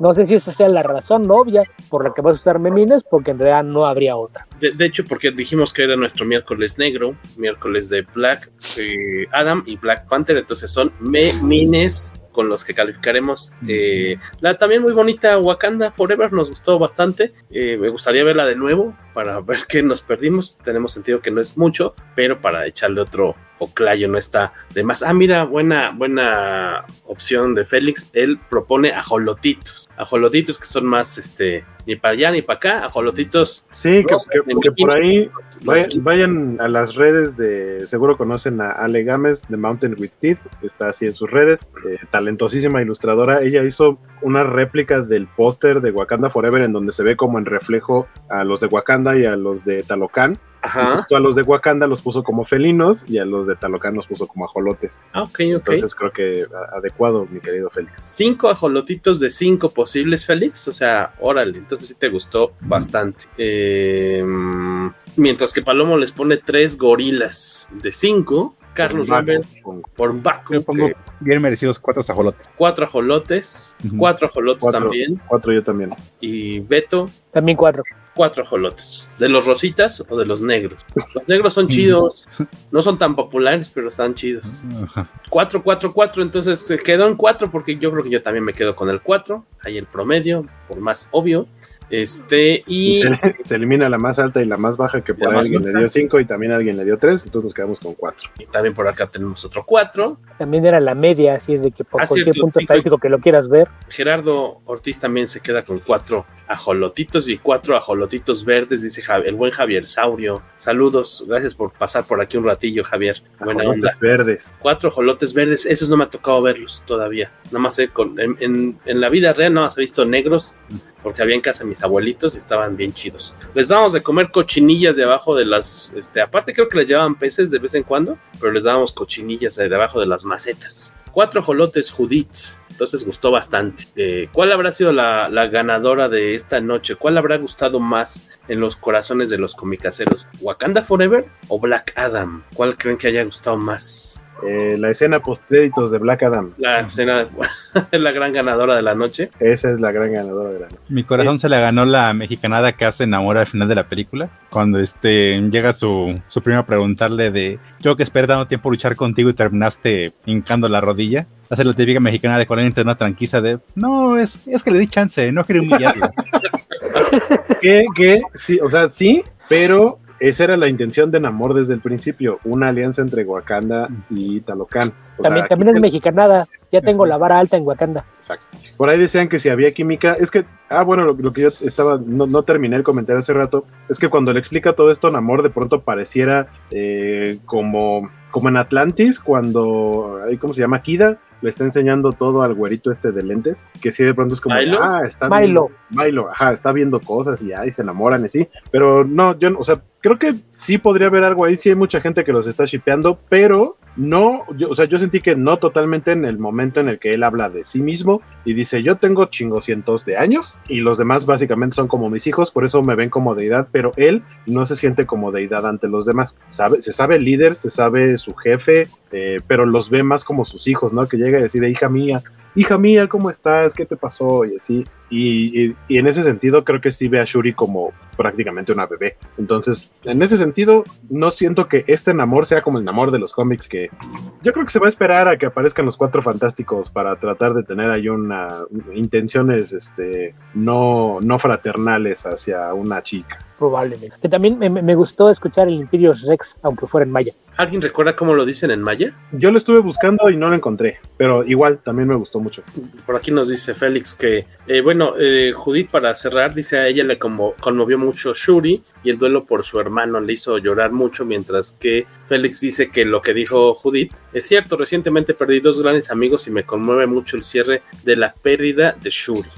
No sé si esa sea la razón obvia por la que vas a usar memines, porque en realidad no habría otra. De, hecho, porque dijimos que era nuestro miércoles negro, miércoles de Black eh, Adam y Black Panther, entonces son memines con los que calificaremos. Eh, la también muy bonita Wakanda Forever nos gustó bastante. Eh, me gustaría verla de nuevo para *laughs* ver qué nos perdimos. Tenemos sentido que no es mucho, pero para echarle otro Oclayo no está de más. Ah, mira, buena, buena opción de Félix. Él propone ajolotitos. Ajolotitos que son más, este, ni para allá ni para acá. Ajolotitos. Sí, que, por ahí vayan, a las redes de, seguro conocen a Ale Gámez de Mountain with Teeth. Está así en sus redes. Eh, talentosísima ilustradora. Ella hizo una réplica del póster de Wakanda Forever en donde se ve como en reflejo a los de Wakanda y a los de Talocan Ajá. a los de Wakanda los puso como felinos y a los de Talocan los puso como ajolotes. Ah, ok, ok. Entonces creo que adecuado, mi querido Félix. Cinco ajolotitos de cinco posibles, Félix. O sea, órale, entonces sí te gustó bastante. Em, mientras que Palomo les pone tres gorilas de cinco. Carlos Rambert por Baco. bien merecidos cuatro ajolotes. Cuatro ajolotes, cuatro ajolotes también. Cuatro yo también. Y Beto. También cuatro cuatro ajolotes. ¿De los rositas o de los negros? Los negros son chidos. No son tan populares, pero están chidos. Cuatro, cuatro, cuatro. Entonces se quedó en cuatro porque yo creo que yo también me quedo con el cuatro. Ahí el promedio, por más obvio. Este, y. Se, elimina la más alta y la más baja, que por ahí alguien le dio 5 y también alguien le dio 3, entonces nos quedamos con 4. Y también por acá tenemos otro 4. También era la media, así es de que por ah, cualquier punto estadístico que lo quieras ver. Gerardo Ortiz también se queda con 4 ajolotitos y 4 ajolotitos verdes, dice el buen Javier Saurio. Saludos, gracias por pasar por aquí un ratillo, Javier. Buena ajolotes onda. verdes. 4 ajolotes verdes, esos no me ha tocado verlos todavía. Nada más con, en, en, en, la vida real, no más he visto negros porque había en casa mis abuelitos y estaban bien chidos. Les dábamos de comer cochinillas de abajo de las, este, aparte creo que les llevaban peces de vez en cuando, pero les dábamos cochinillas de abajo de las macetas. Cuatro jolotes Judith, entonces gustó bastante. Eh, ¿Cuál habrá sido la, la, ganadora de esta noche? ¿Cuál habrá gustado más en los corazones de los comicaseros? ¿Wakanda Forever o Black Adam? ¿Cuál creen que haya gustado más? Eh, la escena post créditos de Black Adam. La escena es *laughs* la gran ganadora de la noche. Esa es la gran ganadora de la noche. Mi corazón se la ganó la mexicanada que hace enamora al final de la película. Cuando este llega su, su primo a preguntarle de yo que esperé tanto tiempo luchar contigo y terminaste hincando la rodilla. Hace la típica mexicana de Colén una tranquila de no, es, es que le di chance, no quiero humillarlo. *laughs* que, que, sí, o sea, sí, pero esa era la intención de Namor desde el principio, una alianza entre Wakanda y Talocan. también, también es mexicanada, ya tengo la vara alta en Wakanda. Exacto. Por ahí decían que si había química, es que, ah, bueno, lo, que yo estaba, no, no, terminé el comentario hace rato, es que cuando le explica todo esto, Namor de pronto pareciera eh, como, como en Atlantis, cuando, ¿cómo se llama? Kida, le está enseñando todo al güerito este de lentes, que sí de pronto es como, ah, está Milo. Milo, ajá, está viendo cosas y ahí se enamoran y así, pero no, yo, o sea, creo que sí podría haber algo ahí, sí hay mucha gente que los está shipeando, pero no, yo, o sea, yo sentí que no totalmente en el momento en el que él habla de sí mismo y dice, yo tengo chingocientos de años y los demás básicamente son como mis hijos, por eso me ven como deidad, pero él no se siente como deidad ante los demás, sabe, se sabe líder, se sabe su jefe, eh, pero los ve más como sus hijos, ¿no? Que llega y decide, hija mía, hija mía, ¿cómo estás? ¿Qué te pasó? Y así, y, y en ese sentido creo que sí ve a Shuri como prácticamente una bebé. Entonces, en ese sentido, no siento que este enamor sea como el enamor de los cómics, que yo creo que se va a esperar a que aparezcan los cuatro fantásticos para tratar de tener ahí una intenciones este, no, no fraternales hacia una chica probablemente. También me, gustó escuchar el Imperio Rex, aunque fuera en maya. ¿Alguien recuerda cómo lo dicen en maya? Yo lo estuve buscando y no lo encontré, pero igual también me gustó mucho. Por aquí nos dice Félix que, eh, bueno, eh, Judith para cerrar, dice a ella le conmovió mucho Shuri y el duelo por su hermano le hizo llorar mucho, mientras que Félix dice que lo que dijo Judith es cierto, recientemente perdí dos grandes amigos y me conmueve mucho el cierre de la pérdida de Shuri.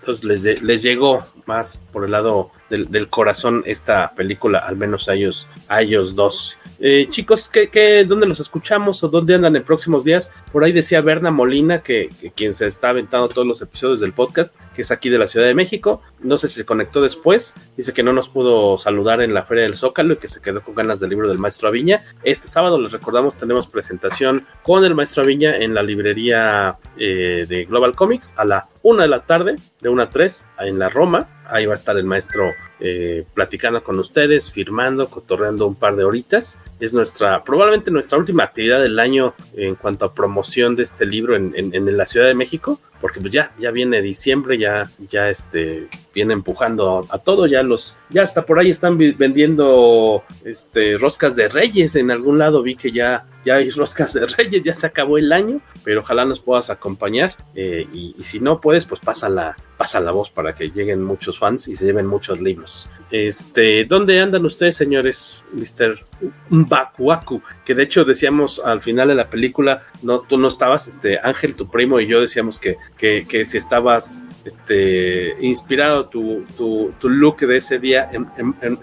Entonces les, les llegó más por el lado del, del corazón esta película, al menos a ellos, a ellos dos. Eh, chicos, ¿qué, qué, dónde los escuchamos o dónde andan en próximos días? Por ahí decía Berna Molina, que, quien se está aventando todos los episodios del podcast, que es aquí de la Ciudad de México. No sé si se conectó después. Dice que no nos pudo saludar en la Feria del Zócalo y que se quedó con ganas del libro del Maestro Aviña. Este sábado, les recordamos, tenemos presentación con el Maestro Aviña en la librería eh, de Global Comics a la una de la tarde, de una a tres, en la Roma. Ahí va a estar el maestro eh, platicando con ustedes, firmando, cotorreando un par de horitas. Es nuestra, probablemente nuestra última actividad del año en cuanto a promoción de este libro en, en, en la Ciudad de México, porque pues ya, ya viene diciembre, ya, ya este, viene empujando a, todo, ya los, ya hasta por ahí están vendiendo este, roscas de reyes, en algún lado vi que ya, ya hay roscas de reyes, ya se acabó el año, pero ojalá nos puedas acompañar eh, y, y, si no puedes, pues pasa la, pasa la voz para que lleguen muchos fans y se lleven muchos libros. Este, ¿dónde andan ustedes, señores? Mr. Mbakuaku, que de hecho decíamos al final de la película, no, tú no estabas, este, Ángel, tu primo y yo decíamos que, que, que si estabas este, inspirado tu, tu, tu, look de ese día en, en,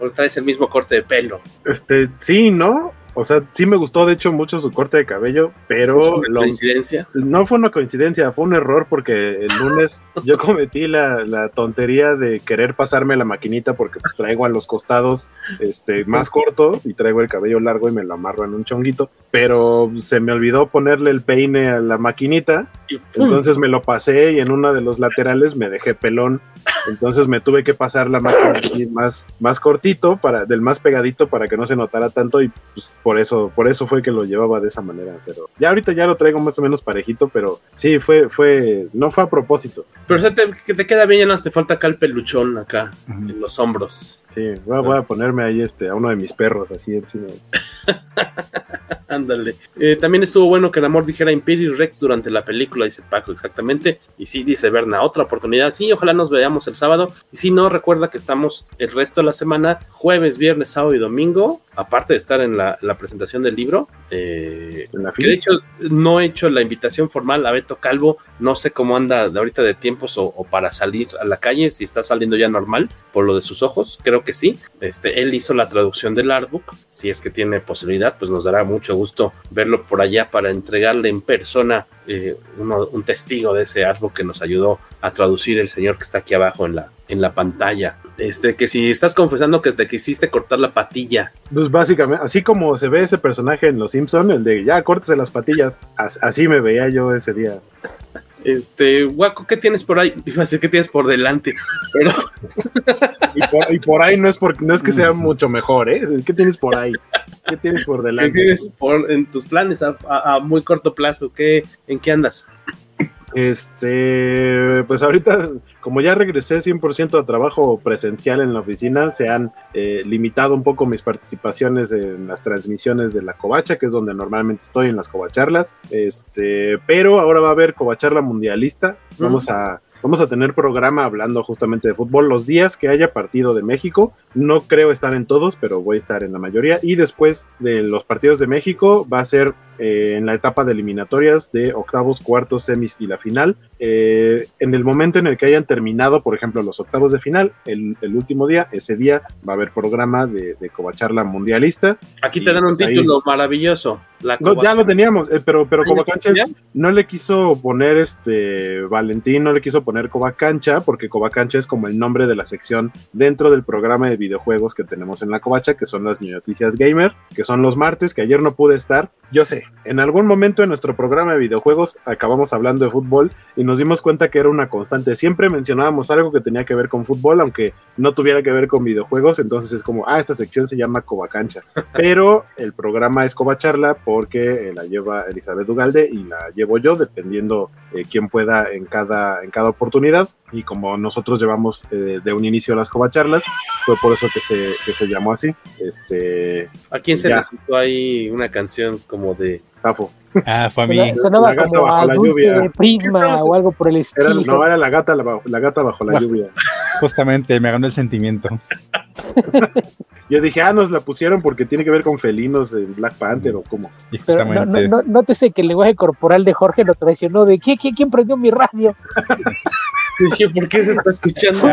o traes el mismo corte de pelo. Este, sí, ¿no? O sea, sí me gustó de hecho mucho su corte de cabello, pero... ¿Es una lo, coincidencia? No fue una coincidencia, fue un error porque el lunes *laughs* yo cometí la, la, tontería de querer pasarme la maquinita porque pues, traigo a los costados este, más corto y traigo el cabello largo y me lo amarro en un chonguito, pero se me olvidó ponerle el peine a la maquinita, entonces me lo pasé y en uno de los laterales me dejé pelón, entonces me tuve que pasar la máquina más, más cortito, para, del más pegadito para que no se notara tanto y pues por eso, por eso fue que lo llevaba de esa manera, pero ya ahorita ya lo traigo más o menos parejito, pero sí, fue, fue, no fue a propósito. Pero se te, te queda bien, ya no te falta acá el peluchón acá, uh -huh. en los hombros. Sí, voy a, voy a, ponerme ahí este, a uno de mis perros así encima. *laughs* Ándale. Eh, también estuvo bueno que el amor dijera Imperius Rex durante la película, dice Paco, exactamente. Y sí, dice Berna, otra oportunidad. Sí, ojalá nos veamos el sábado. Y si no, recuerda que estamos el resto de la semana, jueves, viernes, sábado y domingo, aparte de estar en la, la presentación del libro. Eh, ¿En la que de hecho, no he hecho la invitación formal a Beto Calvo. No sé cómo anda ahorita de tiempos o, para salir a la calle, si está saliendo ya normal por lo de sus ojos. Creo que sí. Este, él hizo la traducción del artbook. Si es que tiene posibilidad, pues nos dará mucho gusto verlo por allá para entregarle en persona eh, un testigo de ese artbook que nos ayudó a traducir el señor que está aquí abajo en la, en la pantalla. Este, que si estás confesando que te quisiste cortar la patilla. Pues básicamente, así como se ve ese personaje en Los Simpson, el de ya córtese las patillas, así me veía yo ese día. Este, Guaco, ¿qué tienes por ahí? Iba a decir, ¿qué tienes por delante? Pero... *laughs* y, por, y, por, ahí no es, por, no es que sea mucho mejor, ¿eh? ¿Qué tienes por ahí? ¿Qué tienes por delante? ¿Qué tienes por, en tus planes a, a, a muy corto plazo? ¿Qué, ¿En qué andas? Este, pues ahorita, como ya regresé 100% a trabajo presencial en la oficina, se han eh, limitado un poco mis participaciones en las transmisiones de la Covacha, que es donde normalmente estoy en las Covacharlas. Este, pero ahora va a haber Covacharla Mundialista. Vamos a Vamos a tener programa hablando justamente de fútbol los días que haya partido de México. No creo estar en todos, pero voy a estar en la mayoría. Y después de los partidos de México va a ser eh, en la etapa de eliminatorias de octavos, cuartos, semis y la final. Eh, en el momento en el que hayan terminado, por ejemplo, los octavos de final, el, el último día, ese día va a haber programa de, de Covacharla Mundialista. Aquí te dan un pues título ahí... maravilloso. No, ya lo teníamos, eh, pero, pero Covacanchas no le quiso poner este Valentín, no le quiso poner Covacancha, porque Covacancha es como el nombre de la sección dentro del programa de videojuegos que tenemos en la Covacha, que son las noticias gamer, que son los martes, que ayer no pude estar. Yo sé, en algún momento en nuestro programa de videojuegos acabamos hablando de fútbol y nos dimos cuenta que era una constante. Siempre mencionábamos algo que tenía que ver con fútbol, aunque no tuviera que ver con videojuegos, entonces es como, ah, esta sección se llama Covacancha. *laughs* Pero el programa es Covacharla porque eh, la lleva Elizabeth Ugalde y la llevo yo, dependiendo eh, quién pueda en cada, en cada oportunidad. Y como nosotros llevamos eh, de un inicio las covacharlas, fue por eso que se, que se llamó así. Este, ¿A quién se le citó ahí una canción como de Tafo? Ah, fue a mí. Sonaba la como a Dulce Prisma o algo por el estilo. Era, no, era la gata, la, la gata bajo la lluvia. Justamente, me ganó el sentimiento. *laughs* Yo dije, ah, nos la pusieron porque tiene que ver con felinos en Black Panther o cómo. Pero no, no, no, nótese que el lenguaje corporal de Jorge lo traicionó de ¿quién, quién, quién prendió mi radio? *laughs* Dije, ¿por qué se está escuchando?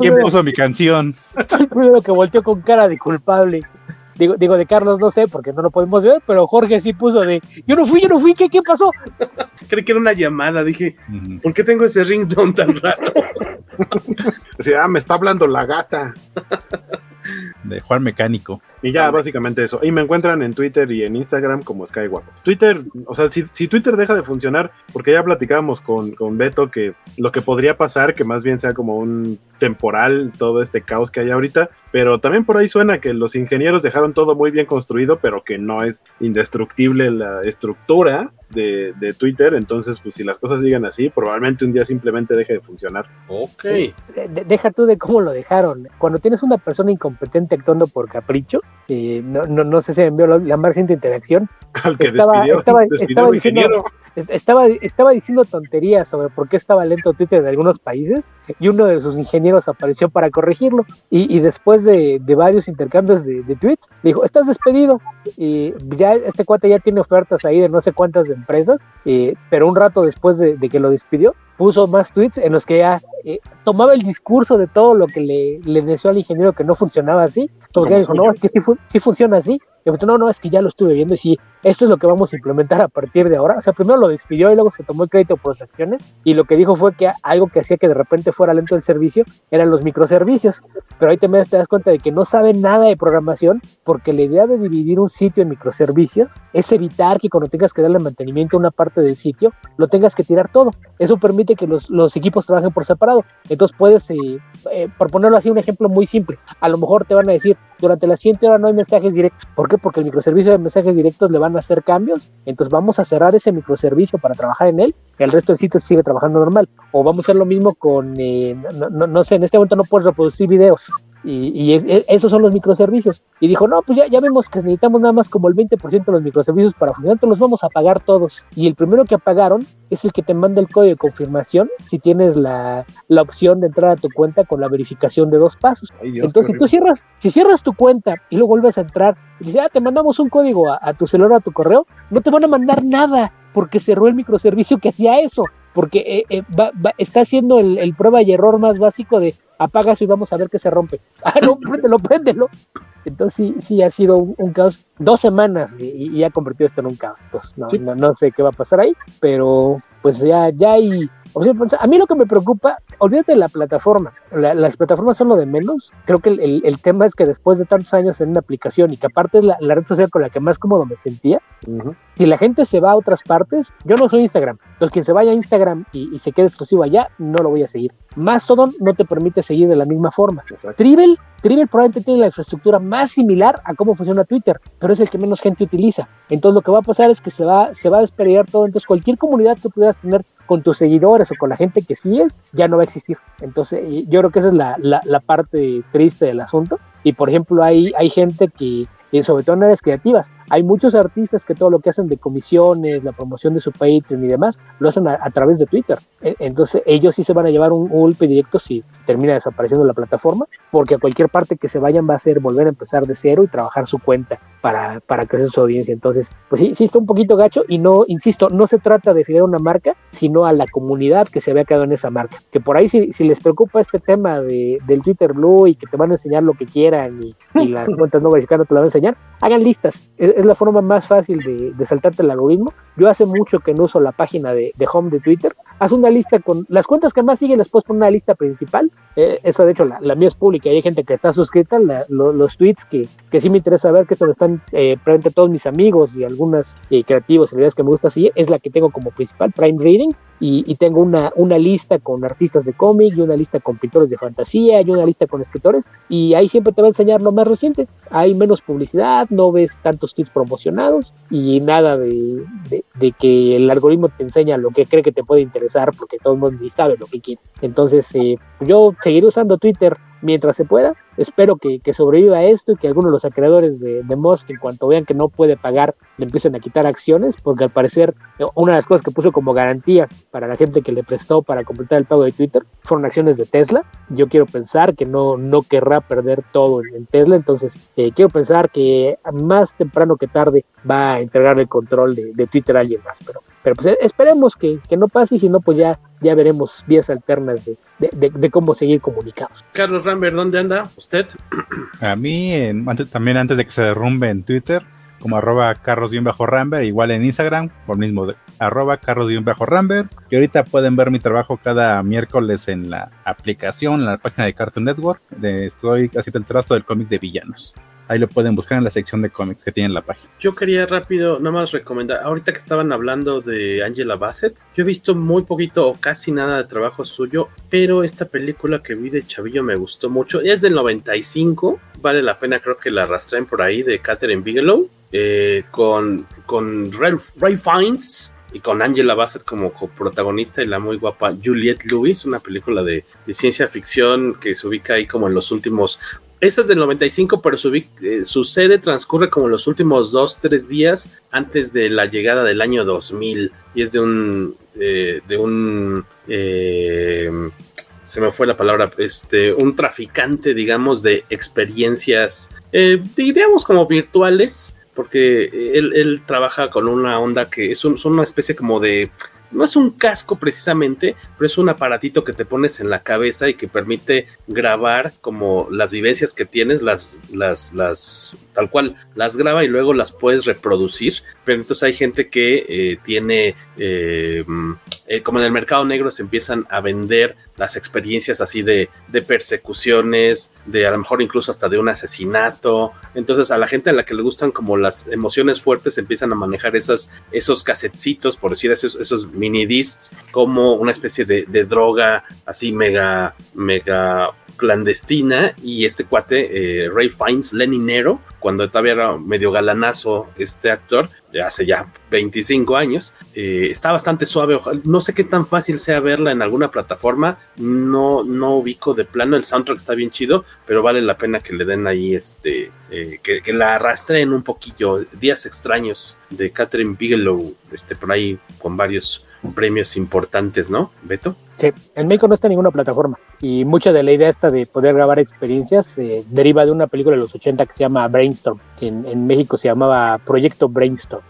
¿Quién puso mi canción? El primero que volteó con cara de culpable. Digo, digo, de Carlos no sé porque no lo podemos ver, pero Jorge sí puso de yo no fui, yo no fui, ¿qué, qué pasó? Creí que era una llamada, dije, ¿por qué tengo ese ringtone tan raro? o sea, ah, me está hablando la gata. *laughs* De Juan Mecánico. Y ya, básicamente eso. Y me encuentran en Twitter y en Instagram como Skywalker. Twitter, o sea, si, si, Twitter deja de funcionar, porque ya platicábamos con, con Beto que lo que podría pasar, que más bien sea como un temporal todo este caos que hay ahorita, pero también por ahí suena que los ingenieros dejaron todo muy bien construido, pero que no es indestructible la estructura de, de, Twitter, entonces pues si las cosas siguen así, probablemente un día simplemente deje de funcionar. Ok. De, deja tú de cómo lo dejaron. Cuando tienes una persona incompetente actuando por capricho, eh, no, no, no, sé si envió la, la más reciente interacción. Al que estaba, despidió, estaba, *laughs* despidió estaba al diciendo, ingeniero. Estaba, estaba diciendo tonterías sobre por qué estaba lento Twitter de algunos países y uno de sus ingenieros apareció para corregirlo y, y después de, de, varios intercambios de, de, tweets dijo estás despedido y ya este cuate ya tiene ofertas ahí de no sé cuántas empresas eh, pero un rato después de, de, que lo despidió puso más tweets en los que ya eh, tomaba el discurso de todo lo que le, le deseó al ingeniero que no funcionaba así. Porque dijo no es que sí, fu sí funciona así y pues, no, no, es que ya lo estuve viendo y sí, esto es lo que vamos a implementar a partir de ahora. O sea, primero lo despidió y luego se tomó el crédito por sus acciones y lo que dijo fue que algo que hacía que de repente fuera lento el servicio eran los microservicios. Pero ahí también te das cuenta de que no sabe nada de programación porque la idea de dividir un sitio en microservicios es evitar que cuando tengas que darle mantenimiento a una parte del sitio, lo tengas que tirar todo. Eso permite que los, los equipos trabajen por separado. Entonces puedes, eh, eh, por ponerlo así, un ejemplo muy simple, a lo mejor te van a decir, durante la siguiente hora no hay mensajes directos. ¿Por qué? Porque el microservicio de mensajes directos le van a hacer cambios. Entonces vamos a cerrar ese microservicio para trabajar en él. El resto del sitio sigue trabajando normal. O vamos a hacer lo mismo con, eh, no, no, sé, en este momento no puedes reproducir videos. Y, y es, es, esos son los microservicios. Y dijo, no, pues ya, ya vemos que necesitamos nada más como el 20% de los microservicios para funcionar, entonces los vamos a pagar todos. Y el primero que apagaron es el que te manda el código de confirmación si tienes la, la opción de entrar a tu cuenta con la verificación de dos pasos. Ay, Dios, entonces, si tú cierras, si cierras tu cuenta y luego vuelves a entrar y dices, ah, te mandamos un código a, a tu celular, a tu correo, no te van a mandar nada porque cerró el microservicio que hacía eso porque eh, eh, va, va, está haciendo el, el, prueba y error más básico de apaga eso y vamos a ver qué se rompe. *laughs* Ah, no, *laughs* préndelo, préndelo. Entonces sí, sí ha sido un, un caos. Dos semanas y, y, ha convertido esto en un caos. Entonces no, sí. no, no, sé qué va a pasar ahí, pero pues ya, ya hay... O sea, pues, a mí lo que me preocupa, olvídate de la plataforma. La, las plataformas son lo de menos. Creo que el, el, el, tema es que después de tantos años en una aplicación y que aparte es la, la red social con la que más cómodo me sentía, uh -huh. si la gente se va a otras partes, yo no soy Instagram. Entonces quien se vaya a Instagram y, y se quede exclusivo allá, no lo voy a seguir. Mastodon no te permite seguir de la misma forma. Tribble, Tribble probablemente tiene la infraestructura más similar a cómo funciona Twitter, pero es el que menos gente utiliza. Entonces lo que va a pasar es que se va, se va a desperdiciar todo. Entonces cualquier comunidad que pudieras tener con tus seguidores o con la gente que sigues, ya no va a existir. Entonces yo creo que esa es la, la, la parte triste del asunto. Y por ejemplo hay, hay gente que, sobre todo en áreas creativas, hay muchos artistas que todo lo que hacen de comisiones, la promoción de su Patreon y demás, lo hacen a, través de Twitter. E, Entonces ellos sí se van a llevar un, un, golpe directo si termina desapareciendo la plataforma, porque a cualquier parte que se vayan va a ser volver a empezar de cero y trabajar su cuenta para, para crecer su audiencia. Entonces, pues sí, sí está un poquito gacho y no, insisto, no se trata de fijar una marca, sino a la comunidad que se había quedado en esa marca. Que por ahí si, si les preocupa este tema de, del Twitter Blue y que te van a enseñar lo que quieran y, y las *laughs* cuentas no verificadas te lo van a enseñar, hagan listas. Es, es la forma más fácil de, de, saltarte el algoritmo. Yo hace mucho que no uso la página de, de, home de Twitter. Haz una lista con las cuentas que más siguen, les puedes poner una lista principal. Eh, esa, de hecho, la, la, mía es pública hay gente que está suscrita. Los tweets que, que sí me interesa ver, que están eh, a todos mis amigos y algunas eh, creativos, celebridades que me gusta seguir, es la que tengo como principal, Prime Reading. Y, tengo una, una lista con artistas de cómic y una lista con pintores de fantasía y una lista con escritores y ahí siempre te va a enseñar lo más reciente. Hay menos publicidad, no ves tantos tweets promocionados y nada de, de, de que el algoritmo te enseña lo que cree que te puede interesar porque todo el mundo sabe lo que quiere. Entonces eh, yo seguiré usando Twitter mientras se pueda. Espero que, que, sobreviva esto y que algunos de los acreedores de, de Musk, en cuanto vean que no puede pagar, le empiecen a quitar acciones, porque al parecer una de las cosas que puso como garantía para la gente que le prestó para completar el pago de Twitter fueron acciones de Tesla. Yo quiero pensar que no, no querrá perder todo en Tesla, entonces eh, quiero pensar que más temprano que tarde va a entregar el control de, de Twitter a alguien más, pero pero pues esperemos que, que no pase y si no, pues ya, ya veremos vías alternas de, de, de, cómo seguir comunicados. Carlos Rambert, ¿dónde anda usted? A mí, antes, también antes de que se derrumbe en Twitter, como arroba carros-ramber, igual en Instagram, por mismo de, arroba carros-ramber. Y ahorita pueden ver mi trabajo cada miércoles en la aplicación, en la página de Cartoon Network. De, estoy haciendo el trazo del cómic de villanos. Ahí lo pueden buscar en la sección de cómics que tiene en la página. Yo quería rápido, nada más recomendar, ahorita que estaban hablando de Angela Bassett, yo he visto muy poquito o casi nada de trabajo suyo, pero esta película que vi de Chavillo me gustó mucho. Es del 95, vale la pena, creo que la arrastren por ahí de Catherine Bigelow, eh, con, con Ray, Ray Fiennes y con Angela Bassett como protagonista y la muy guapa Juliette Lewis, una película de, de, ciencia ficción que se ubica ahí como en los últimos esta es del 95, pero su, eh, su sede transcurre como los últimos dos, tres días antes de la llegada del año 2000. Y es de un. Eh, de un. Eh, se me fue la palabra, este, un traficante, digamos, de experiencias, diríamos como virtuales, porque él, trabaja con una onda que es, son una especie como de no es un casco precisamente, pero es un aparatito que te pones en la cabeza y que permite grabar como las vivencias que tienes, las, las, las, tal cual, las graba y luego las puedes reproducir. Pero entonces hay gente que eh, tiene, eh, eh, como en el mercado negro se empiezan a vender las experiencias así de, de, persecuciones, de a lo mejor incluso hasta de un asesinato. Entonces a la gente a la que le gustan como las emociones fuertes empiezan a manejar esas, esos casetcitos, por decir esos, esos mini discs, como una especie de, de droga así mega, mega clandestina y este cuate, eh, Ray Fiennes, Leninero, cuando todavía era medio galanazo este actor, hace ya 25 años, eh, está bastante suave, no sé qué tan fácil sea verla en alguna plataforma, no, no ubico de plano, el soundtrack está bien chido, pero vale la pena que le den ahí este, eh, que, que, la arrastren un poquillo, Días extraños de Catherine Bigelow, este, por ahí con varios premios importantes, ¿no, Beto? Sí, en México no está en ninguna plataforma y mucha de la idea esta de poder grabar experiencias eh, deriva de una película de los 80 que se llama Brainstorm, que en, en México se llamaba Proyecto Brainstorm.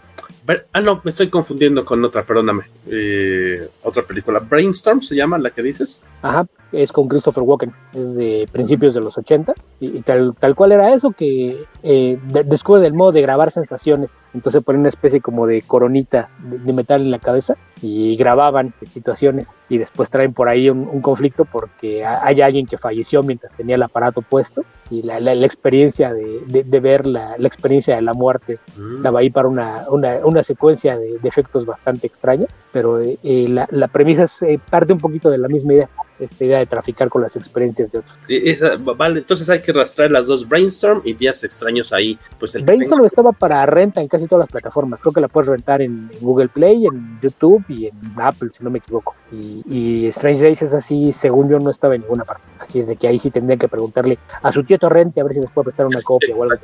Ah, no, me estoy confundiendo con otra, perdóname. Eh, otra película. Brainstorm se llama la que dices. Ajá, es con Christopher Walken, es de principios de los 80 y, y tal, tal cual era eso, que eh, de, descubre el modo de grabar sensaciones. Entonces ponen una especie como de coronita de, de, metal en la cabeza y grababan situaciones y después traen por ahí un, un conflicto porque hay alguien que falleció mientras tenía el aparato puesto y la, la, la experiencia de, de, ver la, la, experiencia de la muerte mm. estaba ahí para una, una, una secuencia de, efectos bastante extraña, pero eh, la, la, premisa es, eh, parte un poquito de la misma idea esta idea de traficar con las experiencias de otros. Esa, vale, entonces hay que rastrear las dos Brainstorm y días extraños ahí. Pues el Brainstorm estaba para renta en casi todas las plataformas. Creo que la puedes rentar en, en Google Play, en YouTube y en Apple, si no me equivoco. Y, y, Strange Days es así, según yo, no estaba en ninguna parte. Así es de que ahí sí tendrían que preguntarle a su tío Torrente a ver si les puede prestar una copia o algo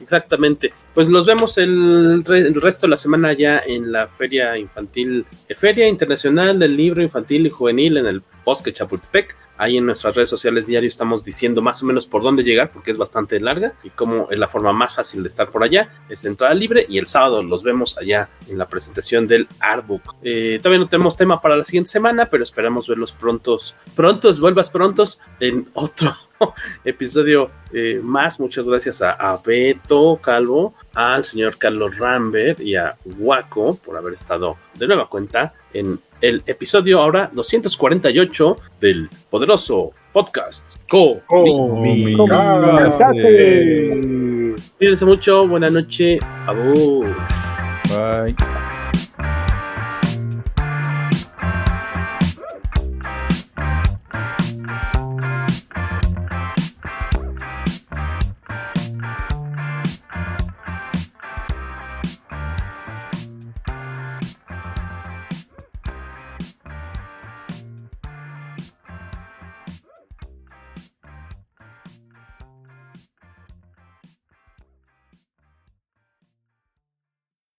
Exactamente. Pues los vemos el, el, resto de la semana ya en la Feria Infantil, Feria Internacional del Libro Infantil y Juvenil en el Bosque Chapultepec. Ahí en nuestras redes sociales diario estamos diciendo más o menos por dónde llegar, porque es bastante larga y cómo es la forma más fácil de estar por allá. Es entrada libre y el sábado los vemos allá en la presentación del Artbook. Eh, todavía no tenemos tema para la siguiente semana, pero esperamos verlos prontos, prontos, vuelvas prontos en otro *laughs* episodio eh, más. Muchas gracias a, a, Beto Calvo, al señor Carlos Rambert y a Waco por haber estado de nueva cuenta en el episodio ahora 248 del poderoso podcast Co. Oh, Cuídense mucho, buena noche, a vos. Bye.